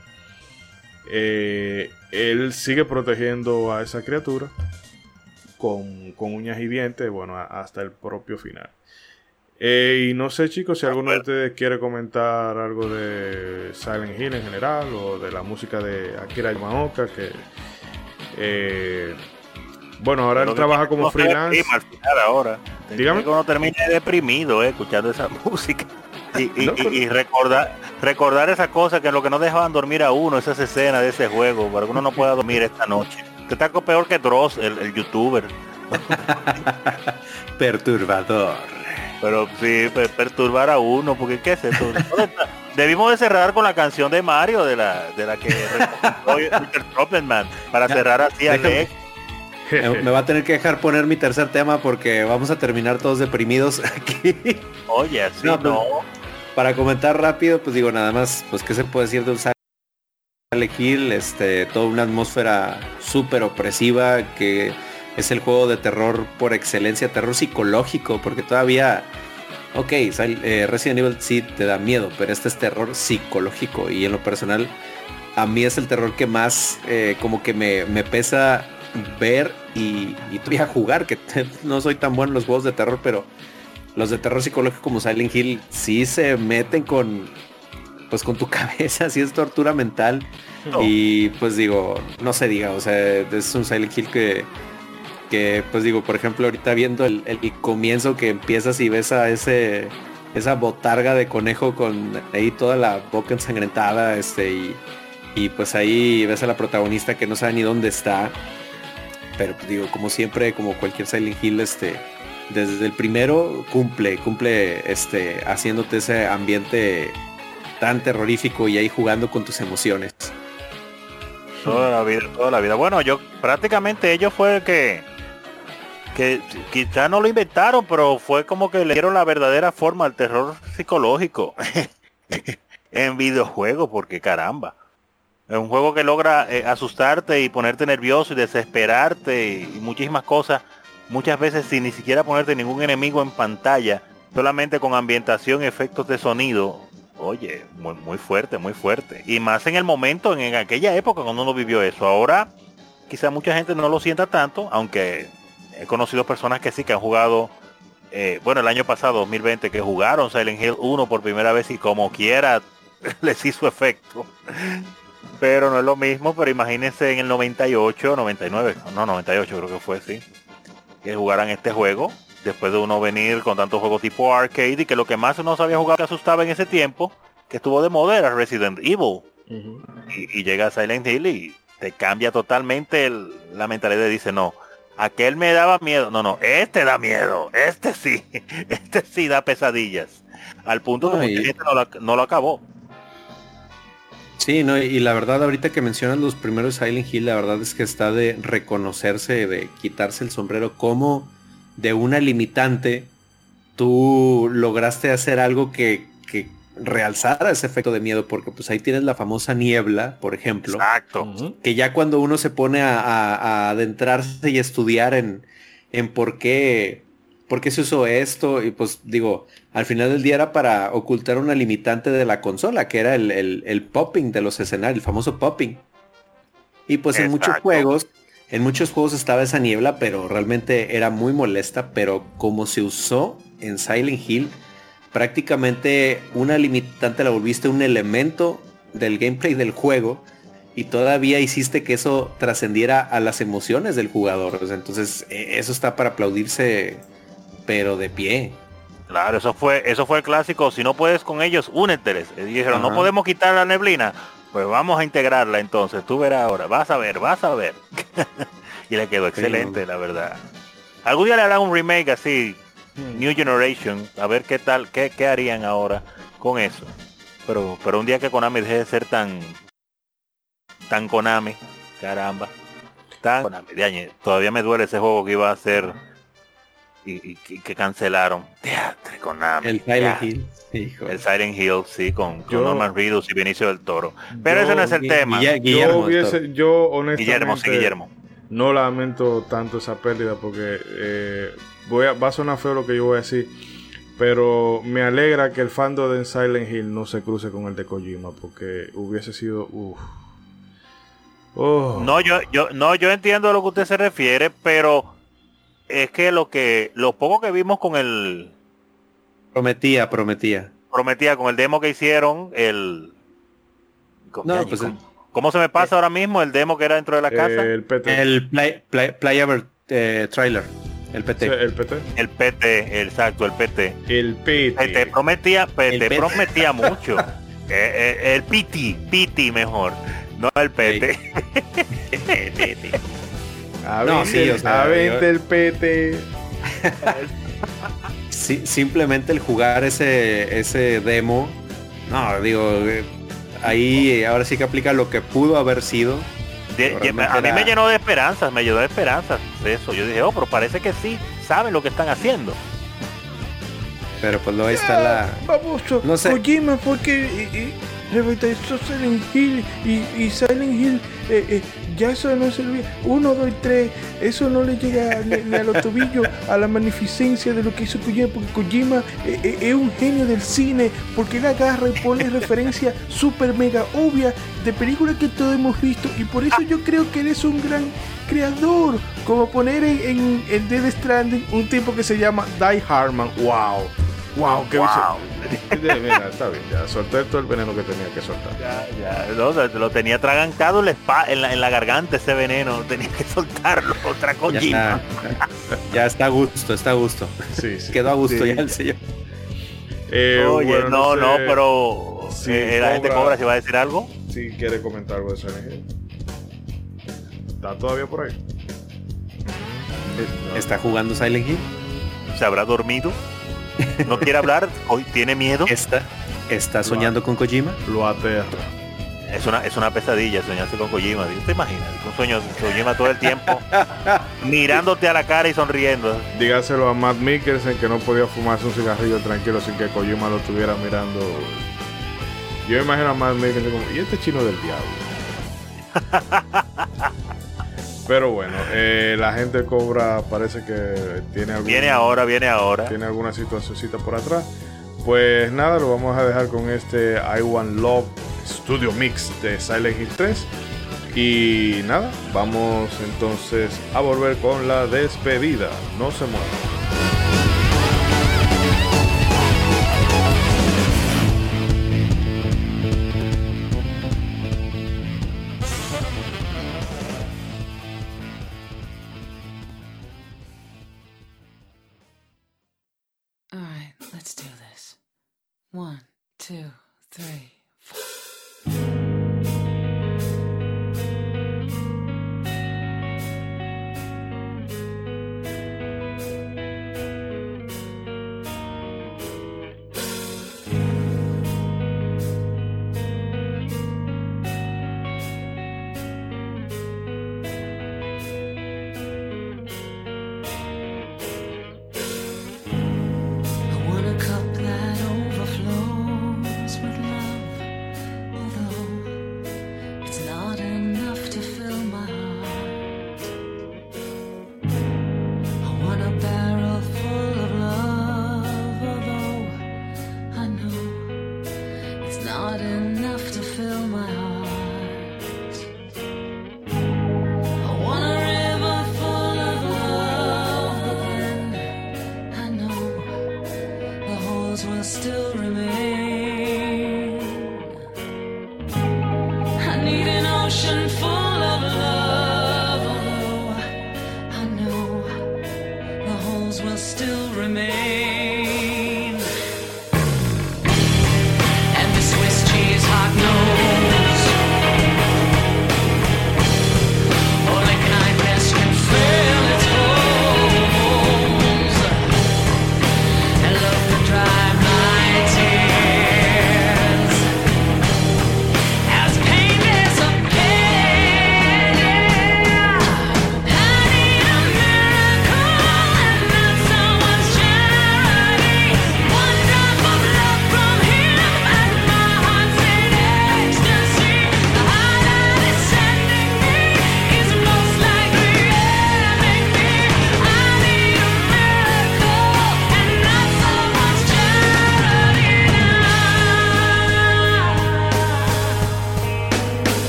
eh, él sigue protegiendo a esa criatura con, con uñas y dientes, bueno, hasta el propio final. Eh, y no sé, chicos, si alguno de ustedes quiere comentar algo de Silent Hill en general o de la música de Akira Yamaoka, que eh, bueno, ahora él trabaja como no freelance. al final ahora. Dígame. Que uno termine deprimido eh, escuchando esa [laughs] música. Y, y- No, y- pero- y recordar recordar esa cosa que lo que no dejaban dormir a uno, esas escenas de ese juego, para que uno no pueda dormir esta noche. Que está peor que Dross, el, el youtuber. [laughs] Perturbador. Pero sí, per- perturbar a uno, porque ¿qué es está? [laughs] Debimos de cerrar con la canción de Mario, de la, de la que Troppelman, para Ya, cerrar así a. Lex. Me, va a tener que dejar poner mi tercer tema porque vamos a terminar todos deprimidos [laughs] aquí. Oye, así No, no. Para comentar rápido, pues digo nada más, pues qué se puede decir de un Silent Hill, este, toda una atmósfera súper opresiva que es el juego de terror por excelencia, terror psicológico, porque todavía, ok, eh, Resident Evil sí te da miedo, pero este es terror psicológico y en lo personal a mí es el terror que más eh, como que me, me pesa ver y, y todavía jugar, que [laughs] no soy tan bueno en los juegos de terror, pero los de terror psicológico como Silent Hill sí se meten con pues con tu [laughs] cabeza, sí es tortura mental. No. Y pues digo, no se diga, o sea, es un Silent Hill que, que pues digo, por ejemplo, ahorita viendo el, el comienzo que empiezas y ves a ese esa botarga de conejo con ahí toda la boca ensangrentada, este, y, y pues ahí ves a la protagonista que no sabe ni dónde está. Pero pues, digo, como siempre, como cualquier Silent Hill, este, desde el primero cumple, cumple este, haciéndote ese ambiente tan terrorífico y ahí jugando con tus emociones. Toda la vida, toda la vida. Bueno, yo prácticamente ellos fue el que que quizá no lo inventaron, pero fue como que le dieron la verdadera forma al terror psicológico [laughs] en videojuegos, porque caramba. Es un juego que logra eh, asustarte y ponerte nervioso y desesperarte y muchísimas cosas, muchas veces sin ni siquiera ponerte ningún enemigo en pantalla, solamente con ambientación, efectos de sonido. Oye, muy, muy fuerte, muy fuerte. Y más en el momento, en, en aquella época cuando uno vivió eso. Ahora, quizá mucha gente no lo sienta tanto, aunque he conocido personas que sí, que han jugado, eh, bueno, el año pasado, 2020, que jugaron Silent Hill 1 por primera vez y como quiera [laughs] les hizo efecto. Pero no es lo mismo, pero imagínense en el 98, 99, no, 98 creo que fue, sí. Que jugaran este juego, después de uno venir con tantos juegos tipo arcade y que lo que más uno sabía jugar que asustaba en ese tiempo, que estuvo de moda era Resident Evil. Y, y llega Silent Hill y te cambia totalmente el- la mentalidad. Dice, no, aquel me daba miedo. No, no, este da miedo. Este sí. [laughs] Este sí da pesadillas. Al punto que Ay. mucha gente no, la- no lo acabó. Sí, no, y la verdad ahorita que mencionas los primeros Silent Hill, la verdad es que está de reconocerse, de quitarse el sombrero como de una limitante tú lograste hacer algo que, que realzara ese efecto de miedo, porque pues ahí tienes la famosa niebla, por ejemplo, Exacto. Que ya cuando uno se pone a, a- a adentrarse y estudiar en, en por qué por qué se usó esto, y pues digo, al final del día era para ocultar una limitante de la consola, que era el, el- el popping de los escenarios, el famoso popping. Y pues en muchos juegos, en muchos juegos estaba esa niebla, pero realmente era muy molesta, pero como se usó en Silent Hill, prácticamente una limitante la volviste un elemento del gameplay del juego y todavía hiciste que eso trascendiera a las emociones del jugador. Entonces e- eso está para aplaudirse, pero de pie. Claro, eso fue, eso fue el clásico. Si no puedes con ellos, úneteles. Y dijeron, no podemos quitar la neblina. Pues vamos a integrarla entonces. Tú verás ahora. Vas a ver, vas a ver. [laughs] y le quedó excelente, la verdad. Algún día le harán un remake así, New Generation, a ver qué tal, qué, qué harían ahora con eso. Pero, pero un día que Konami deje de ser tan, tan Konami, caramba, tan Konami, de todavía me duele ese juego que iba a ser y, y que- que cancelaron. Teatre Konami. El Silent ya. Hill. Hijo. El Silent Hill, sí, con, con Yo- Norman Reedus y Benicio del Toro. Pero Yo- ese no es el tema. Guilla- Yo, Guillermo. hubiese, yo honestamente Guillermo, sí, Guillermo. no lamento tanto esa pérdida porque eh, voy a, va a sonar feo lo que yo voy a decir, pero me alegra que el fandom de Silent Hill no se cruce con el de Kojima porque hubiese sido. Oh. No, yo, yo, no, yo entiendo a lo que usted se refiere, pero es que lo que, lo poco que vimos con el, Prometía, prometía. prometía con el demo que hicieron, el, ¿cómo, No, pues, ¿cómo- cómo se me pasa ahora mismo el demo que era dentro de la casa? Eh, el PT. El play, play- playable eh, trailer. El PT. el PT. el PT, exacto, el PT. El PT. PT prometía, PT El PT. prometía mucho. [laughs] Eh, eh, el PT, PT mejor, no el PT. A [laughs] No, 20, sí, o sea, a 20 yo- el PT. [laughs] Sí, simplemente el jugar ese, ese demo. No, digo, eh, ahí ahora sí que aplica lo que pudo haber sido. De- a mí me llenó de esperanzas, me llenó de esperanzas de eso. Yo dije, oh, pero parece que sí, saben lo que están haciendo. Pero pues no ahí está la. Baboso, No sé. Kojima porque eh, eh, revitalizó Silent Hill y, y Silent Hill eh, eh, ya eso no servía. Uno, dos y tres, eso no le llega ni, ni a los tobillos a la magnificencia de lo que hizo Kojima, porque Kojima eh, eh, es un genio del cine, porque él agarra y pone referencia [laughs] super mega obvia de películas que todos hemos visto y por eso yo creo que él es un gran creador, como poner en, en, en Dead Stranding un tipo que se llama Die Hardman, wow. Wow, qué Wow. [laughs] Mira, está bien, ya solté todo el veneno que tenía que soltar. Ya, ya, no, lo lo tenía atragantado en la, en la, en la garganta ese veneno, [laughs] tenía que soltarlo otra Ya Kojima. está, ya está a gusto, está a gusto. Sí, sí. Quedó a gusto Sí. ya el señor. Eh, Oye, bueno, no, no, sé pero si eh, la gente Cobra- cobra si va a decir algo. Si quiere comentar algo de Silent Hill. ¿Está todavía por ahí? Está jugando Silent Hill. ¿Se habrá dormido? ¿No quiere hablar? ¿Hoy tiene miedo? Está, está soñando con Kojima. Lo aterra. Es una, es una pesadilla soñarse con Kojima. ¿Te imaginas? Un sueño Kojima todo el tiempo [laughs] mirándote a la cara y sonriendo. Dígaselo a Matt Mikkelsen que no podía fumarse un cigarrillo tranquilo sin que Kojima lo estuviera mirando. Yo imagino a Matt Mikkelsen como, ¿y este chino del diablo? [laughs] Pero bueno, eh, la gente cobra, parece que tiene algún, Viene ahora, viene ahora. tiene alguna situacióncita por atrás. Pues nada, lo vamos a dejar con este I Want Love Studio Mix de Silent Hill 3. Y nada, vamos entonces a volver con la despedida. No se muevan. Two, three.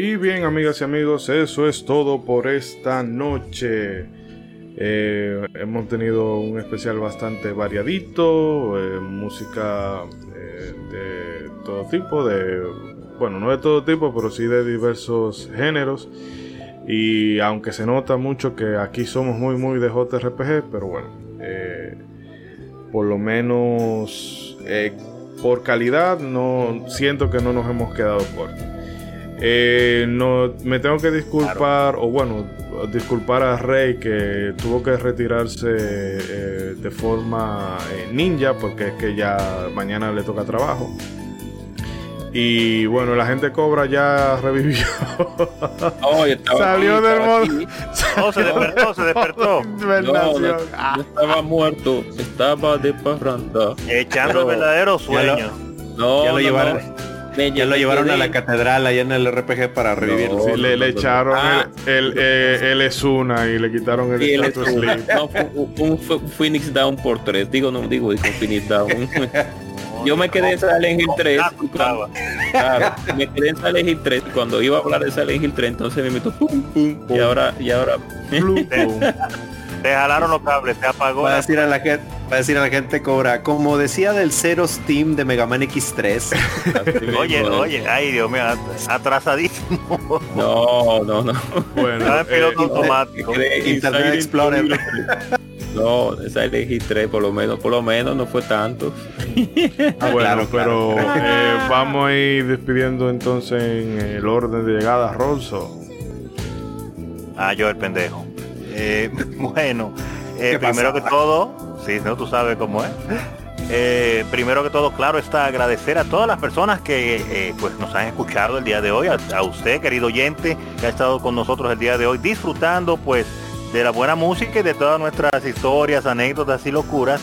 Y bien, amigas y amigos, eso es todo por esta noche. Eh, hemos tenido un especial bastante variadito, eh, música eh, de todo tipo, de bueno, no de todo tipo, pero sí de diversos géneros. Y aunque se nota mucho que aquí somos muy, muy de JRPG, pero bueno, eh, por lo menos eh, por calidad no siento que no nos hemos quedado cortos. Eh, no, me tengo que disculpar, o bueno, disculpar a Rey que tuvo que retirarse eh, de forma eh, ninja porque es que ya mañana le toca trabajo. Y bueno, la gente cobra ya revivió. [laughs] Oh, Salió del modo. Oh, se despertó, se despertó. [laughs] No, sí. no, yo estaba muerto, estaba de parranda. Echando el Pero- verdadero ya sueño. No, Ya lo no, llevaron- no. Me- Ya lo llevaron a la catedral allá en el RPG para revivirlo. Sí, No, le, no, echaron Ah. el, el, eh, el Esuna y le quitaron el un, Sleep. no, fue un- un Ph- Phoenix Down por 3. Digo, no digo, digo Phoenix Down. [laughs] Yo me quedé en Silent Hill 3. Ah, y cuando- claro, me quedé en Silent Hill 3 y cuando iba a hablar de Silent Hill 3, entonces me meto pum, pum, y ahora, y ahora. [laughs] Te jalaron los cables, se apagó. Va a decir a la gente, va a decir a la gente cobra, como decía del Zero Steam de Mega Man X3. [laughs] así mismo Oye, es. oye, ay Dios mío, at- atrasadísimo. No, no, no. Bueno, Estaba en piloto eh, automático. En Internet Explorer. 3. [laughs] No, Silent Hill 3 por lo menos, por lo menos no fue tanto. Ah, bueno, Claro, pero claro. eh, vamos a ir despidiendo entonces en el orden de llegada, Rolso. Ah, yo el pendejo. Eh, [laughs] bueno, eh, ¿Qué primero que todo, sí, no, tú sabes cómo es. Eh, primero que todo, claro, está agradecer a todas las personas que eh, pues nos han escuchado el día de hoy, a, a usted, querido oyente, que ha estado con nosotros el día de hoy, disfrutando pues de la buena música y de todas nuestras historias, anécdotas y locuras.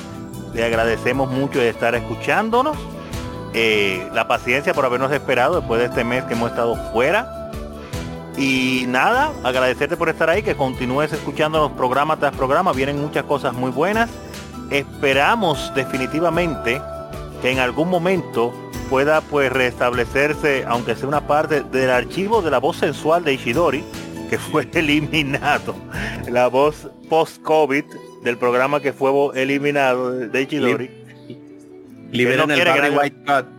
Le agradecemos mucho de estar escuchándonos. eh, la paciencia por habernos esperado después de este mes que hemos estado fuera. Y nada, agradecerte por estar ahí, que continúes escuchándonos programa tras programa, vienen muchas cosas muy buenas. Esperamos definitivamente que en algún momento pueda pues restablecerse, aunque sea una parte del archivo de la voz sensual de Ishidori, que fue [laughs] eliminado. La voz post-COVID del programa que fue eliminado de Ishidori. Liberen no el Barry White.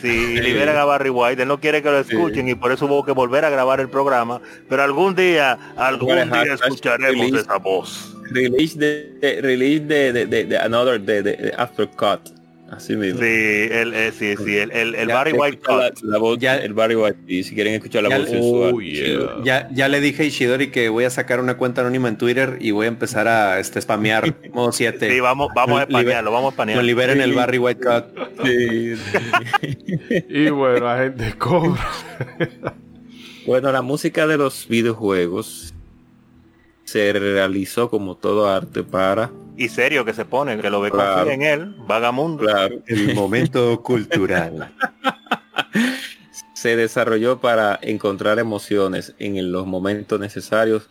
Sí, [laughs] liberan a Barry White, él no quiere que lo escuchen y por eso hubo que volver a grabar el programa, pero algún día, algún Bueno, día escucharemos release. esa voz. Release de, de- release de, de, de, de another de, de, de aftercut. Así mismo. Sí, el, eh, sí, sí, el, el, el Ya, Barry White. La, la voz, Ya- el Barry White. Y si quieren escuchar la Ya- voz sensual. Oh, yeah. Ya, ya le dije a Ishidori que voy a sacar una cuenta anónima en Twitter y voy a empezar a este, spamear [laughs] modo 7. Sí, vamos, vamos a españarlo, vamos a No españarlo. liberen el Sí. Barry White Cut. Sí. Y bueno, la gente cobra. Bueno, la música de los videojuegos se realizó como todo arte para, Y serio que se pone, que lo ve Claro. en él, vagamundo. claro, El momento cultural. se desarrolló para encontrar emociones en los momentos necesarios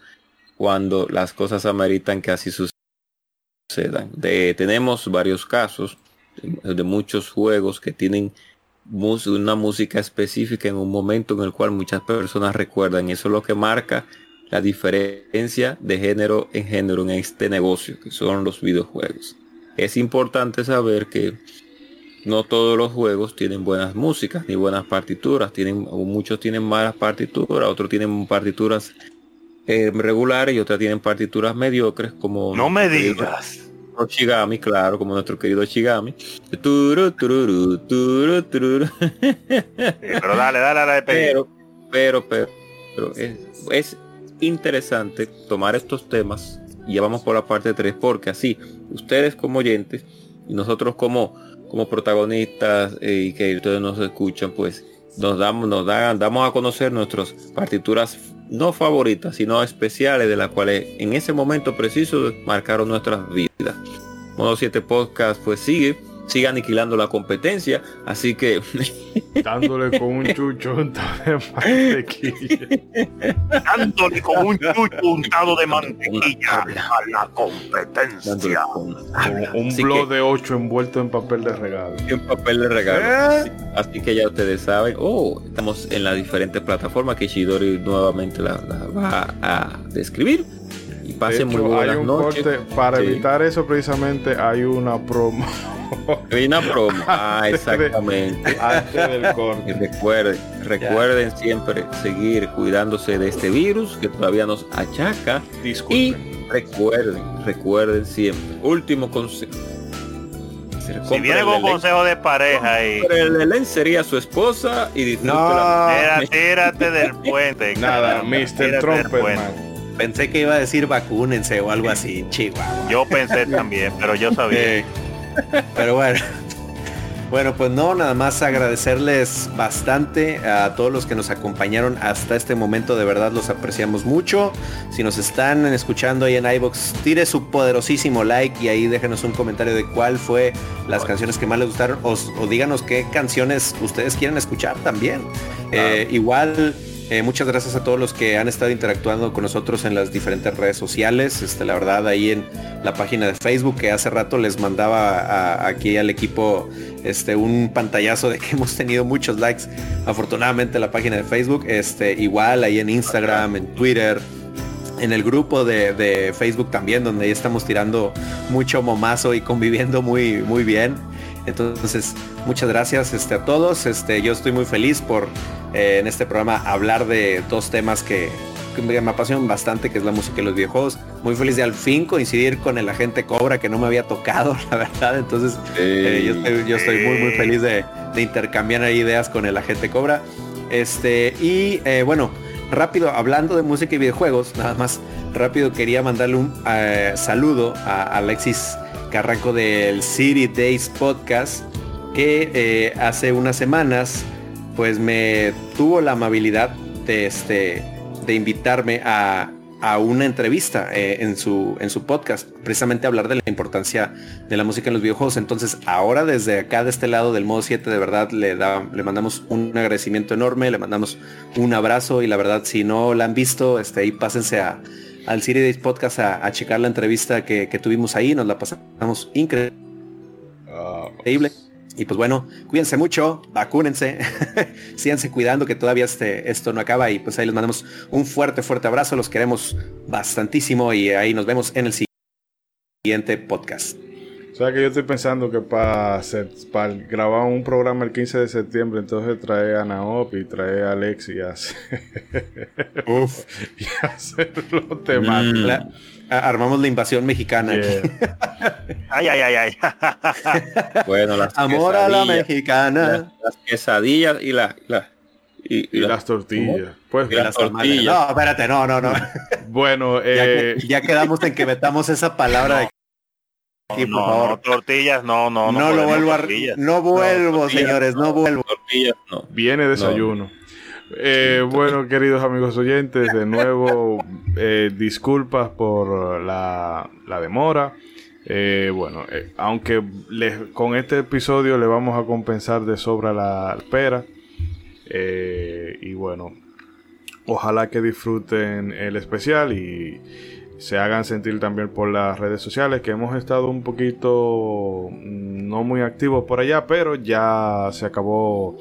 cuando las cosas ameritan que así sucedan. De, tenemos varios casos de, muchos juegos que tienen una música específica en un momento en el cual muchas personas recuerdan. Eso es lo que marca la diferencia de género en género en este negocio, que son los videojuegos. Es importante saber que no todos los juegos tienen buenas músicas ni buenas partituras. Tienen, muchos tienen malas partituras, otros tienen partituras eh, regulares y otras tienen partituras mediocres como No me digas. Shigami, claro, como nuestro querido Shigami. Turu, tururu, turu, tururu. Sí, pero dale, dale a la despedida. Pero, pero, pero, pero es, es interesante tomar estos temas y ya vamos por la parte 3 porque así ustedes como oyentes y nosotros como como protagonistas eh, y que ustedes nos escuchan pues nos damos nos dan damos a conocer nuestras partituras no favoritas sino especiales de las cuales en ese momento preciso marcaron nuestras vidas. Modo 7 podcast pues sigue sigue aniquilando la competencia así que [laughs] Dándole con un chucho untado de mantequilla. Dándole con un chucho untado de mantequilla a la dándole competencia. con- un blog de 8 envuelto en papel de regalo. en papel de regalo. ¿Eh? Así, así que ya ustedes saben, oh, estamos en las diferentes plataformas que Shidori nuevamente la, la va a describir. Y pasen muy hecho, hay buenas un noches. corte, para Sí. evitar eso precisamente hay una promo [laughs] Hay una promo. [laughs] Ah, exactamente. antes del Y corte. recuerden, recuerden siempre seguir cuidándose de este virus que todavía nos achaca. Y Disculpen. recuerden, recuerden siempre. Último consejo. Si viene con consejo de pareja y el Elen sería su esposa y. No, Tira- tírate del puente. Nada, Mr. tírate pensé que iba a decir vacúnense o algo así, chihuahua. Yo pensé también, pero yo sabía. Pero bueno. Bueno, pues no, nada más agradecerles bastante a todos los que nos acompañaron hasta este momento, de verdad los apreciamos mucho. Si nos están escuchando ahí en iBox, tire su poderosísimo like y ahí déjenos un comentario de cuál fue las canciones que más les gustaron o, o díganos qué canciones ustedes quieren escuchar también. Eh, igual eh, muchas gracias a todos los que han estado interactuando con nosotros en las diferentes redes sociales. Este, la verdad, ahí en la página de Facebook, que hace rato les mandaba a- aquí al equipo este, un pantallazo de que [laughs] hemos tenido muchos likes. Afortunadamente la página de Facebook, este, igual ahí en Instagram, en Twitter, en el grupo de, Facebook también, donde ahí estamos tirando mucho momazo y conviviendo muy, muy bien. Entonces, muchas gracias este, a todos. Este, yo estoy muy feliz por eh, en este programa hablar de dos temas que, que me me apasionan bastante, que es la música y los videojuegos. Muy feliz de al fin coincidir con el agente Cobra, que no me había tocado, [laughs] la verdad. Entonces, eh, yo, estoy, yo estoy muy, muy feliz de, de intercambiar ideas con el agente Cobra. Este, y eh, bueno, rápido, hablando de música y videojuegos, nada más rápido quería mandarle un saludo a Alexis Carranco del City Days Podcast, que eh, hace unas semanas pues me tuvo la amabilidad de, este, de invitarme a, a una entrevista eh, en, su, en su podcast, precisamente hablar de la importancia de la música en los videojuegos. Entonces ahora desde acá de este lado del modo 7 de verdad le, da, le mandamos un agradecimiento enorme, le mandamos un abrazo y la verdad si no la han visto, este, ahí pásense a, al City Days Podcast a, a checar la entrevista que, que tuvimos ahí, nos la pasamos increíble. Ah, Y pues bueno, cuídense mucho, vacúnense, [laughs] síganse cuidando que todavía este, esto no acaba y pues ahí les mandamos un fuerte, fuerte abrazo, los queremos bastantísimo y ahí nos vemos en el siguiente podcast. O sea que yo estoy pensando que para grabar un programa el 15 de septiembre, entonces trae a Naop y trae a Alex y hacer, [laughs] y hacerlo temático. Mm. La- a- armamos la invasión mexicana. Yeah. [laughs] Ay, ay, ay, ay. [laughs] Bueno, las Amor a la quesadillas, mexicana. Las, las quesadillas y la, la- y, Y la- las tortillas. Pues Y las tortillas. No, espérate, no, no, no. bueno, Ya, eh, que- ya quedamos en que metamos esa palabra de aquí, por no, favor. no, tortillas, no, no, No, no. lo vuelvo a... No vuelvo, señores, no vuelvo. tortillas, no. viene desayuno. Eh, bueno, queridos amigos oyentes, de nuevo eh, disculpas por la, la demora. Eh, bueno, eh, aunque les- con este episodio le vamos a compensar de sobra la espera. Eh, y bueno, ojalá que disfruten el especial y se hagan sentir también por las redes sociales que hemos estado un poquito mm, no muy activos por allá, pero ya se acabó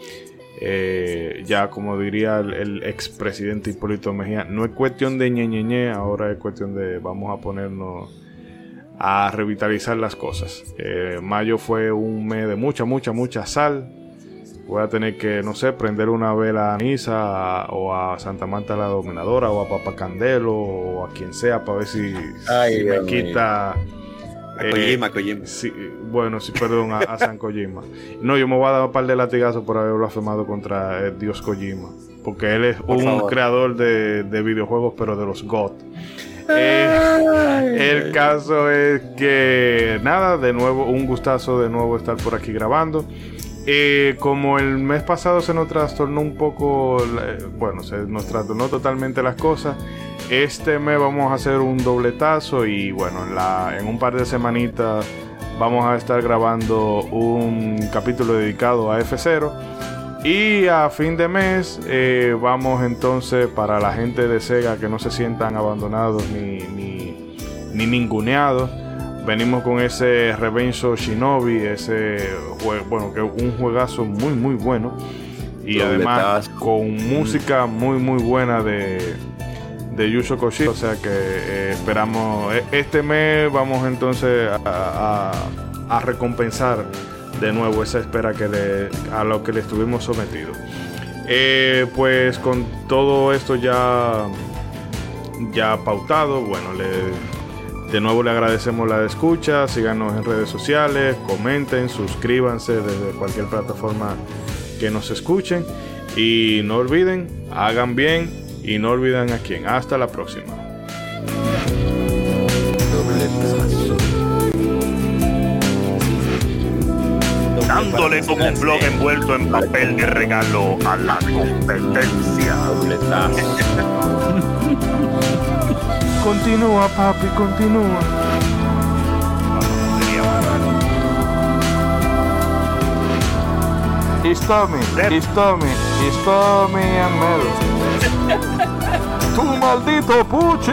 eh, ya como diría el, el expresidente Hipólito Mejía, no es cuestión de ñeñeñe, ahora es cuestión de vamos a ponernos a revitalizar las cosas. Eh, mayo fue un mes de mucha, mucha, mucha sal. Voy a tener que, no sé, prender una vela a Nisa o a Santa Marta la Dominadora o a Papa Candelo o a quien sea para ver si, Ay, si me quita A Eh, Kojima, Kojima. Sí, bueno, sí, perdón, a, a San Kojima. No, yo me voy a dar un par de latigazos por haber blasfemado contra el dios Kojima. Porque él es Por un favor. creador de, de videojuegos, pero de los God. Eh, el caso es que, nada, de nuevo, un gustazo de nuevo estar por aquí grabando. Eh, como el mes pasado se nos trastornó un poco, bueno, se nos trastornó totalmente las cosas. Este mes vamos a hacer un dobletazo y bueno, en, un par de semanitas vamos a estar grabando un capítulo dedicado a F0. Y a fin de mes eh, vamos entonces para la gente de Sega que no se sientan abandonados ni, ni ninguneados. Venimos con ese Revenge of Shinobi, ese jue- bueno, que es un juegazo muy muy bueno. Y además con música muy muy buena de, de Yusho Koshiro. O sea que eh, esperamos. e- Este mes vamos entonces a, a- a recompensar de nuevo esa espera que le- a lo que le estuvimos sometidos. Eh, pues con todo esto ya, ya pautado, bueno, le De nuevo le agradecemos la escucha, síganos en redes sociales, comenten, suscríbanse desde cualquier plataforma que nos escuchen y no olviden, hagan bien y no olviden a quién. Hasta la próxima. Dándole como un blog envuelto en papel de regalo a la competencia. Continúa, papi, continúa. Istami, Istami, Istami and Mel. ¡Tu maldito Puchi!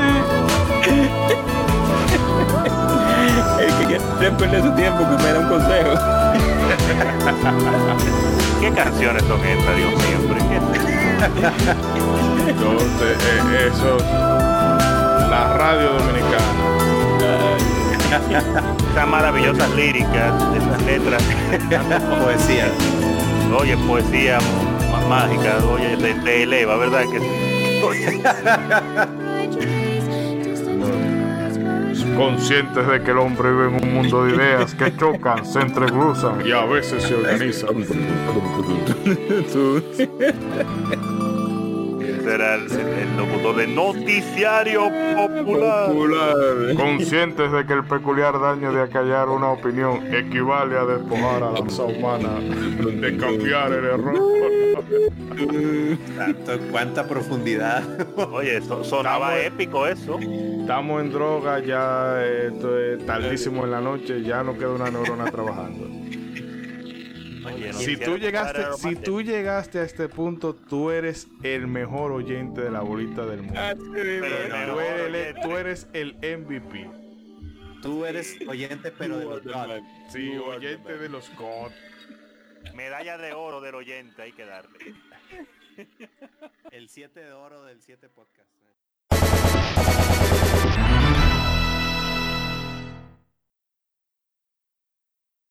El que quiere perder su tiempo que me da un consejo. ¿Qué canciones son estas, Dios mío? ¿Pero qué? [laughs] Te- eh, eso, la radio dominicana. Esas maravillosas líricas, esas letras. Poesía. Oye, poesía má- mágica, oye, te, te eleva, ¿verdad? Que sí? Oye, Conscientes de que el hombre vive en un mundo de ideas que chocan, se entrecruzan y a veces se organizan. Ese era el, el- locutor de Noticiario Popular. Conscientes de que el peculiar daño de acallar una opinión equivale a despojar a la raza humana de cambiar el error. Tanto, cuánta profundidad. Oye, so- sonaba Estamos- épico eso. Estamos en droga, ya esto es tardísimo en la noche, ya no queda una neurona trabajando. Oye, Si tú llegaste, si tú llegaste a este punto, tú eres el mejor oyente de la bolita del mundo. Tú mejor eres, tú eres el MVP. Tú eres oyente, pero de los God. Sí, oyente de los God. Medalla de oro del oyente, hay que darle. El 7 de oro del 7 podcast.